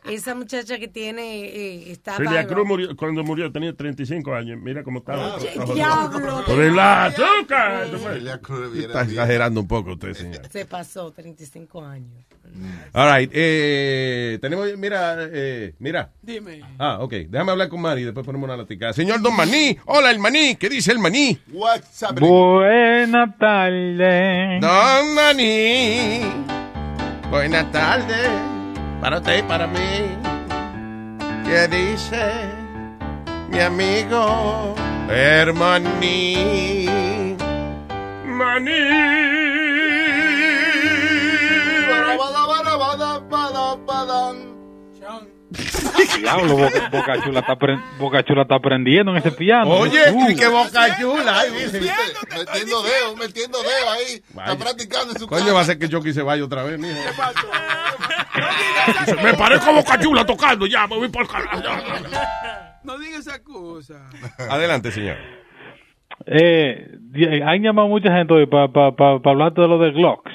S17: esa muchacha que tiene... eh, está
S20: Celia. Cruz murió, cuando murió tenía 35 años. Mira cómo estaba.
S17: diablo.
S20: Por el azúcar.
S10: Celia Cruz viene
S16: está
S10: bien.
S16: exagerando un poco usted señor
S17: Se pasó 35 años.
S16: All right, eh, tenemos mira eh, mira
S15: Dime.
S16: ah ok déjame hablar con Mari y después ponemos una laticada señor Don Maní hola el Maní ¿qué dice el Maní?
S10: What's happening?
S21: Buenas tardes.
S16: Don Maní buenas tardes para usted y para mí. ¿qué dice mi amigo Hermaní
S21: Diablo, Boca, Boca Chula está apren- Boca Chula está aprendiendo en ese piano.
S16: Oye,
S21: Uh.
S16: qué boca chula. ay,
S10: ¿Viste?
S16: dice.
S10: Metiendo dedo, metiendo dedo ahí. Está practicando en su
S16: Coño,
S10: casa.
S16: va a ser que Chucky se vaya otra vez, mijo.
S20: Dice, Me parezco a Boca Chula tocando. Ya, me voy por carajo.
S15: No diga esa cosa.
S16: Adelante, señor.
S21: Eh, han llamado mucha gente hoy para pa, pa- pa hablar de lo de Glocks.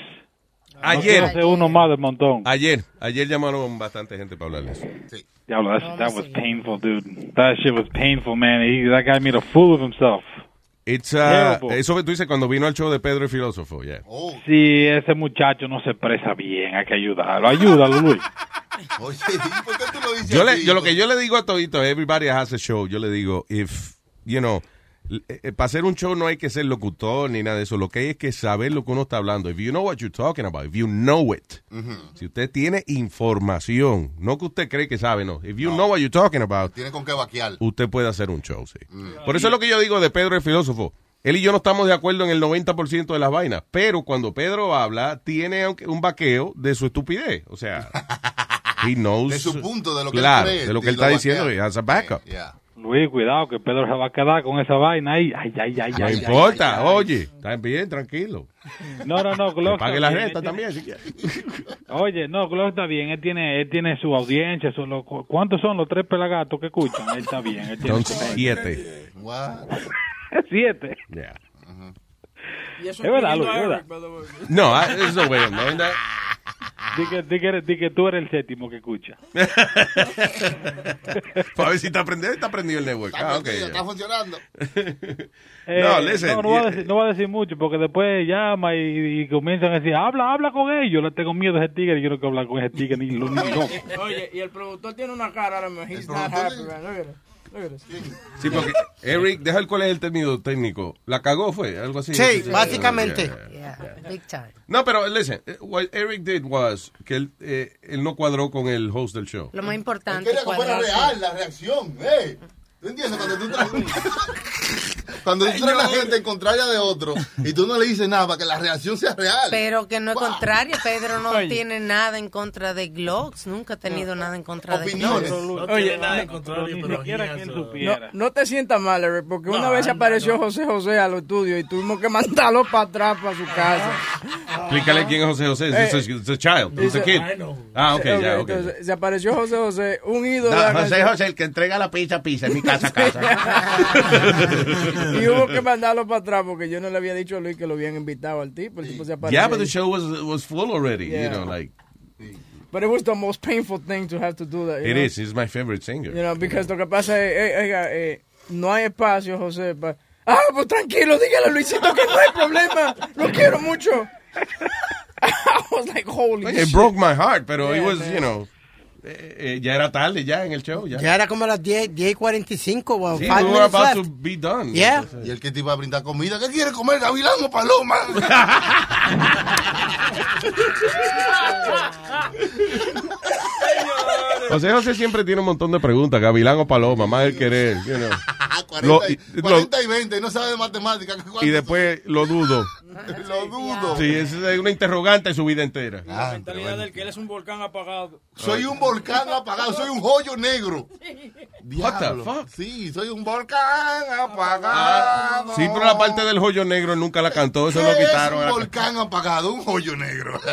S16: Ayer.
S25: No uno más del montón.
S16: Ayer, ayer llamaron bastante gente para hablar de eso.
S25: Diablo, that, that was painful, dude. That shit was painful, man. He, that guy made a fool of himself.
S16: It's, uh, eso que tú dices cuando vino al show de Pedro el filósofo, yeah.
S25: Si ese muchacho no se expresa bien, hay que ayudarlo. Ayúdalo, Luis.
S10: Oye, ¿y por qué tú lo dices
S16: Yo, le, yo lo que yo le digo a todito, everybody has a show, yo le digo, if, you know, para hacer un show no hay que ser locutor ni nada de eso, lo que hay es que saber lo que uno está hablando. If you know what you're talking about, if you know it. Si usted tiene información, no que usted cree que sabe, no. If you know what you're talking about,
S10: Tiene con qué vaquear.
S16: usted puede hacer un show, sí. Por eso es lo que yo digo de Pedro el filósofo. Él y yo no estamos de acuerdo en el 90% de las vainas, pero cuando Pedro habla, tiene un vaqueo de su estupidez. O sea, he knows.
S10: De su punto, de lo que él
S16: claro,
S10: cree,
S16: de lo que él está diciendo, he has a backup.
S25: Luis, cuidado, que Pedro se va a quedar con esa vaina ahí. Ay, ay, ay,
S16: No
S25: ay,
S16: importa,
S25: ay, ay.
S16: oye, está bien, tranquilo.
S25: No, no, no, Glock
S16: Que pague la renta también, si quiere.
S25: Oye, no, Glock está bien, él tiene, él tiene su audiencia, su- lo- ¿cuántos son los tres pelagatos que escuchan? Él está bien, él tiene
S16: Son siete.
S25: Siete.
S16: Yeah.
S9: Y eso
S25: Es verdad, Luis, es verdad.
S16: No, there's no way of knowing that.
S25: Di que, di, que, di que tú eres el séptimo que escucha.
S16: Para ver si está aprendiendo, está aprendido el network.
S10: Está
S16: Ah,
S10: está funcionando.
S25: Eh,
S16: No, listen,
S25: no, no voy, a decir, no voy a decir mucho porque después llama y, y comienzan a decir, habla, habla con ellos. Le tengo miedo a ese tigre y yo no quiero hablar con ese tigre ni lo ni no.
S9: Oye, y el productor tiene una cara ahora mismo. He's
S16: Sí, porque Eric, deja el cuál es el término técnico. La cagó, fue, algo así.
S14: Sí, básicamente.
S16: Yeah, yeah.
S17: Yeah, big time.
S16: No, pero listen, eh, what Eric did was que él, eh, él no cuadró con el host del show.
S17: Lo más importante
S10: que real la reacción. ¿eh? ¿Tú entiendes? Cuando tú traes, cuando tú traes a la gente en contraria de otro y tú no le dices nada para que la reacción sea real.
S17: Pero que no es contrario, Pedro no
S9: Oye.
S17: tiene nada en contra de Glocks, nunca ha tenido nada en contra
S10: Opiniones.
S17: de Glocks.
S9: Oye,
S25: nada en pero eso.
S9: supiera. No, no te sientas mal, Eric, porque una vez se apareció José José a los estudios y tuvimos que mandarlo para atrás, para su casa.
S16: Explícale quién es José José.
S9: Eh,
S16: It's a, it's a child, it's a kid. Ah, ok,
S9: Ok,
S16: ya, ok.
S9: entonces, se apareció José José, un ídolo
S4: No,
S9: de la
S4: José. José, el que entrega la pizza, pizza, mi casa, casa.
S9: y hubo que mandarlo para atrás porque yo no le había dicho a Luis que lo habían invitado al tipo. El tipo se apareció.
S16: Yeah, but the show was, was full already, you
S9: Yeah.
S16: know, like,
S9: But it was the most painful thing to have to do that. you
S16: it
S9: know?
S16: is. He's my favorite singer.
S9: You know, because lo que pasa es, eh, oiga, eh, no hay espacio, José. pa- ah, pues tranquilo, dígale a Luisito que no hay problema. Lo quiero mucho. I was like, holy
S16: It
S9: shit.
S16: broke my heart, pero it
S9: Yeah,
S16: was,
S9: man.
S16: you know, eh, eh, ya era tarde ya en el show. Ya,
S14: Ya era como las 10, 10 y 45. Well,
S16: Sí, we were about
S14: left.
S16: to be done.
S14: Yeah.
S10: Y el que te iba a brindar comida, ¿qué quiere comer? Gavilán o paloma.
S16: José José siempre tiene un montón de preguntas. Gavilán o Paloma, más el querer. you know.
S10: 40,
S16: Lo-
S10: y,
S16: y- lo-
S10: 40 y 20, no sabe de matemáticas.
S16: y después lo dudo.
S10: Lo dudo.
S16: Sí, es una interrogante en su vida entera.
S9: La mentalidad del que él es un volcán apagado.
S10: Soy un volcán apagado, soy un joyo negro.
S16: What the
S10: Diablo.
S16: fuck?
S10: Sí, soy un volcán apagado.
S16: Sí, pero la parte del joyo negro nunca la cantó, eso
S10: ¿Qué
S16: lo
S10: es
S16: quitaron.
S10: un volcán apagado? Un joyo negro.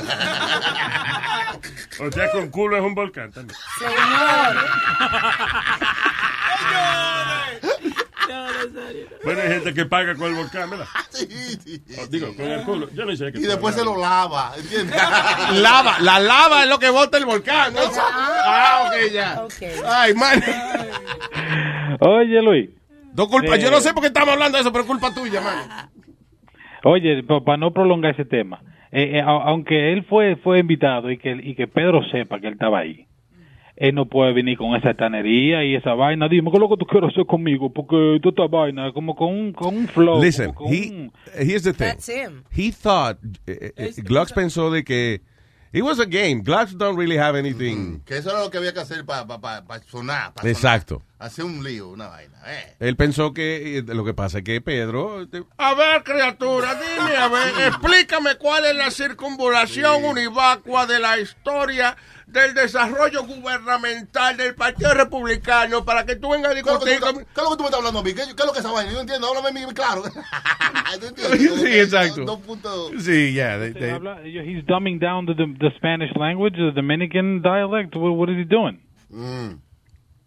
S20: O sea, con culo es un volcán también. Bueno, hay gente que paga con el volcán, ¿verdad?
S10: Sí, sí.
S20: O digo, con el culo. Yo no sé qué.
S10: Y después se lo lava, ¿entiendes?
S16: Lava, la lava es lo que bota el volcán. ¿no? Ah, ok, ya. Ay, man.
S25: Oye, Luis.
S16: No culpa,
S25: Eh,
S16: yo no sé por qué estamos hablando de eso, pero es culpa tuya, man.
S25: Oye, para no prolongar ese tema, eh, eh, aunque él fue fue invitado y que y que Pedro sepa que él estaba ahí, él no puede venir con esa tanería y esa vaina. Dime, ¿qué es lo que tú quieres hacer conmigo? Porque tú esta vaina, como con un, con un flow.
S16: Listen,
S25: con
S16: he,
S25: un-
S16: here's the thing.
S17: That's him.
S16: He thought, eh, eh, Glocks pensó de que it was a game. Glocks don't really have anything.
S10: Que eso era lo que había que hacer para sonar. pa sonar.
S16: Exacto.
S10: Hacer un lío, una vaina. Eh.
S16: Él pensó que eh, lo que pasa es que Pedro. eh, A ver, criatura, dime, a ver, explícame cuál es la circunvalación univacua de la historia del desarrollo gubernamental del Partido Republicano para que tú vengas a
S10: ¿Qué es lo que
S16: discutir
S10: tú- qué es lo que tú me estás hablando a mí? ¿Qué, qué es lo que es esa vaina? Yo no entiendo, háblame a mí claro.
S16: Sí, exacto.
S10: Dos puntos.
S16: Sí, ya.
S25: habla- he's dumbing down the, the Spanish language, the Dominican dialect. What, what is he doing?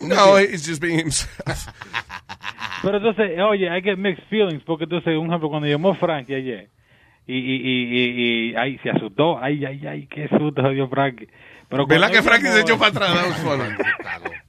S16: No, he's just being himself.
S25: Pero entonces, oye, hay que mixed feelings, porque entonces, un ejemplo, cuando llamó Frankie ayer, y, y, y, y, y ay, se asustó. Ay, ay, ay, qué susto se dio Frankie. Pero
S16: ¿Verdad que Frankie
S25: no-
S16: se echó para atrás?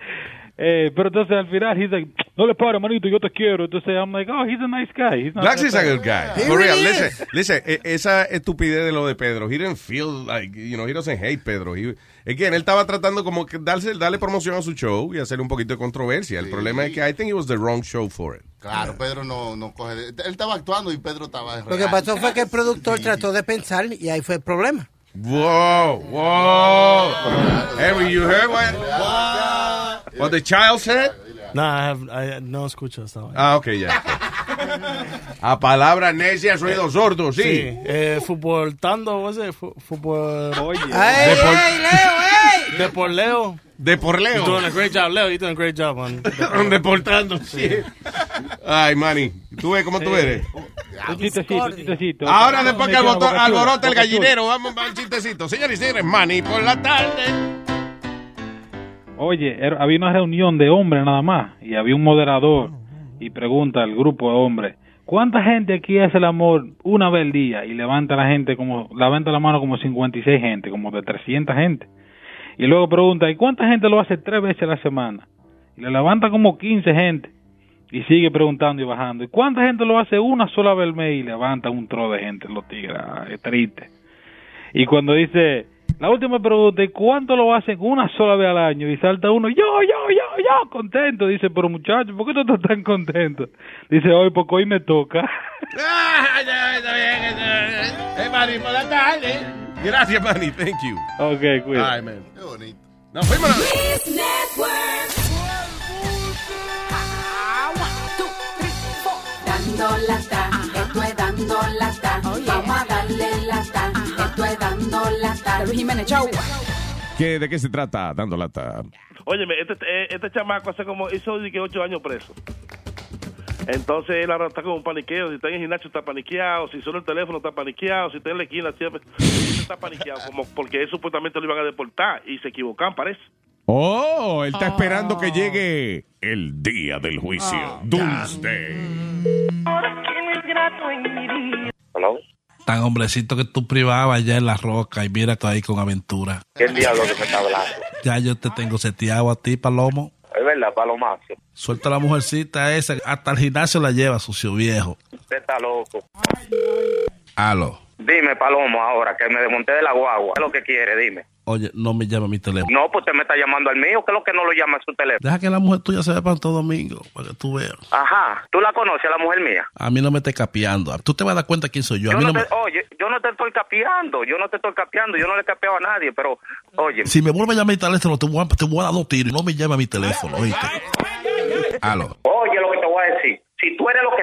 S25: Eh, pero entonces al final, he's like, no le pares, manito, yo te quiero. Entonces I'm like, oh, he's a nice guy. He's not
S16: Blacks is a good guy. For real, listen, listen, e- esa estupidez de lo de Pedro, he didn't feel like, you know, he doesn't hate Pedro. He, again, él estaba tratando como que darse, darle promoción a su show y hacer un poquito de controversia. El problema es que I think it was the wrong show for it.
S10: Claro, Pedro no, no coge. Él estaba actuando y Pedro estaba.
S14: Lo que pasó fue que el productor trató de pensar y ahí fue el problema.
S16: Whoa, whoa. Harry, you heard what, what the child said?
S26: No, I have, I, no escucho esta vaina.
S16: Ah, ok, ya. A palabras necias, ruidos sordos, sí.
S26: eh, futboltando, ¿cómo se dice? Fu- Fútbol. Oye.
S16: Ay,
S26: de por,
S16: ay,
S14: Leo,
S26: De por Leo.
S16: De por Leo.
S26: You're doing a great job, Leo. You're doing a great job, man.
S16: Deportando, sí. Ay, Manny, ¿tú ves cómo tú eres?
S25: Un chistecito, un chistecito.
S16: Ahora después que alborota, el gallinero, vamos a un chistecito. Señores y señores, Manny por la tarde.
S25: Oye, era- había una reunión de hombres nada más y había un moderador y pregunta al grupo de hombres, ¿cuánta gente aquí hace el amor una vez al día? Y levanta la gente como, levanta la mano como 56 gente, como de 300 gente. Y luego pregunta, ¿y cuánta gente lo hace tres veces a la semana? Y le levanta como 15 gente. Y sigue preguntando y bajando. ¿Y cuánta gente lo hace una sola vez al mes? Y levanta un tro de gente, los tigres. Ah, Es triste. Y cuando dice, la última pregunta, ¿y cuánto lo hacen una sola vez al año? Y salta uno, yo, yo, yo, yo, contento. Dice, pero muchacho, ¿por qué tú estás tan contento? Dice, hoy, porque hoy me toca.
S16: Eh, Manny, por la tarde. Gracias, Manny, thank you.
S25: ok, cuida.
S16: Ay, man. Qué bonito. Nos fuimos.
S8: Dando lata, esto es dando lata. Jiménez, chau.
S27: ¿Qué, ¿De qué se trata? Dando lata.
S28: Óyeme, este, eh, este chamaco hace como, hizo que ocho años preso. Entonces él ahora está como un paniqueo. Si está en el gimnasio está paniqueado. Si suena el teléfono está paniqueado. Si está en la esquina siempre está paniqueado. Como porque él supuestamente lo iban a deportar y se equivocan, parece.
S27: Oh, él está esperando que llegue el día del juicio. Doomsday.
S29: Tan hombrecito que tú privabas allá en la roca y mira tú ahí con aventura.
S30: ¿Qué diablo que me está hablando?
S29: Ya yo te tengo seteado a ti, Palomo.
S30: Es verdad, palomazo.
S29: Suelta a la mujercita esa, hasta el gimnasio la lleva, sucio viejo.
S30: Usted está loco.
S29: Aló.
S30: Dime, Palomo, ahora que me desmonté de la guagua. ¿Qué es lo que quiere? Dime.
S29: Oye, no me llame a mi teléfono.
S30: No, pues usted me está llamando al mío. ¿Qué es lo que no lo llama a su teléfono?
S29: Deja que la mujer tuya se vea para todo domingo, para que tú veas.
S30: Ajá. ¿Tú la conoces, a la mujer mía?
S29: A mí no me estés capeando. Tú te vas a dar cuenta quién soy yo. A mí
S30: no
S29: no me...
S30: Oye, yo no te estoy capeando. Yo no te estoy capeando. Yo no le he capeado a nadie. Pero, oye.
S29: Si me vuelve a llamar a mi teléfono, te voy a, te voy a dar dos tiros y no me llame a mi teléfono, ¿oíste? Aló.
S30: Oye, lo que te voy a decir. Si tú eres lo que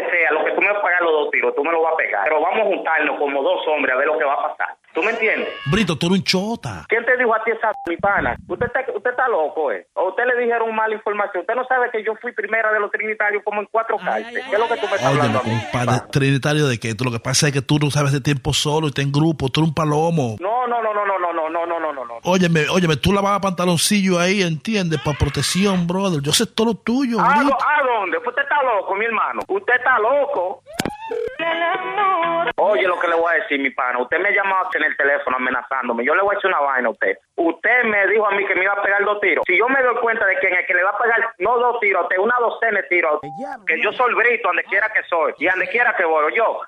S30: tú me lo vas a pegar. Pero vamos a juntarnos como dos hombres a ver lo que va a pasar. ¿Tú me entiendes?
S29: Brito, tú eres un chota.
S30: ¿Quién te dijo a ti esa mi pana? Usted está, usted está loco, ¿eh? O usted le dijeron mala información. Usted no sabe que yo fui primera de los trinitarios como en cuatro cartas. ¿Qué es lo que tú me estás
S29: Óyeme,
S30: hablando
S29: compadre, trinitario de que tú lo que pasa es que tú no sabes de tiempo solo y estás en grupo, tú eres un palomo.
S30: No, no, no, no, no, no, no, no, no, no, no.
S29: Óyeme, óyeme, tú lavabas pantaloncillo ahí, ¿entiendes? Para protección, brother. Yo sé todo lo tuyo,
S30: ¿A,
S29: Brito.
S30: ¿A dónde? Usted está loco, mi hermano. Usted está loco. Oye, lo que le voy a decir, mi pana. Usted me llamó en el teléfono amenazándome. Yo le voy a decir una vaina a usted. Usted me dijo a mí que me iba a pegar dos tiros. Si yo me doy cuenta de que en el que le va a pegar no dos tiros, a usted una docena de tiros. Que yo soy brito donde quiera que soy. Y donde quiera que voy, yo.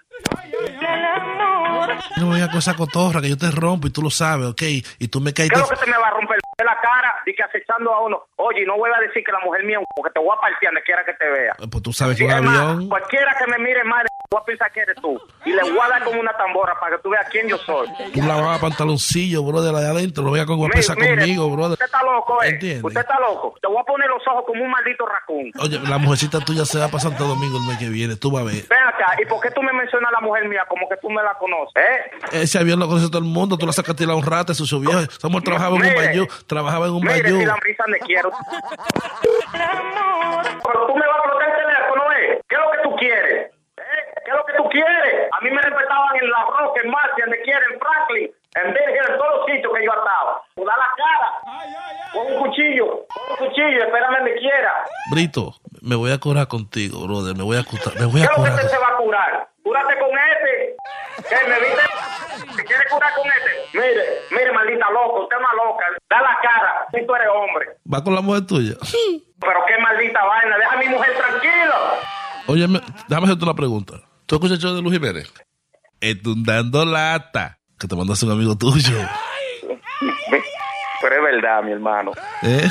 S29: No me vengas con esa cotorra que yo te rompo y tú lo sabes, ¿ok? Y tú me caes...
S30: ¿Qué es lo que te me va a romper la cara? Y que acechando a uno. Oye, y no vuelva a decir que la mujer mía, porque te voy a partir donde quiera que te vea.
S29: Pues tú sabes que
S30: Sí,
S29: un avión...
S30: Cualquiera que me mire mal, voy a pensar que eres tú. Y le voy a dar como una tambora para que tú veas quién yo soy.
S29: Tú lavabas pantaloncillo, brother, allá adentro. Lo voy a con
S30: mire,
S29: conmigo, brother.
S30: Usted está loco, ¿eh?
S29: ¿Entiendes?
S30: Usted está loco. Te voy a poner los ojos como un maldito raccoon.
S29: Oye, la mujercita tuya se va para Santo Domingo el mes que viene, tú vas a ver.
S30: Ven acá, ¿y por qué tú me mencionas a la mujer mía como que tú me la conoces, eh?
S29: Ese avión lo conoce todo el mundo, tú la sacaste a un rato, sucio viejo. Samuel trabajaba en un bayou, trabajaba en un
S30: Mire,
S29: bayou.
S30: si la brisa quiero. Pero tú me vas a explotar el teléfono, ¿eh? ¿Qué es lo que tú quieres? ¿Qué es lo que tú quieres? A mí me respetaban en La Roca, en Marcia, donde quiera, en Franklin, en Virgen, en todos los sitios que yo estaba. Tú da la cara. Con un cuchillo, con un cuchillo, espérame donde quiera.
S29: Brito, me voy a curar contigo, brother. Me voy a curar. Me voy
S30: ¿Qué
S29: a
S30: es lo que se va a curar? Cúrate con este. ¿Qué me viste? ¿Te quieres curar con este? Mire, mire, maldita loco, usted es una loca. Da la cara, si tú eres hombre.
S29: Va con la mujer tuya.
S30: Pero qué maldita vaina, deja a mi mujer tranquila.
S29: Óyeme, déjame hacerte una pregunta. ¿Tú escuchas el show de Luis Jiménez? Etundando lata. Que te mandaste un amigo tuyo.
S30: Pero es verdad, mi hermano.
S29: ¿Eh?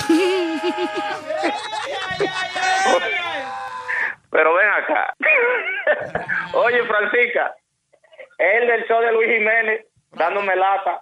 S30: Pero ven acá. Oye, Francisca, el del show de Luis Jiménez, dándome lata.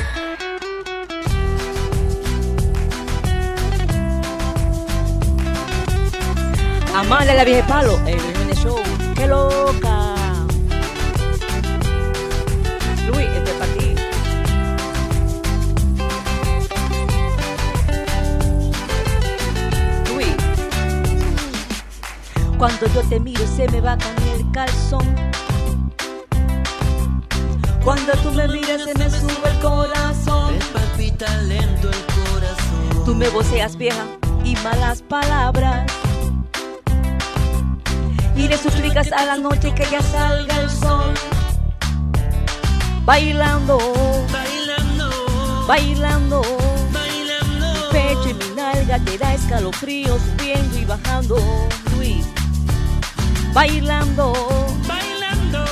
S31: Amale la vieja palo, el Luis Jiménez Show. ¡Qué loca! Luis, este es para ti. Luis. Cuando yo te miro se me va caer el calzón. Cuando tú me miras se me sube el corazón.
S32: Me palpita lento el corazón.
S31: Tú me voceas vieja y malas palabras. Y le suplicas a la noche que ya salga el sol. Bailando, bailando, bailando, bailando. Mi pecho y mi nalga te da escalofríos subiendo y bajando. Luis, bailando, bailando,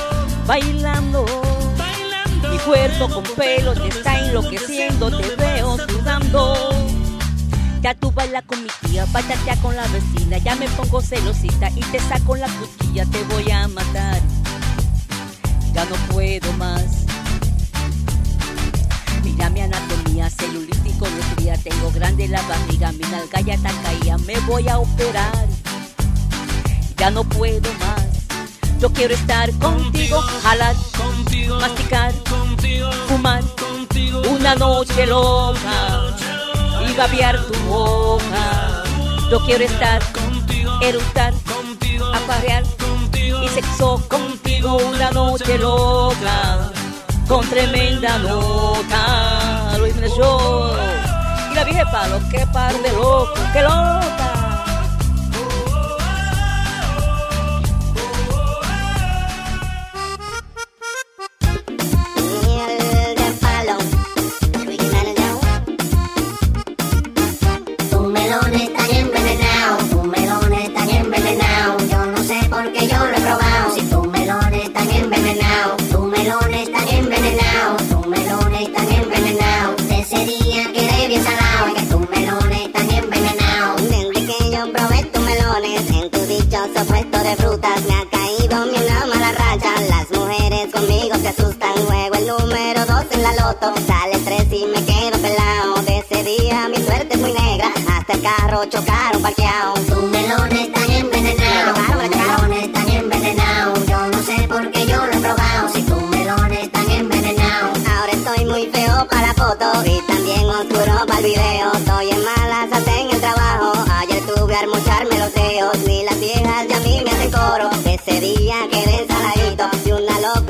S31: bailando. Mi cuerpo con pelo te está enloqueciendo, te veo sudando. Ya tú bailas con mi tía, ya con la vecina, ya me pongo celosita y te saco la cuchilla, te voy a matar. Ya no puedo más. Mira mi anatomía, celulítico de cría, tengo grande la barriga, mi nalga ya está caída, me voy a operar. Ya no puedo más. Yo quiero estar contigo, jalar, contigo, masticar, contigo, fumar, contigo, una noche loca y babear tu boca. Yo quiero estar contigo, eructar, contigo, aparear contigo, y sexo contigo una noche loca con tremenda nota. Luis Show. Y la vieja palo, qué par de locos, qué loca.
S33: De frutas, me ha caído mi una mala racha. Las mujeres conmigo se asustan, juego el número dos en la loto. Sale tres y me quedo pelado. De ese día mi suerte es muy negra, hasta el carro chocaron parqueado. Tus melones están envenenados, tus melones están envenenados. Yo no sé por qué yo lo he probado, si tus melones están envenenados. Ahora estoy muy feo para la foto y también oscuro para el video.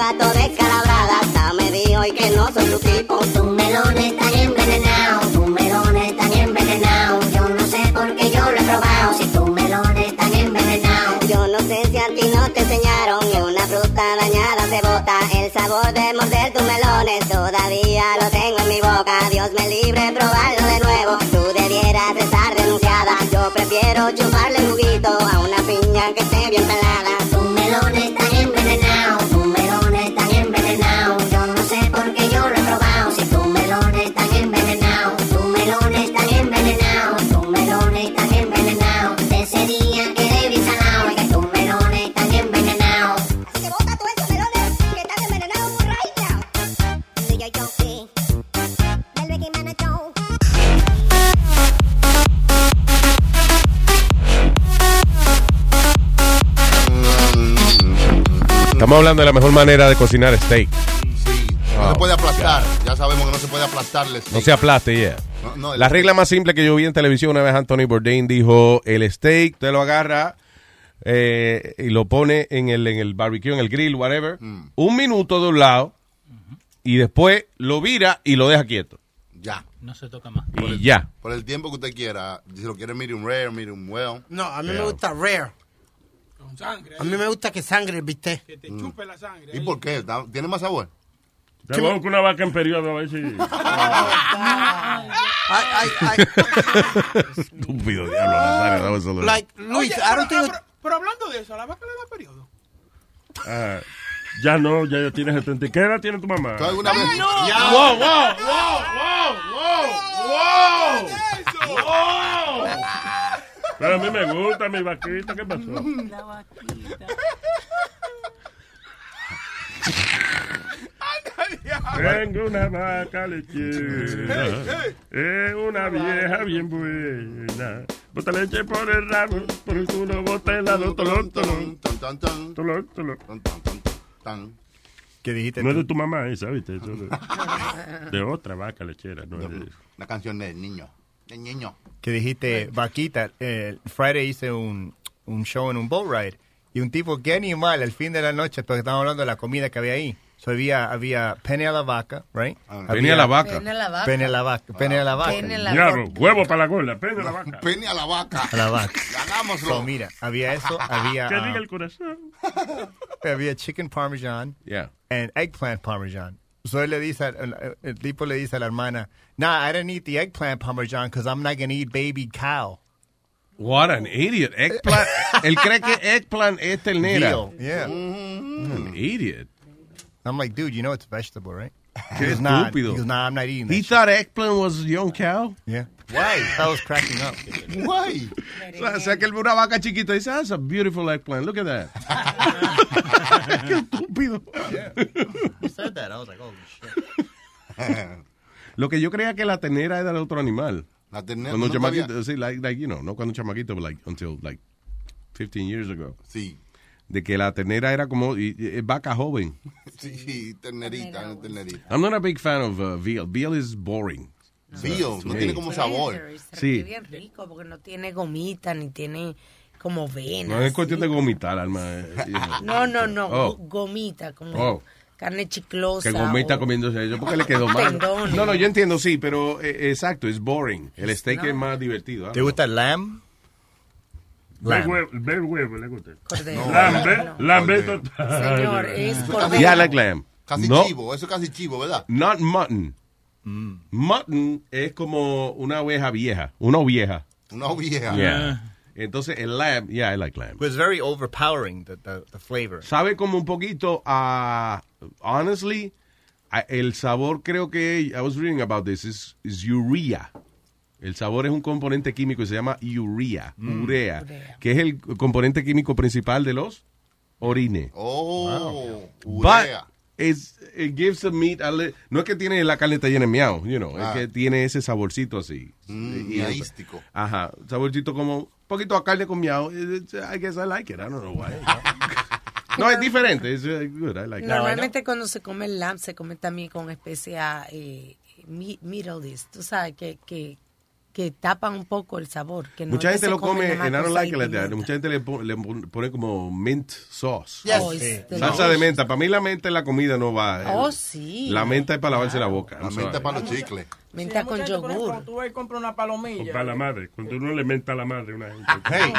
S33: Toda descalabrada. Hasta me dijo y que no soy tu tipo. Tus melones están envenenados, tus melones están envenenados. Yo no sé por qué yo lo he probado, si tus melones están envenenados. Yo no sé si a ti no te enseñaron que una fruta dañada se bota. El sabor de morder tus melones todavía lo tengo en mi boca. Dios me libre probarlo de nuevo. Tú debieras estar denunciada. Yo prefiero chuparle juguito a una piña que esté bien pelada.
S16: Estamos hablando de la mejor manera de cocinar steak.
S10: no
S16: Oh,
S10: se puede aplastar. Ya sabemos que no se puede aplastar el steak.
S16: No se aplaste, yeah.
S10: No, no, el-
S16: La regla más simple que yo vi en televisión una vez Anthony Bourdain dijo, el steak te lo agarra eh, y lo pone en el, en el barbecue, en el grill, whatever,
S10: Mm.
S16: un minuto de un lado y después lo vira y lo deja quieto.
S10: Ya.
S11: No se toca más.
S10: Por el-
S16: ya.
S10: Por el tiempo que usted quiera. Si lo quiere medium rare, medium well.
S14: No, a mí me gusta rare.
S9: Con sangre.
S14: A mí me gusta que sangre, ¿viste?
S9: Que te chupe la sangre.
S10: ¿Y por qué? ¿Da- ¿Tiene más sabor?
S20: Te busco una vaca en periodo a ver si.
S14: Ay, ay, ay.
S16: Estúpido diablo, Nazario. a little-
S14: Like, Luis,
S9: Oye,
S14: I don't
S9: pero,
S14: think...
S9: pero, pero hablando de eso, ¿a la vaca le da periodo?
S20: Ah, ya no, ya, ya tienes 70. ¿Qué edad tiene tu mamá?
S10: ¿Tú alguna vez?
S9: no!
S10: Ya.
S20: Wow, wow, wow, wow, wow, wow. Pero a mí me gusta mi vaquita, ¿qué pasó?
S11: La vaquita.
S20: Tengo una vaca lechera, es una vieja bien buena. Bota leche por el ramo, por el culo bota helado, tolón, tolón, tolón, tolón.
S10: tan.
S12: ¿Qué dijiste?
S20: No es de tu mamá esa, ¿viste? Eso de, de otra vaca lechera, no es de...
S10: La canción del niño. Del niño.
S12: que dijiste vaquita. Eh, Friday hice un, un show en un boat ride y un tipo, qué animal, al fin de la noche, porque estamos hablando de la comida que había ahí. So había, había pene a la vaca, right?
S10: Ah,
S16: Pene a la vaca.
S17: Pene a la vaca.
S12: Pene a la vaca. Pene a la vaca.
S17: Pene a la vaca.
S20: huevo para la gola, pene la vaca.
S10: Pene a la vaca.
S12: A la vaca.
S10: Hagámoslo.
S12: So, mira, había eso, había,
S20: Que diga el corazón.
S12: había chicken parmesan
S16: Yeah.
S12: and eggplant parmesan. So él le dice, el, el tipo le dice a la hermana, nah, I didn't eat the eggplant parmesan because I'm not going to eat baby cow.
S16: What an idiot. Eggplant. Él cree que eggplant es ternera.
S12: Yeah. Mm-hmm.
S16: An mm. idiot.
S12: I'm like, dude, you know it's a vegetable, right?
S16: Qué
S12: He
S16: estúpido.
S12: He goes, nah, I'm not eating that.
S16: He
S12: shit."
S16: thought eggplant was young cow.
S12: Yeah. Why? I was cracking up.
S10: Why?
S16: O sea, que él ve una vaca chiquita y dice, that's a beautiful eggplant. Look at that. Qué estúpido.
S12: He said that. I was like, oh, shit.
S16: Lo que yo creía que la ternera era de otro animal.
S10: La ternera.
S16: Cuando
S10: no
S16: chamaquito, sí, like, like, you know, no cuando un chamaquito, but like, until like 15 years ago.
S10: Sí.
S16: De que la ternera era como y- y- es vaca joven.
S10: Sí, ternerita, ternerita.
S16: I'm not a big fan of uh, veal. Veal is boring. To
S10: no tiene como sabor.
S16: Sí.
S17: Bien rico porque no tiene gomita ni tiene como venas.
S16: No es cuestión de gomitar, alma. eh.
S17: No, no, no,
S16: Oh.
S17: go- gomita, como
S16: Oh.
S17: carne chiclosa.
S16: Que gomita
S17: o-
S16: comiéndose eso porque le quedó mal. No, no, yo entiendo, sí, pero eh, exacto, es boring. El steak es más divertido. ¿ah?
S12: ¿Te gusta el lamb?
S20: Ver
S12: Lamb.
S20: huevo, le gusta.
S17: Cordero.
S20: Lambe, lambe total.
S17: Señor, es cordero.
S16: I like lamb.
S10: Casi
S16: No.
S10: chivo, eso es casi chivo, ¿verdad?
S16: Not mutton. Mutton es como una oveja vieja, una vieja.
S10: Una vieja.
S16: Yeah. Entonces el lamb, yeah, I like lamb.
S12: It was very overpowering, the, the, the flavor.
S16: Sabe como un poquito a, honestly, a- el sabor creo que, I was reading about this, is, is urea. El sabor es un componente químico y se llama urea, urea, que es el componente químico principal de los orines.
S10: Oh, urea.
S16: It's, it gives the meat a li- no es que tiene la carne está llena de miau, you know,
S10: Ah.
S16: es que tiene ese saborcito así.
S10: Mm,
S16: Y-
S10: miaístico.
S16: Ajá, saborcito como un poquito a carne con miau. I guess I like it. I don't know why. no, es diferente. It's uh, good. I like it.
S17: Normalmente cuando se come el lamb se come también con especia eh, mi- Middle East, tú sabes, que, que, que tapan un poco el sabor. Que no
S16: Mucha gente lo come,
S17: más
S16: and I don't
S17: con
S16: like it like. Mucha gente le, pone, le pone como mint sauce.
S17: Yes. Oh, it's
S16: Salsa de menta. Para mí la menta en la comida no va.
S17: Oh,
S16: El-
S17: sí.
S16: La menta es para lavarse la boca.
S10: La menta
S16: sorry.
S10: para los chicles.
S17: Menta con
S9: por ejemplo,
S17: yogur.
S9: Cuando tú vas y compras una palomilla.
S20: Para la madre, cuando uno le menta a la madre una gente.
S12: Hey,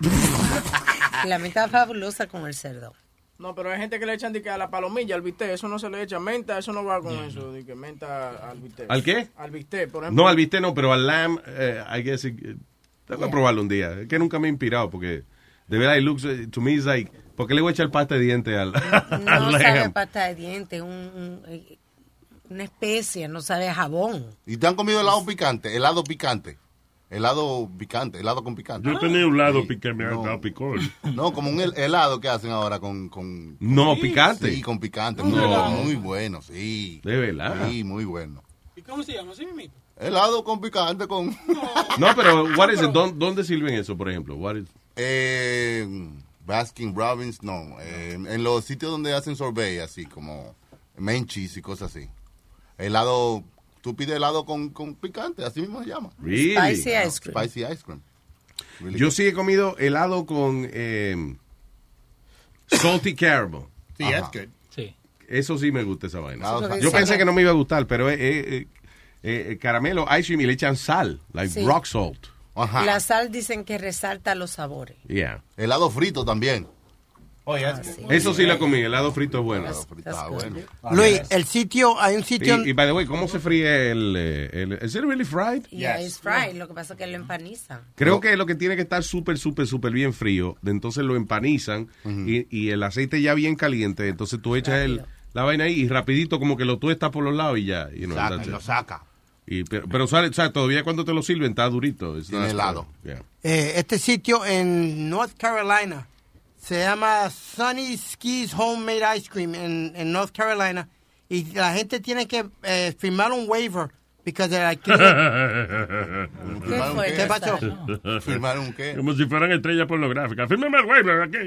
S17: La menta fabulosa con el cerdo.
S9: No, pero hay gente que le echan de que a la palomilla, al bistec, eso no se le echa menta, eso no va con eso, de que menta al bistec.
S16: ¿Al qué?
S9: Al bistec, por ejemplo.
S16: No, al bistec no, pero al lamb, eh, I guess, it- eh, tengo que probarlo un día. Es que nunca me he inspirado porque de verdad, it looks, eh, to me, it's like, ¿por qué le voy a echar pasta de diente al, al
S17: No sabe pasta de diente, un, un, eh, una especia, no sabe jabón.
S10: ¿Y te han comido helado picante? Helado picante. Helado picante, helado con picante.
S20: Yo tenía un lado
S10: Sí.
S20: pique, me ha
S10: No.
S20: dado picor.
S10: No, como un hel- helado que hacen ahora con... con
S16: No, picante.
S10: Sí, con picante.
S16: No.
S10: Muy, bueno, muy bueno, sí.
S16: De verdad.
S10: Sí, muy bueno.
S9: ¿Y cómo se llama? ¿Así mismo?
S10: Helado con picante con...
S16: No, pero what is it? ¿Dó- ¿dónde sirven eso, por ejemplo? What is-
S10: Eh, Baskin Robbins, no. eh, en los sitios donde hacen sorbet, así como menchis y cosas así. Helado, tú pides helado con, con picante, así mismo se llama.
S16: Really? Spicy ice cream.
S10: Spicy ice cream. Really
S16: Yo
S10: good.
S16: sí he comido helado con eh, salty caramel.
S34: Sí,
S16: Ajá.
S34: that's good.
S35: Sí.
S16: Eso sí me gusta esa vaina. Yo pensé que no me iba a gustar, pero es eh, eh, eh, caramelo, ice cream y le echan sal, like
S17: Sí.
S16: rock salt.
S10: Ajá.
S17: La sal dicen que resalta los sabores.
S16: Yeah.
S10: Helado frito también.
S34: Oh, yeah.
S16: Eso sí la comí, helado frito es bueno.
S10: Ah, bueno.
S14: Luis, el sitio, hay un sitio...
S16: Y, y, by the way, ¿cómo se fríe el, eh, el ¿Is it really fried?
S17: Yeah, it's fried. Lo que pasa es que lo empanizan.
S16: Creo que lo que tiene que estar súper, súper, súper bien frío, de entonces lo empanizan y, y el aceite ya bien caliente, entonces tú echas el, la vaina ahí y rapidito como que lo tuestas por los lados y ya. you know,
S10: Saca,
S16: that's it.
S10: lo saca.
S16: Y, pero, pero sale, o sea, todavía cuando te lo sirven está durito. Not-
S10: helado.
S16: Yeah.
S14: Eh, este sitio en North Carolina se llama Sunny Skis Homemade Ice Cream en, en North Carolina y la gente tiene que eh, firmar un waiver la
S10: ¿Firmaron
S17: fue?
S10: qué?
S14: ¿Qué pasó?
S10: ¿Firmaron qué?
S20: Como si fueran estrellas pornográficas. Fírmeme el waiver aquí.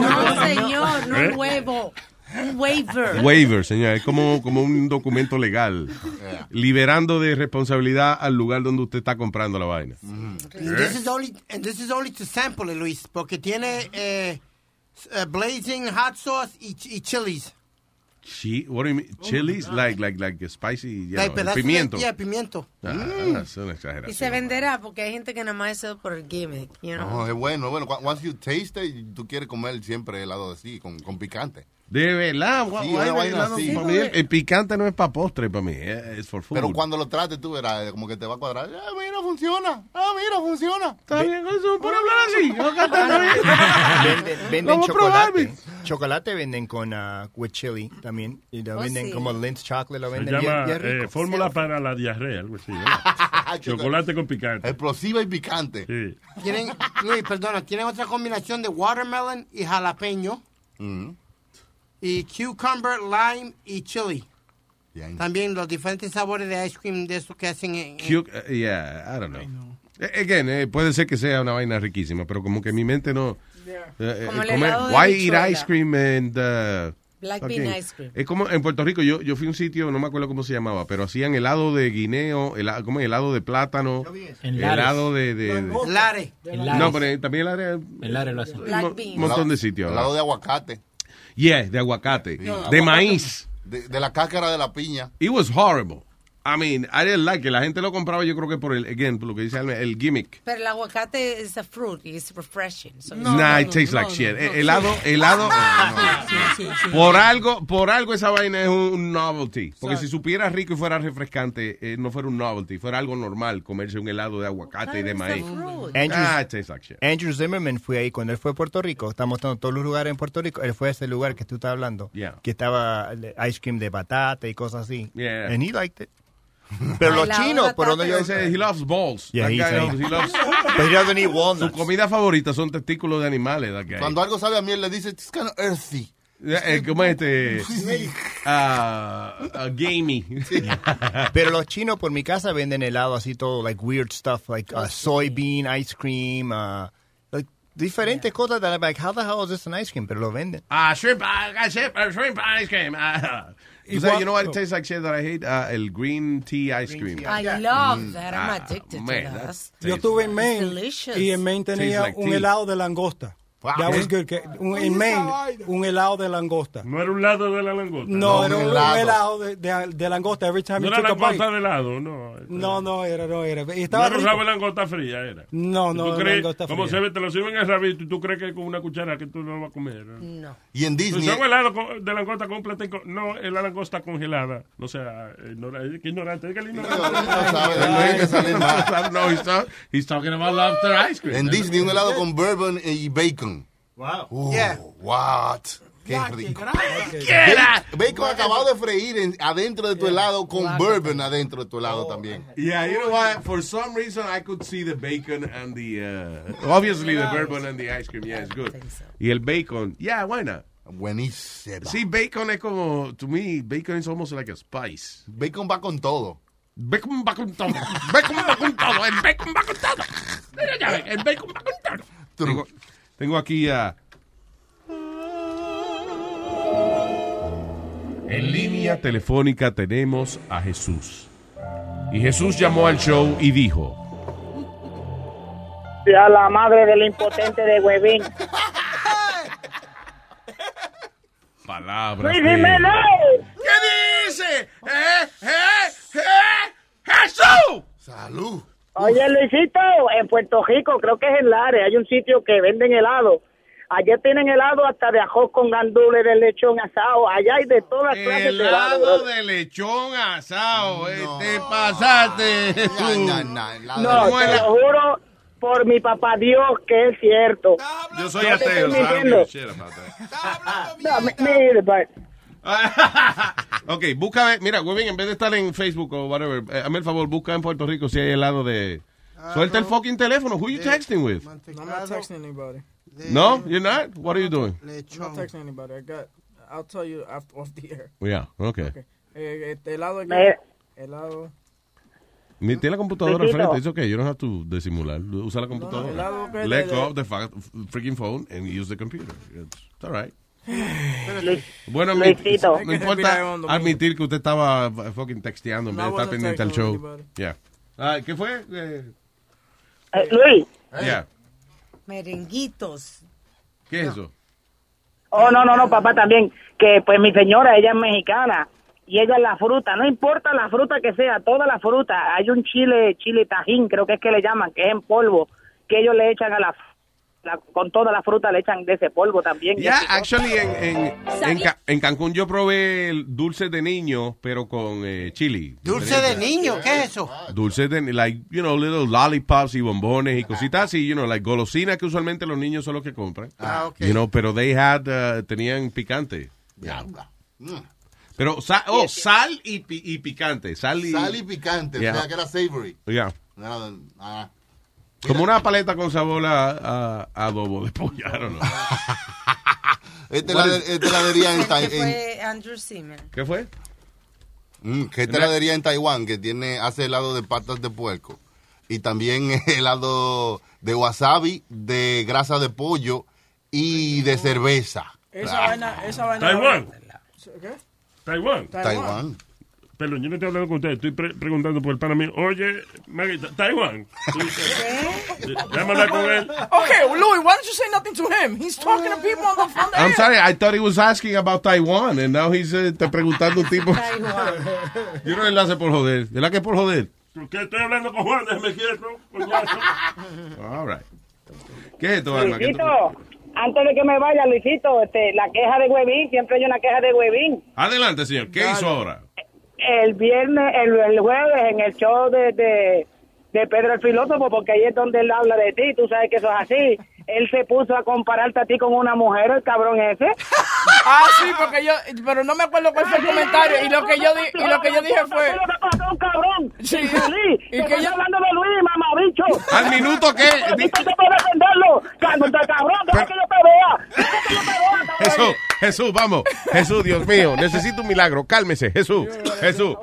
S17: No, señor, no
S20: ¿Eh?
S17: un huevo. Un waiver.
S16: Waiver, señor, es como, como un documento legal, liberando de responsabilidad al lugar donde usted está comprando la vaina.
S14: And this is only and this is only to sample it, Luis, porque tiene eh, eh, blazing hot sauce y, ch- y chilies.
S16: Chi- what do you mean? Chilies, like, like, like spicy, you
S14: Like de-
S16: pimiento.
S14: yeah, pimiento.
S16: Ah,
S14: Mm.
S16: es una
S17: Y se venderá porque hay gente que nada más eso por el gimmick, you know.
S10: No, es bueno, es bueno. Cu- Once you taste it, tú quieres comer siempre helado así, con, con picante.
S16: De verdad, guau,
S10: Sí,
S16: guau,
S10: una vaina así.
S16: para mí el, el picante no es para postre, para mí, es for food.
S10: Pero cuando lo trates tú verás, como que te va a cuadrar. Ah, mira, funciona. Ah, mira, funciona.
S16: Está bien, eso, por hablar así. bien.
S34: Venden, venden chocolate. Chocolate venden con uh, with chili también. Y lo
S17: Oh,
S34: venden
S17: sí.
S34: como Lindt chocolate, lo
S20: Se
S34: venden bien,
S20: llama
S34: bien
S20: eh,
S34: rico.
S20: fórmula para la diarrea, algo así. Chocolate con picante.
S10: Explosiva y picante.
S20: Sí.
S14: Tienen, Luis, perdona, tienen otra combinación de watermelon y jalapeño
S10: Mm.
S14: Y cucumber, lime y chili.
S10: Bien.
S14: También los diferentes sabores de ice cream de esos que hacen en,
S16: Cute, uh, yeah, I don't know. Eh, Again, eh, puede ser que sea una vaina riquísima, pero como que mi mente no... eh, eh,
S17: Como el
S16: comer-
S17: helado de
S16: why eat ice cream and... uh,
S17: Black
S16: fucking-
S17: bean ice cream.
S16: Es como en Puerto Rico, yo, yo fui a un sitio, no me acuerdo cómo se llamaba, pero hacían helado de guineo, helado, ¿cómo es? helado de plátano, helado de... de- de-
S14: Lare.
S16: No, pero eh, también el área...
S35: En Lares lo hacen.
S16: Un montón de sitios.
S10: Helado de aguacate.
S16: Yeah, de aguacate. De maíz.
S10: De, de la cáscara de la piña.
S16: It was horrible. I mean, I didn't like it. La gente lo compraba yo creo que por el, again, por lo que dice el, el gimmick.
S17: Pero el aguacate es a fruit y es refreshing. So
S16: nah, it tastes like shit. Helado, helado. Por algo, por algo esa vaina es un novelty. Porque si supiera rico y fuera refrescante, eh, no fuera un novelty, fuera algo normal comerse un helado de aguacate y de maíz.
S34: Andrews,
S16: Ah, it tastes like shit.
S34: Andrew Zimmerman fue ahí cuando él fue a Puerto Rico. Está mostrando todos los lugares en Puerto Rico. Él fue a ese lugar que tú estás hablando.
S16: Yeah.
S34: Que estaba ice cream de batata y cosas así.
S16: Yeah.
S34: And he liked it. Pero los chinos, por donde yo
S16: He said he loves balls.
S34: Yeah, he
S16: knows he loves-
S34: But he doesn't eat
S16: Su
S34: walnuts.
S16: comida favorita son testículos de animales.
S10: Cuando algo sabe a miel, le dice, it's kind of earthy.
S16: Eh, ¿Cómo es este? Ah, ah, gamey.
S34: Pero los chinos por mi casa venden helado así todo, like weird stuff, like uh, soybean ice cream, uh, like diferentes cosas that I'm like, how the hell is this an ice cream? Pero lo venden.
S16: Ah, shrimp, ah, ah, shrimp, ah, shrimp ice cream. You, you know what it tastes like shit that I hate? Ah, el green tea ice cream.
S17: I love that. I'm
S16: Ah,
S17: addicted
S16: man,
S17: to that.
S16: that's-
S26: Yo estuve en Maine
S17: delicious.
S26: y en Maine tenía
S16: like
S26: un
S16: tea.
S26: helado de langosta.
S10: Wow.
S26: That was good. en Maine, un helado de langosta.
S20: No era un lado de la langosta.
S26: No,
S10: No,
S26: era
S10: un
S26: un
S10: helado.
S26: helado de, de, de langosta. Every time
S20: No
S26: you
S20: era
S26: took a bite.
S20: langosta de lado, no.
S26: No, no era, no era. Y
S20: No
S26: estaba
S20: era langosta fría, era.
S26: No, no,
S20: ¿Tú crees,
S26: langosta
S20: como
S26: fría.
S20: se ve, te lo sirven en el rabito y tú crees que con una cuchara que tú no lo vas a comer. ¿no?
S17: No.
S10: Y en
S20: Pues
S10: Disney.
S20: son helados con- de langosta con- No, es la langosta congelada. No sea, ignora- qué ignorante. Es que el
S10: No,
S20: ignorante.
S10: no sabe, no hay que salir mal.
S16: no, he's talking about lobster ice cream.
S10: En Disney, un helado con bourbon y bacon.
S34: Wow.
S10: Uh,
S14: Yeah.
S10: What? Qué
S36: Ya,
S10: rico.
S36: qué
S10: Ba- Bacon acabado de freír en- adentro de tu helado con bourbon adentro de tu helado también.
S16: Yeah, you know what? For some reason, I could see the bacon and the, uh, obviously the bourbon and the ice cream. Yeah, it's good. Y el bacon, yeah, why not?
S10: Buenísimo.
S16: Sí, bacon es como, to me, bacon is almost like a spice.
S10: Bacon va con todo.
S16: Bacon va con todo. Bacon va con todo. El bacon va con todo. Mira, ya ven, el bacon va con todo. Tengo aquí a... En línea telefónica tenemos a Jesús. Y Jesús llamó al show y dijo,
S37: a la madre del impotente de Huevín.
S16: palabras
S37: ¡Luis Jiménez!
S38: ¿Qué dice? ¡Eh, eh, eh! ¡Jesús!
S10: Salud.
S37: Oye, Luisito, en Puerto Rico, creo que es en Lares, hay un sitio que venden helado. Allá tienen helado hasta de ajos con gandules, de lechón asado. Allá hay de todas clases de helado.
S16: Helado de lechón asado. eh, Te pasaste, Jesús.
S37: No,
S16: ¿Cómo
S37: te
S16: es la-
S37: lo juro por mi papá Dios que es cierto.
S16: Yo soy
S37: No te
S16: ateo.
S37: No, mire,
S16: Ok, busca, mira, Webin, en vez de estar en Facebook o whatever, eh, hazme el favor, busca en Puerto Rico si hay helado de... Suelta el fucking teléfono. Who you texting with?
S9: I'm not texting anybody.
S16: No, you're not? What are you doing?
S9: I'm not texting anybody. I got. I'll tell you after off the air.
S16: Yeah, okay.
S9: Okay. Eh, este helado aquí. Helado.
S16: Ni- Tiene la computadora al frente. It's okay. You don't have to disimular. Usa la computadora.
S9: que
S16: Let
S9: de-
S16: go of the fa- freaking phone and use the computer. It's, it's all right.
S37: Luis-
S16: Bueno,
S37: Luisito.
S16: no importa admitir que usted estaba uh, fucking texteando en
S37: No,
S16: vez de estar
S37: wasn't
S16: pendiente al show. Yeah. Ah, ¿Qué fue? Eh,
S37: Eh, Luis.
S16: yeah.
S17: Merenguitos.
S16: ¿Qué es eso?
S37: Oh, no, no, no, papá también. Que pues mi señora, ella es mexicana. Y ella la fruta, no importa la fruta que sea, toda la fruta. Hay un chile, chile tajín, creo que es que le llaman, que es en polvo, que ellos le echan a la, la- con toda la fruta le echan de ese polvo también. Y
S16: Yeah,
S37: picoso.
S16: actually, en, en, en, Ca- en Cancún yo probé el dulce de niño, pero con eh, chili.
S14: Dulce de niño, ¿qué es eso?
S16: Dulce de, like, you know, little lollipops y bombones y cositas así, you know, like golosinas que usualmente los niños son los que compran.
S14: Ah, ok.
S16: You know, pero they had, uh, tenían picante. Pero, sa- oh, sal y, pi- y picante. Sal y,
S10: Sal y picante,
S16: Yeah.
S10: o sea que era savory.
S16: Yeah.
S10: Nada, ah.
S16: Como una paleta con sabor a, a- a adobo de pollo.
S10: Esta
S16: What
S10: helade-
S16: is-
S10: esta heladería en,
S17: Que
S10: Tai- en-
S17: fue Andrew Zimmer.
S16: ¿Qué fue?
S10: Mm, que esta heladería en Taiwán que tiene hace helado de patas de puerco y también helado de wasabi, de grasa de pollo y de cerveza.
S9: Esa vaina, esa vaina.
S20: Taiwán.
S9: ¿Qué?
S20: Taiwán.
S10: Taiwán.
S20: Pero yo no estoy hablando con usted, estoy pre- preguntando por el pana mío. Oye, Margarita, Taiwán. Déjame hablar con él.
S9: Okay, well, Louis, why don't you say nothing to him? He's talking to people on the phone.
S16: I'm sorry, I thought he was asking about Taiwan, and now he's eh, te preguntando un tipo. Yo no lo hace por joder. ¿Verdad que es por joder?
S20: Porque estoy hablando con Juan, déjeme quieto, coñazo.
S16: All right. ¿Qué es esto, Alma? ¿Qué tú-
S37: Luisito, antes de que me vaya, Luisito, este, la queja de Huevín, siempre hay una queja de Huevín.
S16: Adelante, señor. ¿Qué hizo ahora?
S37: El viernes, el, el jueves, en el show de, de, de Pedro el Filósofo, porque ahí es donde él habla de ti, tú sabes que eso es así. Él se puso a compararte a ti con una mujer, el cabrón ese.
S9: Ah, sí, porque yo, pero no me acuerdo cuál fue el comentario y lo que yo di, y lo que yo dije fue,
S37: un cabrón.
S9: Sí.
S37: Luis,
S9: Y que yo-
S37: hablando de Luis, mamabicho.
S16: ¿Al minuto
S37: que puedo defenderlo. Cabrón, cabrón, deja que yo te vea. Que yo te vea.
S16: Jesús, Jesús, vamos. Jesús, Dios mío, necesito un milagro. Cálmese, Jesús. Jesús.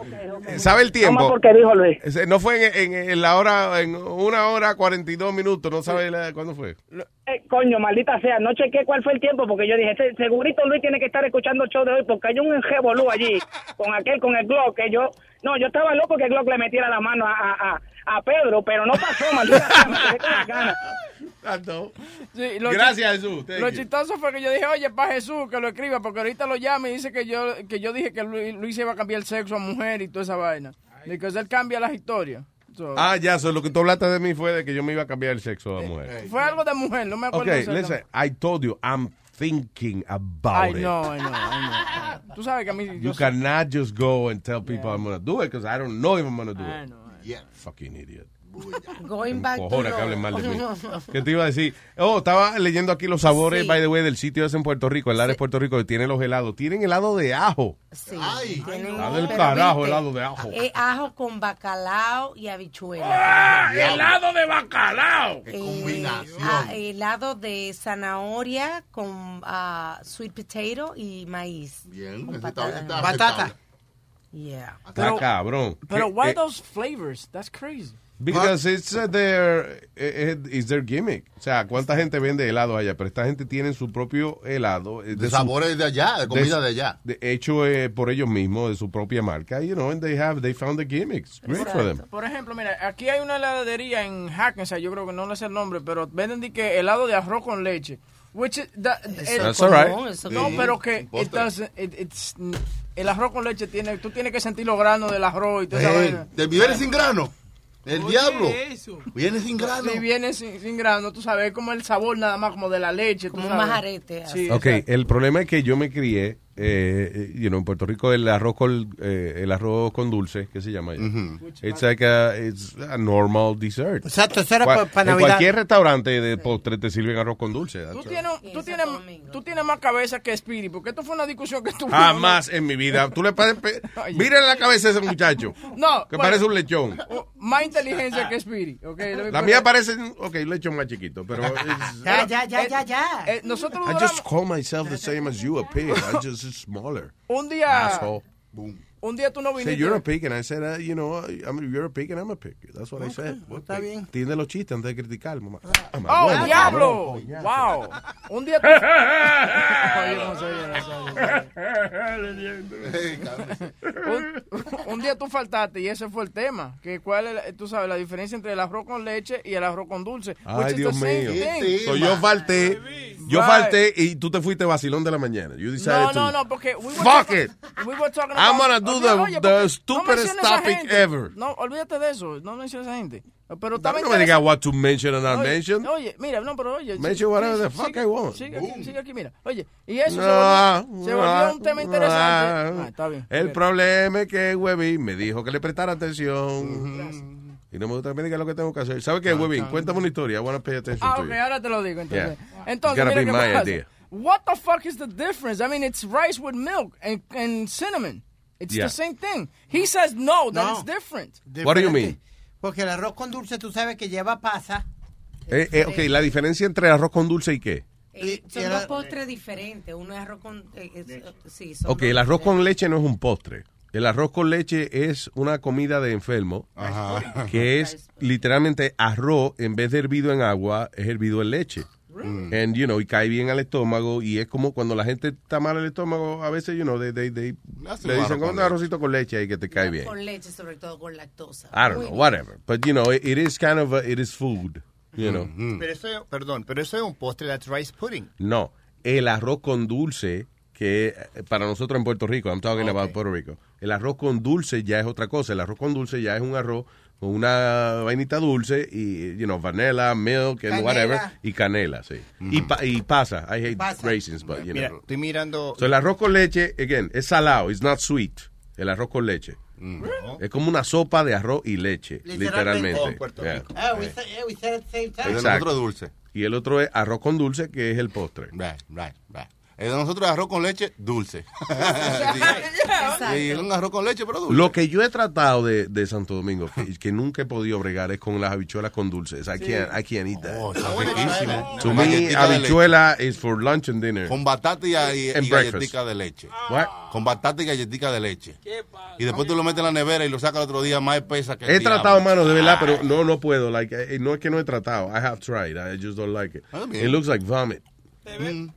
S16: ¿Sabe el tiempo?
S37: ¿Cómo porque dijo Luis?
S16: Ese- No fue en, en- en la hora, en una hora 42 minutos, no sabe la- cuándo fue.
S37: Eh, coño, maldita sea, no chequé cuál fue el tiempo porque yo dije, "Se- segurito Luis tiene que estar escuchando el show de hoy porque hay un enjebolú allí con aquel, con el Glock, que yo, no, yo estaba loco que el Glock le metiera la mano a, a, a, a Pedro, pero no pasó, maldita sea, me quedé con las ganas.
S9: Sí, lo
S16: Gracias, Jesús. Thank
S9: Lo
S16: you.
S9: chistoso fue que yo dije, oye, para Jesús, que lo escriba, porque ahorita lo llama y dice que yo, que yo dije que Luis, iba a cambiar el sexo a mujer y toda esa vaina. Porque él cambia las historias. So,
S16: Ah, ya, so, lo que tú hablaste de mí fue de que yo me iba a cambiar el sexo a mujer.
S9: Fue algo de mujer, no me acuerdo.
S16: Okay,
S9: exactamente.
S16: listen, I told you, I'm thinking about
S9: I
S16: it.
S9: know, I know, I know. Tú sabes que a mí...
S16: You
S9: yo-
S16: cannot just go and tell people I'm going to do it because I don't know if I'm going to do
S9: I
S16: it.
S9: know,
S10: Yeah.
S16: Fucking idiot.
S17: Going back to
S16: Cojones que hablen mal de mí. ¿Qué te iba a decir? Oh, estaba leyendo aquí los sabores,
S17: Sí.
S16: by the way, del sitio ese en Puerto Rico, el área de Puerto Rico, que tiene los helados. Tienen helado de ajo.
S17: Sí,
S10: Ay,
S17: tienen-
S16: Ah, del carajo,
S17: viste,
S16: helado de ajo.
S17: Es ajo con bacalao y habichuela.
S20: ¡Ah, helado de bacalao!
S17: Eh, ah, helado de zanahoria con ah, sweet potato y maíz.
S10: Bien,
S17: Con
S10: está- está aceptable.
S17: Yeah.
S16: Está cabrón.
S9: Pero
S16: ¿Qué-
S9: why
S16: eh,
S9: those flavors? That's crazy.
S16: Because it's uh, their, eh, eh, it's their gimmick. O sea, ¿cuánta gente vende helado allá? Pero esta gente tiene su propio helado.
S10: De
S16: su-
S10: sabores de allá, de comida de allá.
S16: de- hecho eh, por ellos mismos, de su propia marca. You know, and they have, they found the gimmicks. Great for them.
S9: Por ejemplo, mira, aquí hay una heladería en Hackensack, yo creo que no le sé el nombre, pero venden de que helado de arroz con leche. Which is- that- el-
S16: That's all right.
S17: eso
S9: No, pero que it doesn't- it- it's- el arroz con leche tiene, tú tienes que sentir los granos del arroz y toda esa
S10: Eh,
S9: vaina.
S10: ¿te viene sin grano? El
S9: Oye,
S10: diablo.
S9: eso.
S10: Viene sin grano.
S9: Si viene sin, sin grano, tú sabes, es como el sabor nada más como de la leche.
S17: Como
S9: tú
S17: un
S9: sabes.
S17: majarete,
S9: Sí,
S16: Ok, el problema es que yo me crié, eh, eh, you know, en Puerto Rico el arroz con eh, el arroz con dulce, ¿qué se llama? allá? It's like a, it's a normal dessert.
S14: Exacto, eso era pa-
S16: en cualquier restaurante de postre te sirven arroz con dulce.
S9: Tú tienes, tú, tienes, tú tienes más cabeza que Speedy, porque esto fue una discusión que tuvimos.
S16: Jamás en mi vida. Tú le Mira la cabeza de ese muchacho.
S9: No,
S16: Que
S9: bueno,
S16: parece un lechón.
S9: o- Más inteligencia que Speedy. Okay,
S16: La mía parece, ok, un lechón más chiquito, pero...
S14: Ya, ya, ya, ya, ya.
S9: Eh, nosotros
S16: I
S9: duramos
S16: just call myself the same as you, a pig. I just smaller.
S9: un día,
S16: Asshole.
S9: Un día tú no
S16: Say
S9: viniste.
S16: you're a pig, and I said, uh, you know, I'm, you're a pig and I'm a pig. That's what I said.
S14: está bien.
S16: Tiene los chistes antes de criticar, mamá. Mamá,
S9: ¡Oh,
S16: bueno,
S9: diablo!
S16: cabrón.
S9: ¡Wow! Un día tú... Un, un día tú faltaste y ese fue el tema. Que cuál es, tú sabes, la diferencia entre el arroz con leche y el arroz con dulce.
S16: Ay, Dios mío. So, yo falté, yo
S9: Right.
S16: falté y tú te fuiste vacilón de la mañana. You decided
S9: No,
S16: to,
S9: no, no, porque we were
S16: Fuck
S9: talking-
S16: it.
S9: We were talking
S16: I'm
S9: about-
S16: gonna do the-
S9: oye,
S16: the
S9: no
S16: stupidest
S9: a
S16: topic ever.
S9: No, olvídate de eso. No menciones a esa gente. Pero
S16: No,
S9: estaba
S16: no me digas what to mention and not
S9: Oye,
S16: mention.
S9: Oye, mira, no, pero oye.
S16: Mention whatever the fuck
S9: sigue-
S16: I want.
S9: Sigue aquí, sigue aquí, mira. Oye, y eso se
S16: No,
S9: volvió, se volvió un tema interesante.
S16: no.
S9: Ah, está bien.
S16: El problema es que Webin me dijo que le prestara atención. Y no me gusta que me diga lo que tengo que hacer. ¿Sabe qué, Webin? Cuéntame una historia. I want to pay attention
S9: Ah,
S16: to
S9: ok,
S16: you.
S9: ahora te lo digo, entonces.
S16: Yeah.
S9: Entonces, mira qué pasa.
S16: idea.
S9: What the fuck is the difference? I mean, it's rice with milk and, and cinnamon. It's
S16: Yeah.
S9: the same thing. He says no, that
S14: No.
S9: it's different.
S16: What do you mean?
S14: Porque el arroz con dulce tú sabes que lleva pasa.
S16: Eh, eh, ok, la diferencia entre arroz con dulce y qué?
S17: Eh, son
S14: y
S17: dos postres diferentes. Uno es arroz con. eh, es- sí, son
S16: Ok, el arroz con leche no es un postre. El arroz con leche es una comida de enfermo que es literalmente arroz en vez de hervido en agua, es hervido en leche. And, you know, y cae bien al estómago y es como cuando la gente está mal al estómago, a veces, you know, they, they, they- le dicen,
S10: con
S16: "Come un arrocito con leche ahí que te cae bien.
S17: Con leche, sobre todo con lactosa.
S16: I don't
S17: Muy
S16: know,
S17: bien.
S16: whatever. But, you know, it, it is kind of, a- it is food, you know.
S34: Pero eso, perdón, pero eso es un postre, that's rice pudding.
S16: No, el arroz con dulce, que eh, para nosotros en Puerto Rico, I'm talking about Puerto Rico, el arroz con dulce ya es otra cosa. El arroz con dulce ya es un arroz con una vainita dulce y, you know, vanilla, milk, and
S14: Canela.
S16: whatever, y canela, sí. y, pa- y pasa. I hate
S14: Pasa.
S16: raisins, but, you
S34: Mira,
S16: know.
S34: estoy mirando.
S16: So, el arroz con leche, again, es salado, it's not sweet. El arroz con leche. Es como una sopa de arroz y leche,
S14: Literalmente.
S16: literalmente.
S34: Oh, en Puerto
S16: Yeah.
S34: Rico.
S14: Ah, we said, yeah, we said at the same time.
S10: El
S16: Exacto.
S10: es dulce.
S16: Y el otro es arroz con dulce, que es el postre.
S10: Right, right, right. El de nosotros arroz con leche, dulce. Y un arroz con leche, pero dulce.
S16: Lo que yo he tratado de, de Santo Domingo, que, que nunca he podido bregar, es con las habichuelas con dulces. I can't, I can't eat that.
S10: Oh, está riquísimo.
S16: to
S10: Con
S16: me, habichuela is for lunch and dinner.
S10: Con batata y, y,
S16: And
S10: y galletica de leche.
S16: What?
S10: Con batata y galletica de leche. Y después tú lo metes en la nevera y lo sacas el otro día más espesa que el
S16: He
S10: diablo.
S16: tratado, mano, de verdad, pero no, no puedo. Like, eh, no es que no he tratado. I have tried. I just don't like it.
S10: Ah.
S16: It looks like vomit.
S10: Mm.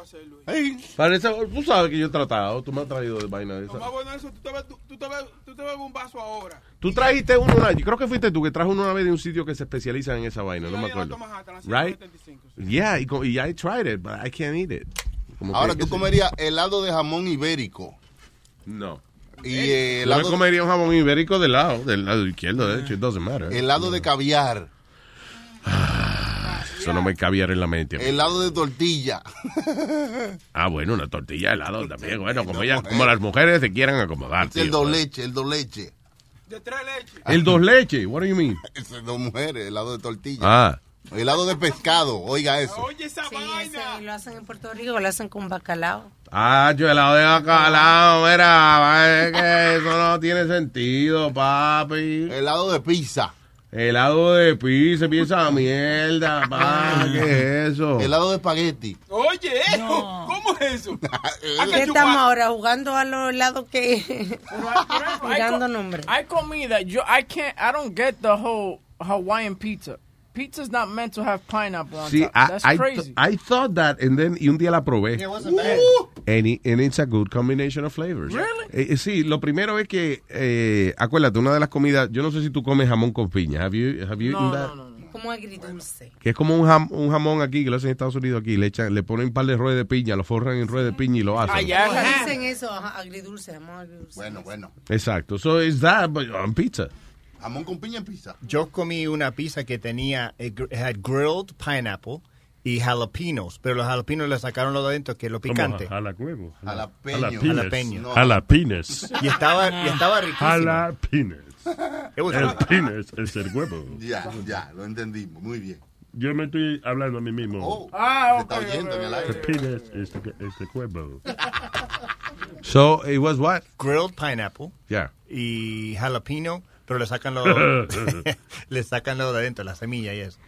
S36: ¿Cómo va a ser, Luis?
S10: Ey,
S16: Parece, tú sabes que yo he tratado. Tú me has traído de vaina de
S36: Lo más
S16: esa.
S36: bueno eso, tú te ves, tú, tú te ves, tú te ves un vaso ahora.
S16: Tú trajiste uno una Yo creo que fuiste tú que trajo uno una vez de un sitio que se especializa en esa vaina. No me acuerdo. Right?
S36: 175,
S16: Yeah, y, y I tried it, but I can't eat it. Como
S10: Ahora tú comerías helado de jamón ibérico.
S16: sí. No.
S10: Y eh,
S16: Yo me comería un jamón ibérico del lado, del lado izquierdo, de hecho, it doesn't matter.
S10: helado de caviar.
S16: Eso no me caviar en la mente. mí.
S10: Helado de tortilla.
S16: Ah, bueno, una tortilla de helado también. Bueno, como, ellas, como las mujeres se quieran acomodar.
S10: el
S16: tío.
S10: dos leche, el dos leche.
S36: De tres leches.
S16: El dos leche, what do you mean?
S10: Es dos mujeres, helado de tortilla.
S16: Ah,
S10: Helado de pescado, oiga eso.
S36: Oye, esa
S17: Sí,
S36: vaina.
S17: ese lo hacen en Puerto Rico, lo hacen con bacalao.
S16: ah, yo helado de bacalao, mira, es que eso no tiene sentido, papi.
S10: Helado de pizza.
S16: Helado de pizza, piensa mierda, pa, ¿qué es eso?
S10: Helado de espagueti.
S36: Oye, eso, ¿cómo es eso?
S17: ¿Qué estamos ahora jugando a los lados que mirando nombres?
S9: Hay comida. Yo, I can't. I don't get the whole Hawaiian pizza. Pizza's not meant to have pineapple on
S16: Sí,
S9: top.
S16: I,
S9: That's
S16: I,
S9: crazy.
S16: I thought that, and then, y un día la probé.
S9: Yeah, it wasn't bad.
S16: And, it- and it's a good combination of flavors.
S9: Really?
S16: Eh, eh, sí, lo primero es que, eh, acuérdate, una de las comidas, yo no sé si tú comes jamón con piña. Have you, have you eaten that?
S17: Como agridulce.
S16: Que es como un, jam- un jamón aquí, que lo hacen en Estados Unidos aquí, le echan, le ponen un par de ruedas de piña, lo forran en ruedas de piña y lo hacen.
S17: Dicen eso, agridulce, jamón agridulce.
S10: Bueno, bueno.
S16: Exacto. So is that but on pizza.
S10: Jamón con piña en pizza.
S34: Yo comí una pizza que tenía, it gr- had grilled pineapple y jalapenos, pero los jalapenos le sacaron lo de adentro, que es lo picante.
S20: Jalapeños.
S34: Jalapeño. No.
S20: Jalapines.
S34: Y estaba, y estaba riquísimo. Was
S20: El pines es el huevo.
S10: Ya, ya, lo entendimos. Muy bien.
S20: Yo me estoy hablando a mí mismo.
S10: Oh,
S9: Ah,
S10: se está
S9: ok,
S10: oyendo en el
S20: El
S10: aire.
S20: pines es el, es el huevo.
S16: So it was what?
S34: Grilled pineapple
S16: Yeah.
S34: y jalapeno, pero le sacan lo, le sacan lo de adentro, la semilla y eso.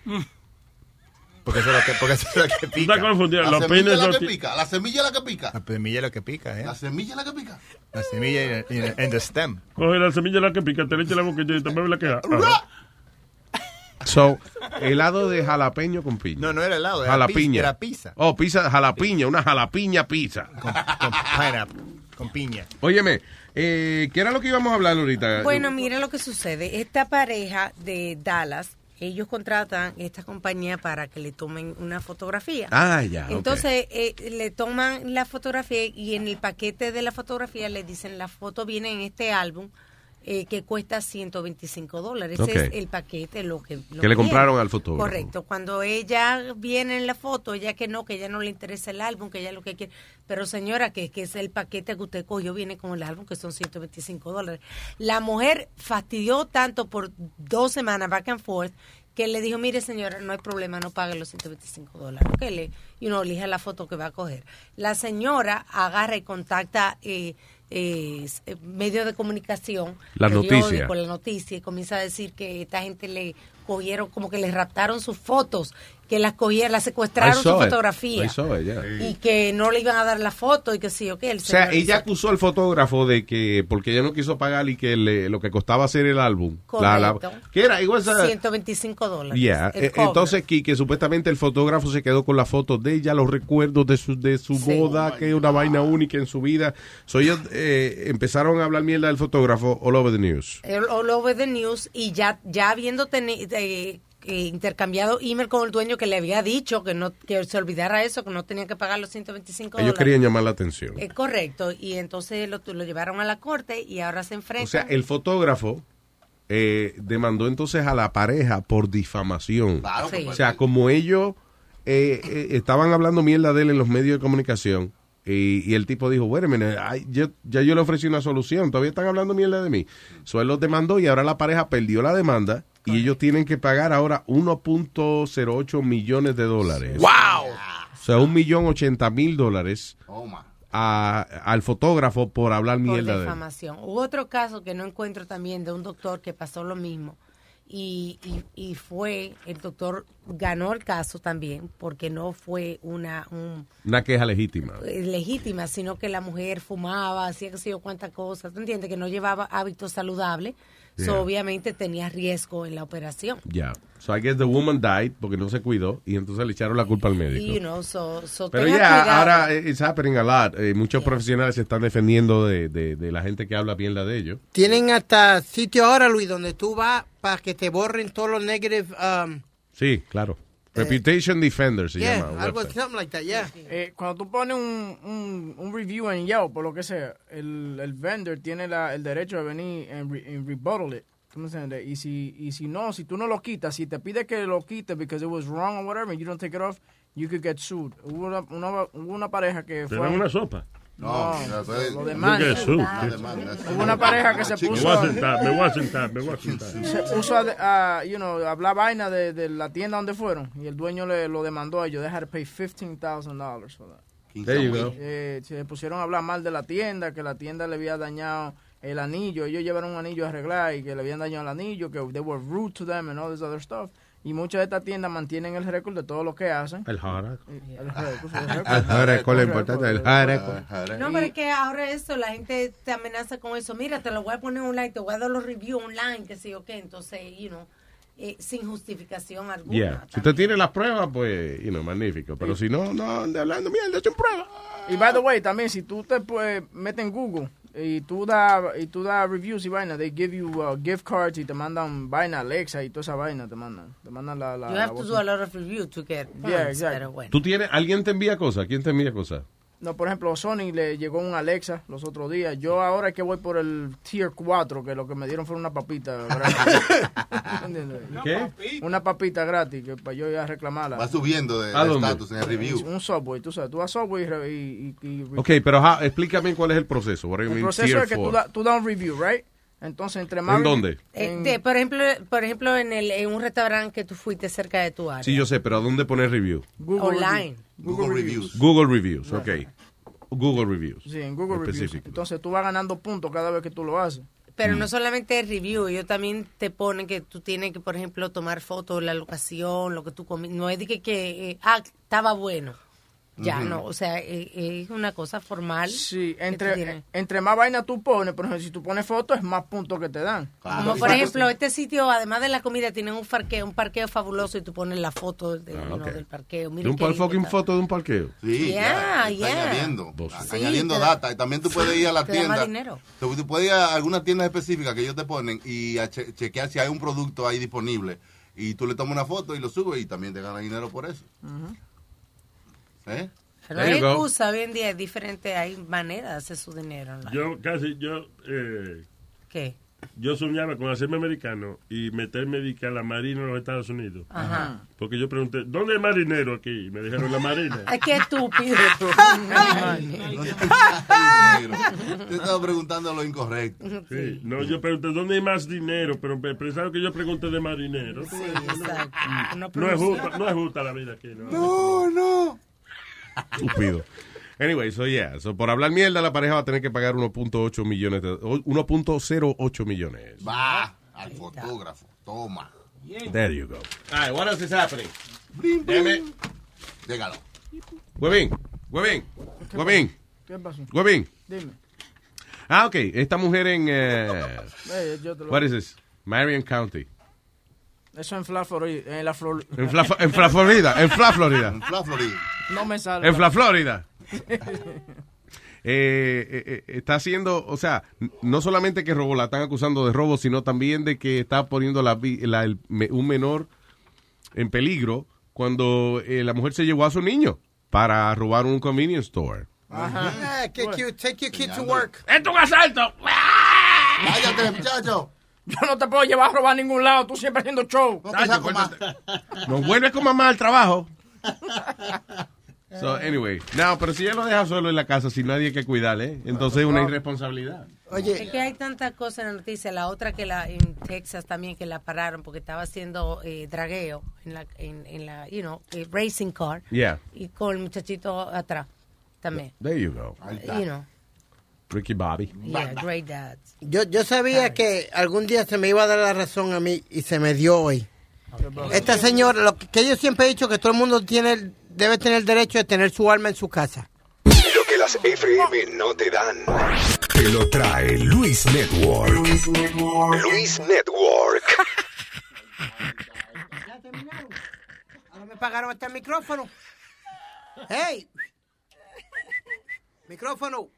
S34: Porque eso es lo que, porque eso es lo que pica.
S20: Está confundido.
S10: La semilla es la que pica. La semilla es la que pica.
S34: La semilla es lo que pica, ¿eh?
S10: La semilla es la que pica.
S34: La semilla and the stem.
S20: Coge la semilla la que pica, te le echa la boquilla y te mueve la queja.
S16: So, helado de jalapeño con piña.
S34: No, no era helado, era
S16: jalapiña.
S34: pizza, era pizza.
S16: Oh, pizza, jalapiña, una jalapiña pizza.
S34: Con pineapple, con piña.
S16: Óyeme, eh, ¿qué era lo que íbamos a hablar ahorita?
S17: Bueno, mira lo que sucede. Esta pareja de Dallas, ellos contratan esta compañía para que le tomen una fotografía.
S16: Ah, ya.
S17: Entonces, eh, le toman la fotografía y en el paquete de la fotografía le dicen la foto viene en este álbum eh, que cuesta 125 dólares. Ese es el paquete, lo que... lo
S16: Que le compraron al fotógrafo.
S17: Correcto. Cuando ella viene en la foto, ella que no, que ella no le interesa el álbum, que ella lo que quiere. Pero señora, que, que es el paquete que usted cogió, viene con el álbum, que son 125 dólares. La mujer fastidió tanto por dos semanas, back and forth, que le dijo, mire señora, no hay problema, no pague los 125 dólares. Que le, y uno elija la foto que va a coger. La señora agarra y contacta eh, eh, medios de comunicación,
S16: La noticia.
S17: la noticia, y comienza a decir que esta gente le cogieron, como que le raptaron sus fotos, que las cogieron, las secuestraron su
S16: it.
S17: fotografía.
S16: I saw it, yeah.
S17: Y que no le iban a dar la foto y que sí, ok. El
S16: O sea, ella acusó al fotógrafo de que, porque ella no quiso pagar y que le- lo que costaba hacer el álbum. la- la-. ¿Qué era? It was a-
S17: 125 dólares.
S16: Yeah,
S17: cover.
S16: entonces que, que supuestamente el fotógrafo se quedó con la foto de ella, los recuerdos de su, de su
S17: Sí.
S16: boda, que es una vaina única en su vida. So ellos eh, empezaron a hablar mierda del fotógrafo all over the news.
S17: all, over the news y ya ya habiendo teni- eh, eh, intercambiado email con el dueño que le había dicho que no que se olvidara eso que no tenía que pagar los 125
S16: Ellos
S17: dólares
S16: querían llamar la atención.
S17: Eh, correcto y entonces lo, lo llevaron a la corte y ahora se enfrentan
S16: O sea, el fotógrafo eh, demandó entonces a la pareja por difamación.
S17: Claro, Sí.
S16: O sea, como ellos eh, eh, estaban hablando mierda de él en los medios de comunicación y, y el tipo dijo, bueno, yo, ya yo le ofrecí una solución, todavía están hablando mierda de mí. So él los demandó y ahora la pareja perdió la demanda y ellos tienen que pagar ahora 1.08 millones de dólares.
S20: ¡Wow!
S16: O sea, un millón ochenta mil dólares a- al fotógrafo por hablar
S17: por
S16: mierda de él.
S17: difamación. Hubo otro caso que no encuentro también de un doctor que pasó lo mismo. Y, y, y fue, el doctor ganó el caso también porque no fue una un,
S16: Una queja legítima.
S17: eh, legítima, sino que la mujer fumaba, hacía que sé yo cuántas cosas, ¿tú entiendes? Que no llevaba hábitos saludables, so,
S16: Yeah.
S17: obviamente tenía riesgo en la operación.
S16: Ya. So I guess the woman died porque no se cuidó y entonces le echaron la culpa al médico.
S17: Y, you know, so, so
S16: Pero ya,
S17: cuidado.
S16: ahora eh, it's happening a lot. Eh, muchos profesionales se están defendiendo de, de, de la gente que habla mierda de ellos.
S14: Tienen hasta sitio ahora, Luis, donde tú vas para que te borren todos los negative. Um,
S16: Sí, claro. Reputation Defender se
S14: yeah,
S16: llama.
S14: algo something like that, yeah.
S9: Eh, cuando tú pones un, un, un review en Yelp o lo que sea, el, el vendor tiene la, el derecho de venir en re, en rebuttal it. ¿Tú me entiendes? Y si, y si no, si tú no lo quitas, si te pide que lo quites because it was wrong or whatever, and you don't take it off, you could get sued. Hubo una, una, hubo una pareja que
S20: ¿Te
S9: fue...
S20: una sopa?
S9: No,
S10: mira, pues,
S9: lo demanda. Hubo una pareja que se
S20: Me
S9: puso...
S20: voy a sentar, me voy a sentar, me voy a sentar.
S9: Se puso a, a, you know, hablar vaina de, de la tienda donde fueron y el dueño le lo demandó a ellos. They had to pay $15,000 for that.
S16: There you go.
S9: Eh, se pusieron a hablar mal de la tienda, que la tienda le había dañado el anillo, ellos llevaron un anillo a arreglar y que le habían dañado el anillo, que they were rude to them and all this other stuff. Y muchas de estas tiendas mantienen el récord de todo lo que hacen.
S16: El récord.
S9: El récord,
S16: lo importante, el récord.
S17: No, pero es que ahora eso, la gente te amenaza con eso. Mira, te lo voy a poner online, te voy a dar los reviews online, que sé yo qué. Entonces, you know, eh, sin justificación alguna.
S16: Yeah. Si usted tiene las pruebas, pues, you know, magnífico. Pero si no, no ande hablando mierda sin pruebas.
S9: Y by the way, también si tú te pues, metes en Google y tú das y tú das reviews y vaina, they give you uh, gift cards y te mandan vaina Alexa y toda esa vaina te mandan. Te mandan la, la,
S17: You
S9: la
S17: have to
S9: voz.
S17: do a lot of reviews to get points,
S9: Yeah, exactly.
S17: pero bueno.
S16: ¿Tú tienes, alguien te envía cosas? ¿Quién te envía cosas?
S9: No, por ejemplo, Sony le llegó un Alexa los otros días. Yo ahora es que voy por el Tier 4, que lo que me dieron fue una papita gratis.
S16: ¿Qué?
S9: Una papita gratis, que para yo ir a reclamarla.
S10: Va subiendo de estatus en el review.
S9: Un Subway, tú sabes. Tú vas a Subway y...
S16: Ok, pero explícame cuál es el proceso.
S9: El
S16: mean,
S9: proceso
S16: tier
S9: es que tú, da- tú das un review, right? Entonces, entre más...
S16: ¿En dónde?
S17: Eh, de- por ejemplo, por ejemplo en, el, en un restaurante que tú fuiste cerca de tu área.
S16: Sí, yo sé, pero ¿a dónde poner review?
S17: Online.
S10: Google Reviews.
S16: Google Reviews, ok. Google Reviews.
S9: Sí, en Google Reviews. Entonces, tú vas ganando puntos cada vez que tú lo haces.
S17: Pero
S16: Mm.
S17: no solamente el review, ellos también te ponen que tú tienes que, por ejemplo, tomar fotos de la locación, lo que tú comiste. No es de que, que eh, ah, estaba bueno. Ya, no. O sea, eh, es una cosa formal.
S9: Sí, entre, entre más vaina tú pones, por ejemplo, si tú pones fotos, es más puntos que te dan.
S17: Como por ejemplo, este sitio, además de la comida, tiene un parqueo, un parqueo fabuloso y tú pones la foto de-
S16: Ah,
S17: del parqueo.
S16: ¿De un par fucking foto de un parqueo?
S10: Sí,
S17: Yeah,
S10: ya, está
S17: yeah.
S10: añadiendo,
S17: Sí,
S10: añadiendo data. Y también tú puedes ir a la
S17: te da más
S10: tienda.
S17: dinero.
S10: Tú, tú puedes ir a algunas tiendas específicas que ellos te ponen y a che- chequear si hay un producto ahí disponible. Y tú le tomas una foto y lo subes y también te ganas dinero por eso. ¿Eh?
S17: Pero no hay excusa, hoy en día es diferente, hay maneras de hacer su dinero. online.
S20: Yo casi, yo, eh,
S17: ¿Qué?
S20: yo soñaba con hacerme americano y meterme de que a la marina en los Estados Unidos.
S17: Ajá.
S20: Porque yo pregunté, ¿dónde hay marinero aquí? Y me dijeron la marina.
S17: Ay, qué estúpido.
S10: Te estaba preguntando lo incorrecto.
S20: Sí, no, yo pregunté, ¿dónde hay más dinero? Pero pe- pensaron que yo pregunté de marinero.
S17: Sí, exacto. Una
S20: No es, justa, no es justa la vida aquí, ¿no?
S10: No, no.
S16: Estúpido. Anyway, so yeah. So por hablar mierda, la pareja va a tener que pagar 1.8 millones. de- o- 1.08 millones.
S10: Va al fotógrafo. Toma.
S16: There you go. All right, what else is happening?
S10: Blim.
S16: it.
S10: Llégalo.
S16: Huevín, huevín, huevín,
S9: ¿Qué pasó?
S16: huevín.
S9: Dime.
S16: Ah, ok. Esta mujer en...
S9: yo te lo-
S16: what is this? Marion County.
S9: Eso en Fla Florida. En la Flor...
S16: En Fla, en Fla Florida. En Fla Florida.
S10: En Fla Florida.
S9: No me sale.
S16: En Fla Florida. Eh, eh, eh, está haciendo, o sea, no solamente que robó, la están acusando de robo, sino también de que está poniendo la, vi- la- el me- un menor en peligro cuando eh, la mujer se llevó a su niño para robar un convenience store.
S14: Ajá. Yeah, get you, take your kid to work.
S9: ¡Esto es un asalto!
S10: Cállate, muchacho.
S9: Yo no te puedo llevar a robar a ningún lado. Tú siempre haciendo show.
S16: Nos vuelve con mamá al trabajo. So, anyway, no, pero si ella lo deja solo en la casa sin nadie que cuidarle, entonces es una irresponsabilidad.
S17: Es que hay tantas cosas en la noticia. La otra que la en Texas también que la pararon porque estaba haciendo eh, dragueo en la, en, en la, you know, eh, racing car.
S16: Yeah.
S17: Y con el muchachito atrás también.
S16: There you go.
S17: You know,
S16: Ricky Bobby.
S17: yeah, great dads.
S14: Yo, yo sabía que algún día se me iba a dar la razón a mí y se me dio hoy. Esta señora, lo que, que yo siempre he dicho que todo el mundo tiene, debe tener el derecho de tener su alma en su casa.
S39: Lo que las FM no te dan. Te lo trae Luis Network. Luis Network.
S14: Ahora me pagaron hasta el micrófono. Hey, micrófono.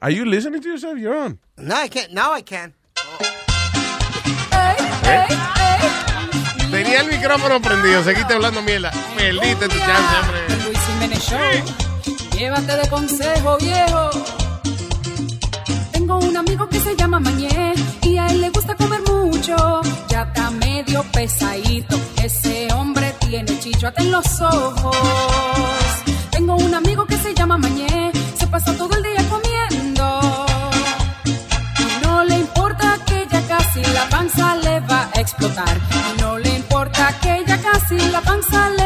S16: Are you listening to yourself? You're on.
S14: No, I can't. Now I can.
S16: Tenía el micrófono prendido, seguiste hablando mierda. Perdiste tu chance, hombre.
S8: Luis Jiménez Show. Llévate de consejo, viejo. Tengo un amigo que se llama Mañé y a él le gusta comer mucho. Ya está medio pesadito. Ese hombre tiene chichote en los ojos. Tengo un amigo que se llama Mañé. Se pasa todo el día comiendo. Y no le importa que ya casi la panza le va a explotar. No le casi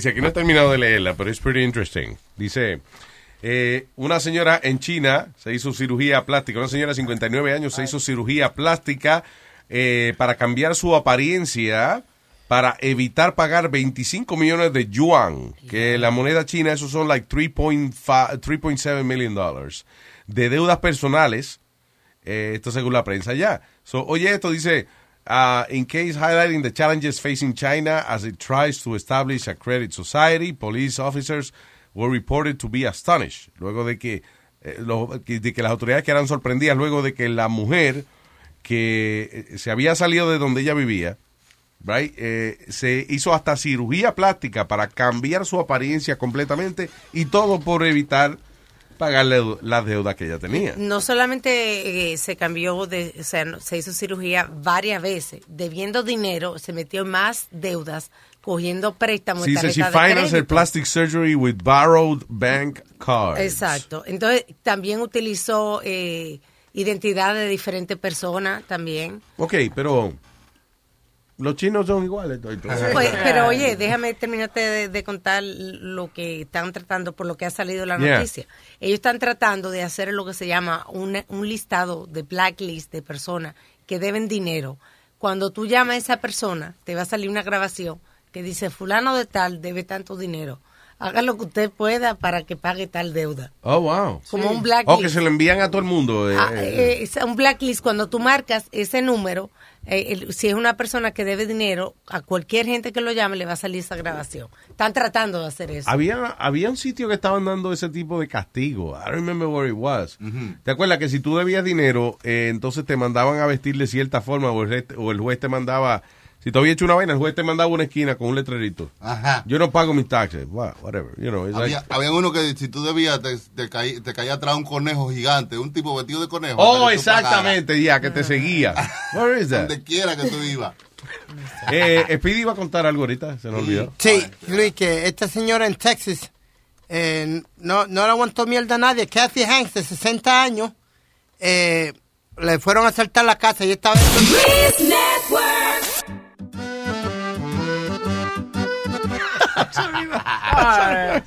S16: noticia que no he terminado de leerla, pero es pretty interesting. Dice, eh, una señora en China se hizo cirugía plástica, una señora de 59 años se hizo cirugía plástica eh, para cambiar su apariencia para evitar pagar 25 millones de yuan, que la moneda china, esos son like 3.5 3.7 million dollars, de deudas personales, eh, esto según la prensa ya. So, oye, esto dice, uh, in case highlighting the challenges facing China as it tries to establish a credit society, police officers were reported to be astonished. Luego de que, eh, de que las autoridades quedaran sorprendidas luego de que la mujer que eh, se había salido de donde ella vivía, right, eh, se hizo hasta cirugía plástica para cambiar su apariencia completamente y todo por evitar pagarle las deudas que ella tenía.
S17: No solamente eh, se cambió, de, o sea, se hizo cirugía varias veces, debiendo dinero, se metió en más deudas, cogiendo préstamos.
S16: Sí, dice, she financed her plastic surgery with borrowed bank cards.
S17: Exacto. Entonces, también utilizó eh, identidad de diferentes personas también.
S16: Ok, pero los chinos son iguales. todo y todo.
S17: Pues, pero oye, déjame terminarte de, de contar lo que están tratando, por lo que ha salido la
S16: Yeah.
S17: noticia. Ellos están tratando de hacer lo que se llama un, un listado de blacklist de personas que deben dinero. Cuando tú llamas a esa persona, te va a salir una grabación que dice, fulano de tal debe tanto dinero. Haga lo que usted pueda para que pague tal deuda.
S16: Oh, wow.
S17: Como un blacklist.
S16: Oh, que se lo envían a todo el mundo. eh,
S17: Ah,
S16: eh,
S17: es un blacklist, cuando tú marcas ese número, eh, el- si es una persona que debe dinero, a cualquier gente que lo llame le va a salir esa grabación. Están tratando de hacer eso.
S16: Había, había un sitio que estaban dando ese tipo de castigo. I don't remember where it was. ¿Te acuerdas que si tú debías dinero, eh, entonces te mandaban a vestir de cierta forma o el, o el juez te mandaba... Si te había hecho una vaina, el juez te mandaba una esquina con un letrerito.
S10: Ajá.
S16: Yo no pago mis taxes. Whatever. You know, like-
S10: Había, había uno que si tú debías, te, te, caí- te caía atrás un conejo gigante, un tipo vestido de conejo.
S16: Oh, exactamente, ya, que te seguía. Where is that?
S10: Donde quiera que tú ibas.
S16: Eh, Speedy iba a contar algo ahorita, se nos olvidó.
S14: Sí, Luis, que esta señora en Texas eh, no, no le aguantó mierda a nadie. Kathy Hanks, de 60 años, eh, le fueron a asaltar la casa y esta vez...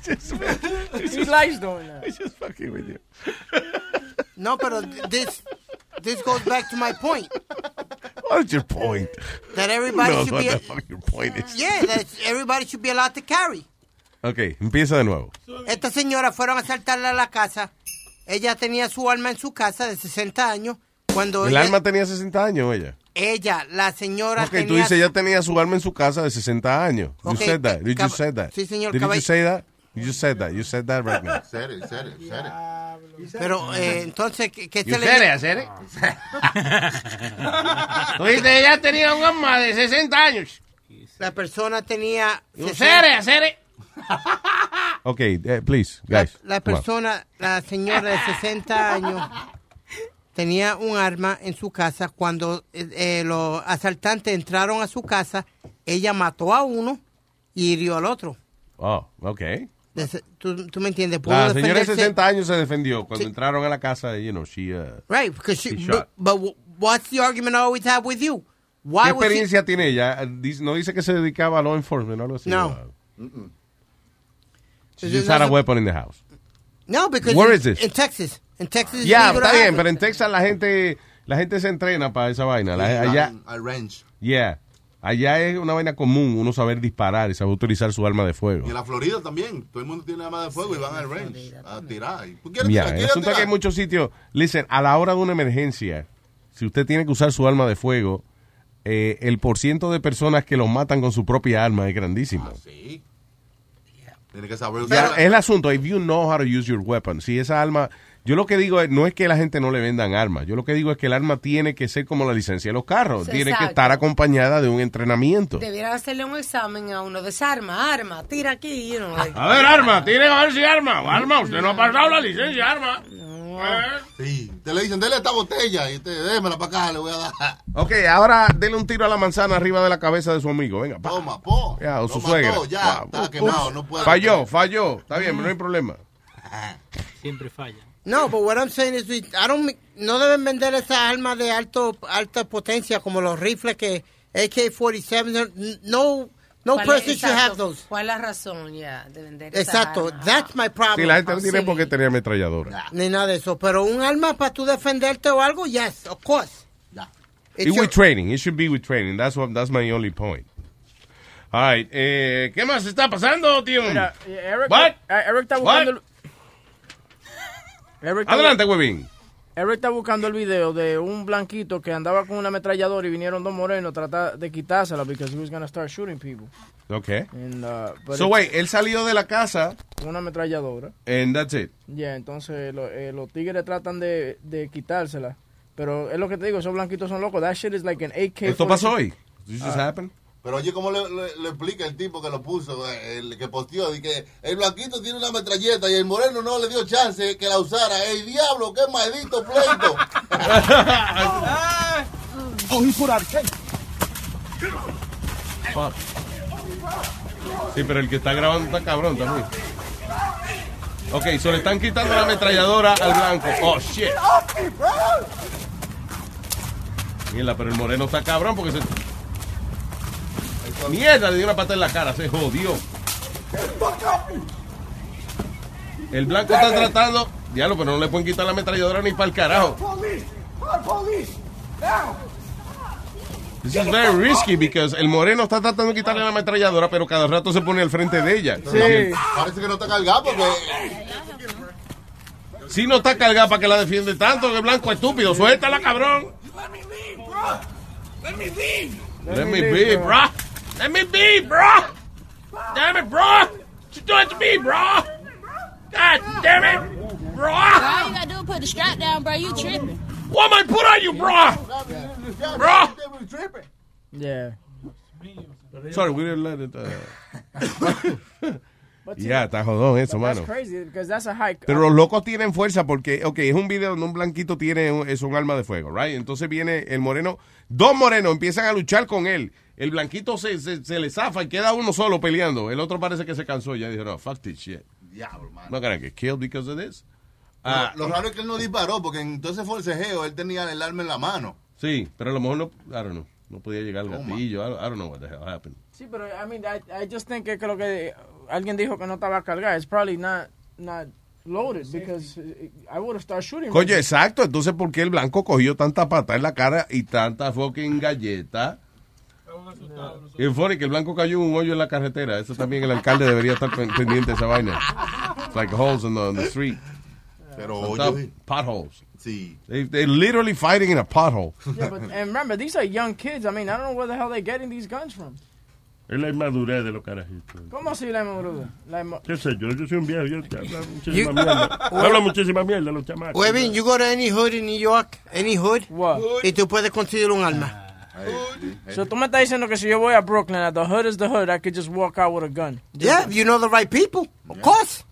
S9: He likes doing that.
S16: just fucking with you.
S14: No, pero this, this goes back to my point.
S16: What's your point?
S14: That everybody
S16: No,
S14: should
S16: what
S14: be...
S16: the fuck your point is.
S14: Yeah, that everybody should be allowed to carry.
S16: Ok, empieza de nuevo.
S14: Esta señora fueron a asaltarla a la casa. Ella tenía su alma en su casa de 60 años. Cuando
S16: El
S14: ella,
S16: alma tenía 60 años, ella.
S14: ella, la señora
S16: Ok,
S14: tenía...
S16: tú dices, ella tenía su alma en su casa de 60 años. You
S14: Ok,
S16: said that. You
S14: cab-
S16: just said that.
S14: sí, señor,
S16: Did you say that? You said that. You said that right now.
S10: Said it, said it, said it.
S14: Pero eh, entonces, ¿qué, qué
S16: You
S14: se le
S16: said it, I said it. Tú dices, ella tenía un alma de 60 años.
S14: La persona tenía...
S16: You
S14: 60
S16: said it, I said it. Ok, eh, please, guys.
S14: La
S16: on.
S14: persona, la señora de 60 años, tenía un arma en su casa. Cuando eh, eh, los asaltantes entraron a su casa, ella mató a uno y hirió al otro.
S16: Oh, ok.
S14: ¿Tú, tú me entiendes?
S16: La señora de
S14: defenderse.
S16: 60 años se defendió. Cuando
S14: Sí.
S16: entraron a la casa, you know, she... uh,
S14: Right, because she,
S16: She
S14: but,
S16: shot.
S14: but what's the argument I always have with you? Why
S16: ¿Qué
S14: was she-
S16: experiencia tiene ella? Dice- No dice que se dedicaba a law enforcement o algo así.
S14: No.
S16: Uh, She
S14: This
S16: just had a weapon in the house.
S14: No, because
S16: Where
S14: in,
S16: is this?
S14: in Texas. In Texas,
S16: Ya, está bien, pero en Texas la gente, la gente se entrena para esa vaina. La- allá,
S10: Al range.
S16: yeah. Allá es una vaina común uno saber disparar y saber utilizar su arma de fuego.
S10: Y en la Florida también. Todo el mundo tiene arma de fuego y van al range a tirar. ¿Tú quieres
S16: Ya,
S10: tirar?
S16: el
S10: ¿Quieres
S16: asunto es que hay muchos sitios, listen, a la hora de una emergencia, si usted tiene que usar su arma de fuego, eh, el porciento de personas que los matan con su propia arma es grandísimo.
S10: Sí. Tiene que saber usar.
S16: es el asunto, if you know how to use your weapon, si esa arma, Yo lo que digo es, no es que la gente no le vendan armas. Yo lo que digo es que el arma tiene que ser como la licencia de los carros. Tiene que estar acompañada de un entrenamiento.
S17: Debiera hacerle un examen a uno. Desarma, arma, tira aquí. you know, like-
S16: A ver, arma, tiene a ver si arma. Arma, usted no ha pasado la licencia, arma.
S10: Sí, te le dicen, dele esta botella y te démela para acá, le voy a dar.
S16: Ok, ahora dele un tiro a la manzana arriba de la cabeza de su amigo. Venga, pa.
S10: Toma, po.
S16: Ya, o su suegra.
S10: ya, está quemado, no puede.
S16: Falló, falló. Está bien, pero no hay problema.
S26: Siempre falla.
S14: No, but what I'm saying is, we- I don't, no deben vender esas armas de alto, alta potencia como los rifles que AK-47. No, no
S17: ¿Cuál
S14: person should have those.
S17: ¿Cuál es la razón ya de vender esa
S14: Exacto,
S17: arma?
S14: that's my problem.
S16: Sí, la gente no tiene por qué tener ametralladora.
S14: Ni nada de eso. Pero un arma para tú defenderte o algo, yes, of course. It's
S16: Y with training. It should be with training. That's, what, that's my only point. All right. Eh, ¿Qué más está pasando, tío?
S9: Mira, Eric,
S16: What?
S9: eh, Eric está
S16: What?
S9: buscando el... Eric
S16: Adelante, huevín.
S9: Eric está buscando el video de un blanquito que andaba con una ametralladora y vinieron dos morenos a tratar de quitársela because he was gonna start shooting people.
S16: Ok.
S9: And, uh,
S16: So, wait, él salió de la casa
S9: con una ametralladora.
S16: and that's it.
S9: Ya, entonces lo- eh, los tigres tratan de, de quitársela. Pero es lo que te digo, esos blanquitos son locos. That shit is like an AK.
S16: ¿Esto pasó hoy? This just
S9: Ah.
S10: Pero oye, ¿cómo le, explica el tipo que lo puso, el que posteó? de que el blanquito tiene una metralleta y el moreno no le dio chance que la usara. ¡Ey, diablo, qué maldito pleito!
S40: Case.
S16: Fuck. Sí, pero el que está grabando está cabrón también. Ok, so le están quitando la ametralladora al blanco. Oh, shit. Mierda, pero el moreno está cabrón porque se... Mierda, le dio una pata en la cara, se jodió. El blanco está tratando... Diablo, pero no le pueden quitar la ametralladora ni para el carajo. This is very risky because el moreno está tratando de quitarle la ametralladora, pero cada rato se pone al frente de ella.
S10: Parece que no está cargado porque...
S16: Si no está cargada para que la defiende tanto, que el blanco es estúpido. Suéltala, cabrón.
S40: Let me leave!
S16: Let me be, bro. Let me be, bro. Damn it, bro. What you doing to me, bro? God damn it, bro.
S41: All you gotta do is put the strap down, bro. You tripping.
S16: What am I put on you, bro? Bro.
S9: Yeah.
S16: Sorry, we didn't let it. Uh... Ya, está jodón eso,
S9: That's
S16: mano.
S9: crazy because that's a high.
S16: Pero los locos tienen fuerza porque, ok, es un video donde un blanquito tiene un, es un arma de fuego, right? Entonces viene el moreno, dos morenos empiezan a luchar con él. El blanquito se, se, se le zafa y queda uno solo peleando. El otro parece que se cansó. Ya dijo, no, fuck this shit.
S10: Diablo, man.
S16: No gonna get killed because of this. Ah,
S10: lo, lo raro es que él no disparó porque entonces fue el cejeo, él tenía el arma en la mano.
S16: Sí, pero a lo mejor no, I don't know, no podía llegar al gatillo. I don't, I don't know what the hell happened.
S9: Sí, pero I mean, I, I just think que lo que alguien dijo que no estaba cargada. It's probably not not loaded because I would have started shooting.
S16: Coño, exacto. Entonces, ¿por qué el blanco cogió tanta pata en la cara y tanta fucking galleta? Y es funny que el blanco cayó un hoyo en la carretera. Eso también el alcalde debería estar pen- pendiente de esa vaina. It's like holes in the, in the street.
S10: Pero oye.
S16: potholes.
S10: Sí.
S16: They, they're literally fighting in a pothole.
S9: Yeah, but and remember, these are young kids. I mean, I don't know where the hell they're getting these guns from.
S20: Es la inmadurez de los carajitos.
S9: ¿Cómo así la hemo-
S20: ¿Qué sé yo? Yo soy un viejo, yo hablo muchísima mierda. Hablo muchísima mierda los chamacos.
S14: Webin, you go to any hood in New York, any hood, y tú puedes conseguir un arma.
S9: So tú me estás diciendo que si yo voy a Brooklyn, at the hood is the hood, I could just walk out with a gun.
S14: Yeah, if you know the right people, of course.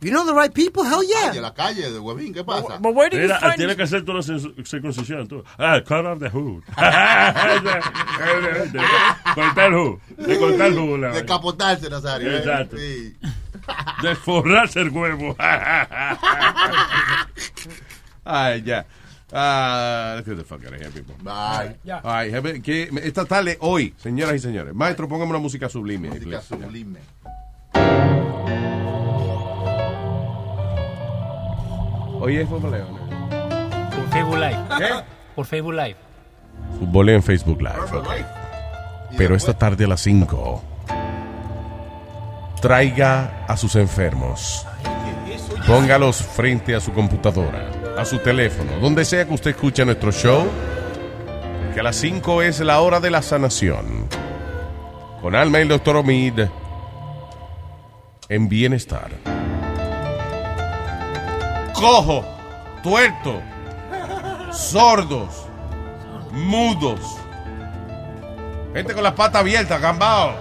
S14: If you know the right people, hell yeah.
S10: Calle, la calle de Huevín, ¿qué pasa?
S9: But where do you
S20: Mira,
S9: find
S20: tiene que hacer toda la cir- circuncisión. Tú. Ah, cut off the hood. cortar el hood. De cortar el hood.
S10: Descapotarse, Nazario. ¿eh?
S20: Exacto.
S10: Sí.
S20: Desforrarse el huevo.
S16: Ay, ya. Ah, let's get the fuck out of here, people.
S10: Bye.
S16: All right, jefe, que esta tarde, hoy, señoras y señores, maestro, póngame una música sublime.
S10: Música sublime.
S16: Hoy es fútbol.
S26: Por Facebook Live.
S16: ¿Qué?
S26: Por Facebook Live.
S16: Fútbol en Facebook Live. Pero esta tarde a las 5, traiga a sus enfermos. Póngalos frente a su computadora, a su teléfono, donde sea que usted escuche nuestro show. Que a las 5 es la hora de la sanación. Con Alma y el doctor Omid en bienestar. Cojo tuertos, sordos, mudos, gente con las patas abiertas, gambao.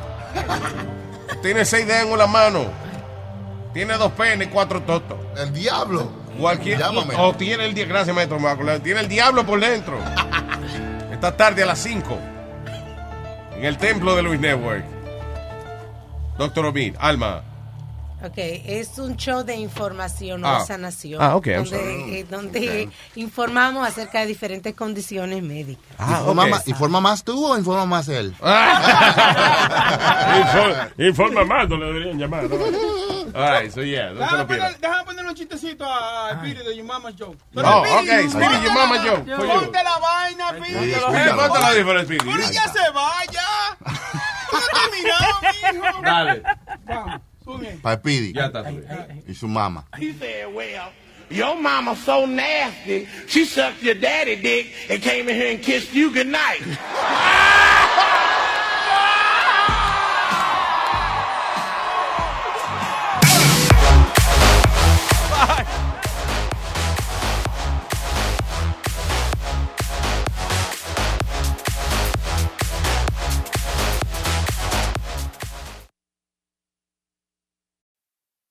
S16: Tiene seis dedos en la mano. Tiene dos penes cuatro totos.
S10: El diablo.
S16: Cualquier.
S10: Llámame.
S16: O tiene el diablo. Gracias, maestro. Tiene el diablo por dentro. Esta tarde a las 5. En el templo de Luis Network. Doctor Obin, Alma.
S17: Ok, es un show de información o
S16: Ah.
S17: de sanación.
S16: Ah, ok, I'm sorry.
S17: donde, eh, donde informamos acerca de diferentes condiciones médicas.
S10: ¿Informa, más, ¿Informa más tú o informa más él?
S20: Info- informa más, no le deberían llamar. ¿no?
S16: All right, so yeah, no se
S36: Déjame
S16: lo pierdan.
S36: poner, déjame ponerle un chistecito a a Piri de Your Mama's Joke.
S16: Oh,
S36: Speedy,
S16: ok, Speedy, Your Mama Joke, for you.
S36: Ponte la vaina, Piri.
S16: Ponte la audífono, Speedy.
S36: Pero ya se vaya. Tú no te has mirado, mijo.
S10: Dale.
S36: Vamos, sube.
S10: Para Speedy.
S16: Ya está.
S10: Y su mamá.
S40: He said, well, your mama's so nasty, she sucked your daddy dick and came in here and kissed you goodnight.